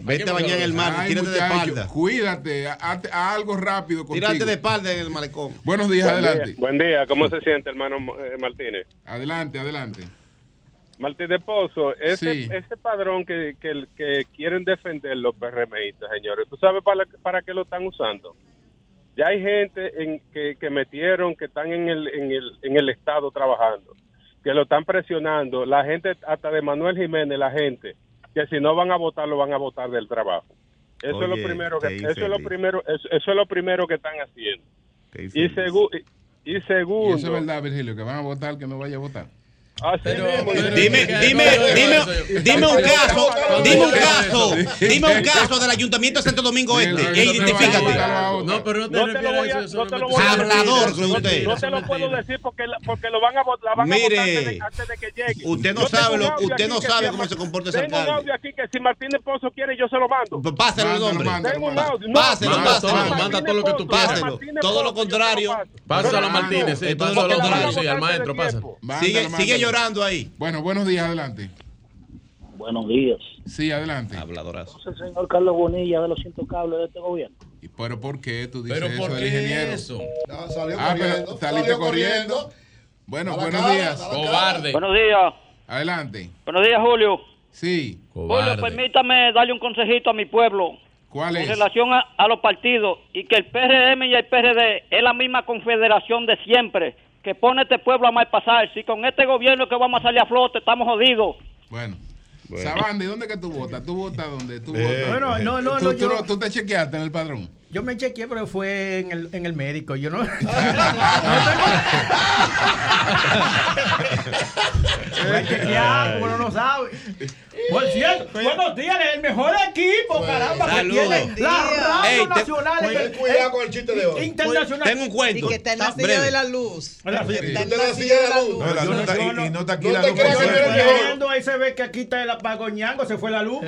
Vete a bañar en el mar, Ay, tírate de espalda. Cuídate, ha- hazte- haz algo rápido contigo. Tírate de espalda en el malecón. Buenos días, Buen adelante. día, buen día, ¿cómo se siente, hermano eh, Martínez? Adelante, adelante. Martínez Pozo, ese, Sí. ese padrón que, que, que quieren defender los PRMistas, señores, ¿tú sabes para, para qué lo están usando? Ya hay gente en, que, que metieron, que están en el, en, el, en el Estado trabajando, que lo están presionando, la gente, hasta de Manuel Jiménez, la gente, que si no van a votar, lo van a votar del trabajo. Eso es lo primero que, eso es lo primero, eso, eso es lo primero que están haciendo. Y, segu- y Y Y eso es verdad, Virgilio, que van a votar que no vaya a votar. Dime, dime, dime, dime un caso, dime un caso, dime un caso del Ayuntamiento de Santo Domingo Este. E identifícate. No, pero no te No te lo voy a no eso te no lo me- voy a Hablador, decir. creo No- usted. No te lo puedo decir porque, la- porque lo van a, vot- la van a votar Mire, antes de, antes de que llegue. usted no Yo sabe lo- usted no que sabe cómo se comporta ese Tengo un alcalde. audio aquí que si Martínez Pozo quiere, yo se lo mando. Páselo el nombre. Tengo un audio. No, Páselo, páselo. Manda todo lo que tú. Martínez Todo lo contrario. Pásalo a Martínez, sí, Es todo pásalo lo a Martínez, contrario. sí, al maestro, pasa. Mándalo, Sigue, mándalo. Llorando ahí. Bueno, buenos días, adelante. Buenos días. Sí, adelante. Habladorazo. Soy el señor Carlos Bonilla de los cables de este gobierno. ¿Y pero por qué tú dices Pero eso ¿por del qué ingeniero? eso? Ya, salió Ah, pero corriendo. saliste salió corriendo. Bueno, A la buenos cara, días. Cobarde. Buenos días. Adelante. Buenos días, Julio. Sí. Julio, Cobarde. permítame darle un consejito a mi pueblo ¿Cuál en es? relación a, a los partidos y que el PRM y el PRD es la misma confederación de siempre que pone este pueblo a mal pasar. Si con este gobierno que vamos a salir a flote estamos jodidos. Bueno. Sabandi, ¿dónde que tú votas? ¿Tú votas dónde? ¿Tú Eh, votas? Bueno, no, no, ¿Tú, no, tú yo- no- tú te chequeaste en el padrón? Yo me chequeé, pero fue en el, en el médico. Yo no. Chequear, uno no sabe. Por cierto, buenos días, el mejor equipo, caramba, que Saludos. tiene la radio Ey, te- nacional. en Ten el- cuidado con el chiste de hoy. Internacional. Tengo un Y cuento. que está en la silla breve. de la luz. Está en Usted la la silla de la luz. No, la no- no- y, y nota aquí no la luz. que no. Viendo, ahí se ve que aquí está el apagoñango, se fue la luz.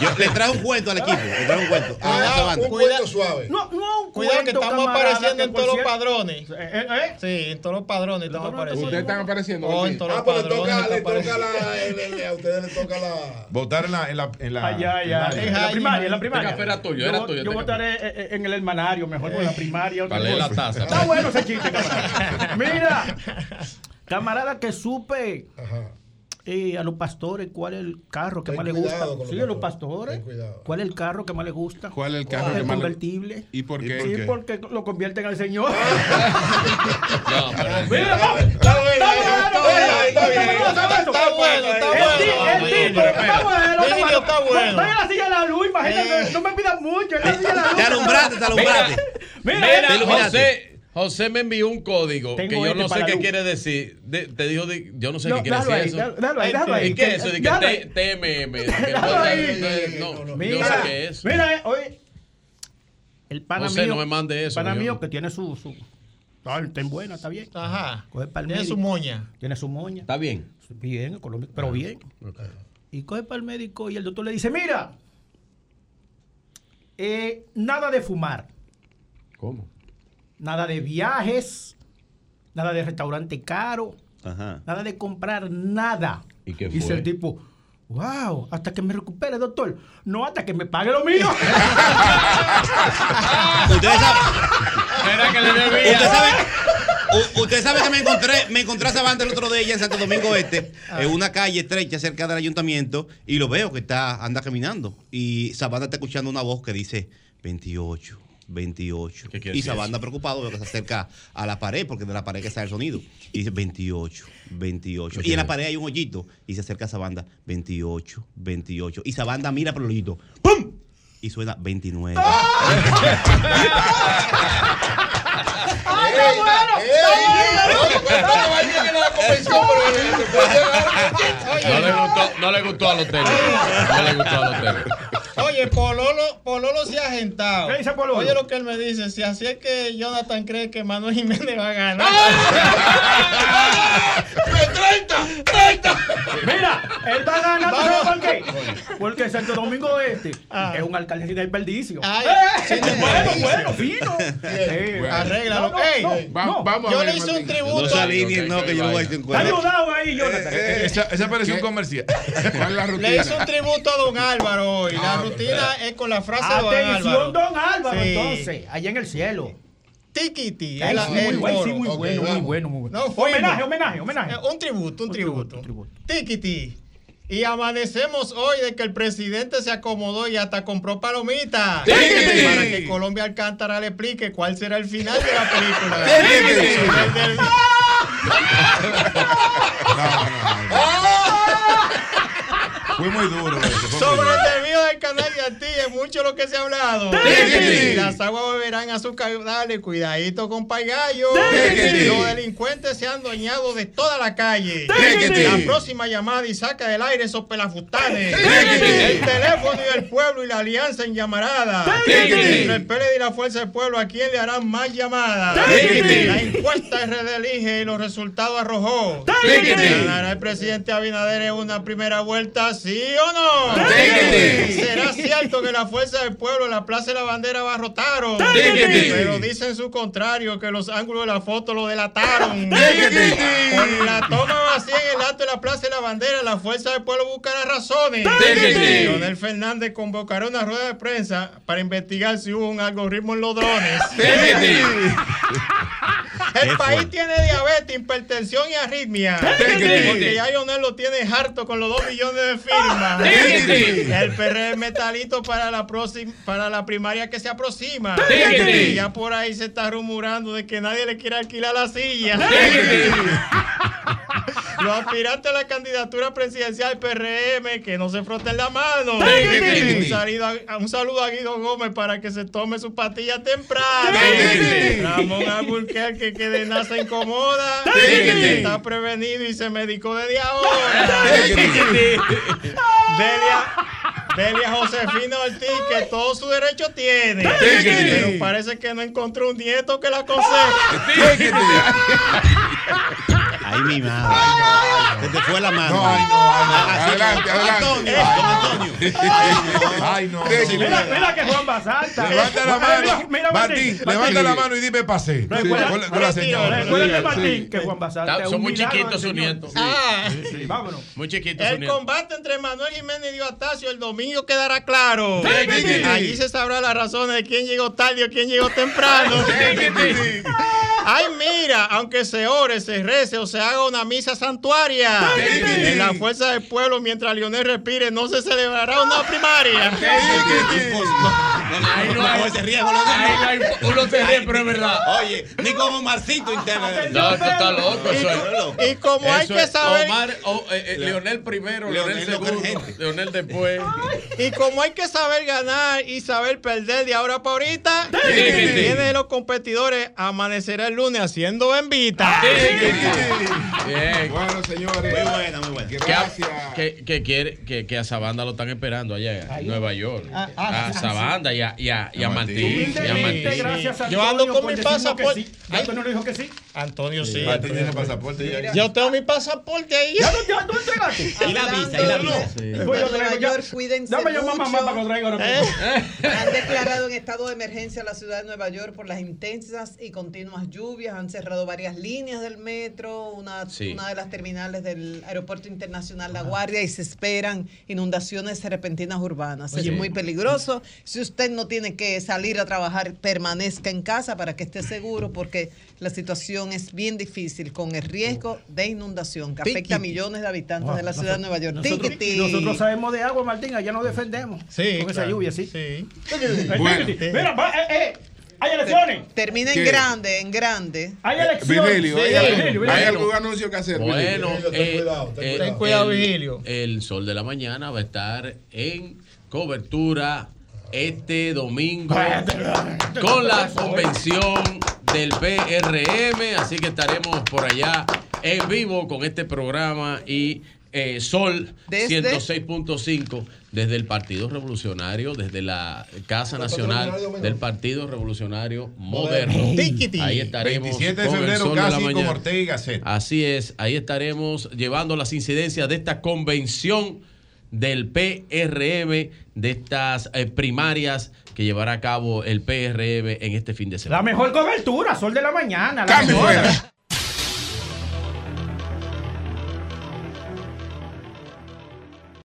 Yo le traje un cuento al equipo. Le traje un cuento. Ah, Cuidado, un cuento suave. No, no, un Cuidado que estamos camarada, apareciendo que en todos los padrones. Eh, eh, Sí, en todos los padrones estamos Ustedes Ustedes apareciendo. están apareciendo. Oh, en todos Ah, los pues le padrones. toca, le está toca apareciendo. la, el- el- a ustedes les toca la. Votar en la, en la, en la Allá. En la primaria, en la primaria. Este café era tuyo, Yo era tuyo, Yo votaré eh, eh, en el hermanario, mejor por la primaria. leer la taza. Está bueno ese chiste, camarada. Mira, camarada, que supe Ajá. Eh, a los pastores cuál es el carro que Ten más les gusta. Sí, a los pastores. ¿Cuál es el carro que más les gusta? ¿Cuál es el carro el que más le- convertible. ¿Y por qué? Sí, porque lo convierten al Señor. No, pero- Mira, vamos. Está bien, Está está bueno, está bueno, está bueno. está bueno, está Virgilio, bueno. está bueno. Estoy en la silla de la luz, imagínate, no me pidas mucho, en la silla de la luz. Te alumbraste, te alumbraste. Mira. José, José me envió un código Tengo que yo este no sé qué luz. quiere decir. De- te dijo, de- yo no sé No, qué quiere decir ahí, eso. déjalo- déjalo ahí, déjalo ahí. ¿Y qué es eso? Que. TMM. no- ahí. no, Mira, no sé qué es. Mira, oye, el pana José, mío, no me mande eso, el pana mío que tiene su, su ah, está en buena, está bien. Ajá. Coge para el Tiene su moña. Tiene su moña. Está bien. Bien, económico, pero bien. Y coge para el médico y el doctor le dice, mira, eh, nada de fumar, ¿Cómo? Nada de viajes, nada de restaurante caro, Ajá. nada de comprar nada. ¿Y qué Dice fue? el tipo, wow, hasta que me recupere, doctor. No, hasta que me pague lo mío. Ustedes saben, que le debía. usted sabe, u- usted sabe que me encontré, me encontré a Sabanda el otro día en Santo Domingo Este, en una calle estrecha cerca del ayuntamiento, y lo veo que está, anda caminando. Y Sabanda está escuchando una voz que dice 28. 28. ¿Qué quiere Y Sabanda preocupado veo que se acerca a la pared porque de la pared que sale el sonido. Y dice 28, 28. Y en la pared hay un hoyito y se acerca a Sabanda 28, 28. Y Sabanda mira por el hoyito. ¡Pum! Y suena 29. ¡Ay, está bueno! No le gustó, no le gustó al hotel. No le gustó al hotel. Oye, Pololo, Pololo se ha agentado. ¿Qué dice Pololo? Oye lo que él me dice, si así es que Jonathan cree que Manuel Jiménez va a ganar. Mira, él va a ganar, ¿tú Vamos. ¿sabes por qué? Porque Santo Domingo Este Ah. es un alcalde sin desperdicio. Ay, ¡Eh! sin bueno, bueno, fino. Eh, Bueno. Arréglalo. No, no, Ey, no, Va- no. Vamos a yo ver, le hice un tributo. No salí ni no, que yo lo voy a decir en Está ayudado ahí, Jonathan. Esa, esa pareció un comercial. ¿Cuál es la rutina? Le hice un tributo a Don Álvaro hoy. La Ah, es con la frase de Don Atención, Álvaro. don Álvaro, Sí. entonces, allá en el cielo. Ay, el- sí, el muy bueno, sí, muy bueno, muy bueno, muy bueno. No, fuimos. homenaje, homenaje, homenaje. Eh, Un tributo, un tributo. un tributo. Tiquiti. Y amanecemos hoy de que el presidente se acomodó y hasta compró palomitas. Tiquiti. Para que Colombia Alcántara le explique cuál será el final de la película. Del- No, no, no. Fue muy duro. eso, Sobre duro. el desvío del canal de Antilla es mucho lo que se ha hablado. Las aguas beberán a su caudales, cuidadito con paigallo. Los delincuentes se han doñado de toda la calle. Tiquiti. La próxima llamada y saca del aire esos pelafutanes. Tiquiti. El teléfono y el pueblo y la alianza en llamarada. Entre el PLD y la Fuerza del Pueblo, ¿a quién le harán más llamadas? Tiquiti. La encuesta RD elige y los resultados arrojó. Tiquiti. ¿Ganará el presidente Abinader en una primera vuelta, sí o no? ¿Será cierto que la Fuerza del Pueblo en la Plaza de la Bandera abarrotaron? Tiquiti. Pero dicen su contrario, que los ángulos de la foto lo delataron. La toma vacía en el acto de la Plaza de la Bandera, la Fuerza del Pueblo buscará razones. Tiquiti. Leonel Fernández convocará una rueda de prensa para investigar si hubo un algoritmo en los drones. El país tiene diabetes, hipertensión y arritmia. Porque ya Lionel lo tiene harto con los dos millones de firmas. El PRM está listo para la, próxima, para la primaria que se aproxima. Ya por ahí se está rumorando de que nadie le quiere alquilar la silla. Los aspirantes a la candidatura presidencial PRM, que no se froten la mano. Un saludo, a, un saludo a Guido Gómez para que se tome su pastilla temprano. Ramón Alburquerque, que de nada se incomoda. Está prevenido y se medicó desde ahora. Delia, Delia Josefina Ortiz, que todo su derecho tiene. Pero parece que no encontró un nieto que la aconseje. Ay, mi madre. Se te fue la mano. No, ay, no, ay, no. Así, Adelante, adelante. Antonio, Antonio. Ay, no. Mira, mira que Juan Basalta. Levanta la mano. mira, Martín, levanta la mano y dime pasé. Recuerda- Con la- señora. Martín, que Juan Basalta son muy chiquitos sus nietos. Ah. Sí, vámonos. Muy chiquitos El combate entre Manuel Jiménez y Diostacio el domingo quedará claro. Allí se sabrá las razones de quién llegó tarde o quién llegó temprano. Ay, mira, aunque se ore, se rece o se haga una misa santuaria. En la fuerza del pueblo, mientras Lionel respire, no se celebrará una primaria. Ahí no hay ese riesgo. lo Ahí no hay- uno se ríe, pero es verdad. Oye, ni como Marcito interno. No, esto está loco. Eso es. Y como hay que saber. Omar, eh, eh, Leonel primero, Leonel, segundo. Leonel después. Y como hay que saber ganar y saber perder de ahora para ahorita, viene de los competidores amanecerá el lunes haciendo bembita. Bien. Bueno, señores. Muy buena, muy buena. Gracias. que, que quiere que, que a Sabanda lo están esperando allá en Nueva York. Ah, ah, a Sabanda y a, y a, y a A Martín. Martín. y a Humildemente, Martín. gracias a Yo ando con mi pasaporte. que sí. ¿Ya Antonio le dijo que sí? Antonio, sí. Martín tiene pasaporte ya. Yo tengo mi pasaporte ahí. ¿Ya ya tú entregaste? Y la visa, y la visa. Pues yo Nueva traigo cuídense Dame llamar mamá para que lo traiga ahora ¿Eh? Han declarado en estado de emergencia la ciudad de Nueva York por las intensas y continuas lluvias. Han cerrado varias líneas del metro, una, Sí. una de las terminales del Aeropuerto Internacional La Guardia y se esperan inundaciones repentinas urbanas. Oye. es muy peligroso. Si usted no tiene que salir a trabajar, permanezca en casa para que esté seguro porque la situación es bien difícil con el riesgo de inundación que afecta a millones de habitantes de la ciudad de Nueva York. Nosotros, Tiquiti. nosotros sabemos de agua, Martín, allá nos defendemos. Sí, Con esa lluvia, sí. Sí. Bueno. Mira, va, eh, eh, hay elecciones. Termina en ¿Qué? grande, en grande. Hay elecciones. Virgilio, Sí, ¿hay, algún, Virgilio. hay algún anuncio que hacer? Bueno, eh, eh, Ten cuidado, el- Virgilio. El sol de la mañana va a estar en cobertura este domingo con la convención del PRM, así que estaremos por allá en vivo con este programa y eh, Sol Desde- 106.5 desde el Partido Revolucionario, desde la Casa Nacional del Partido Revolucionario Moderno. Ahí estaremos 27 de febrero Sol de la casi con mañana. Ortega y Gasset. Así es, ahí estaremos llevando las incidencias de esta convención del PRM, de estas eh, primarias que llevará a cabo el PRM en este fin de semana. La mejor cobertura, sol de la mañana. La mejor.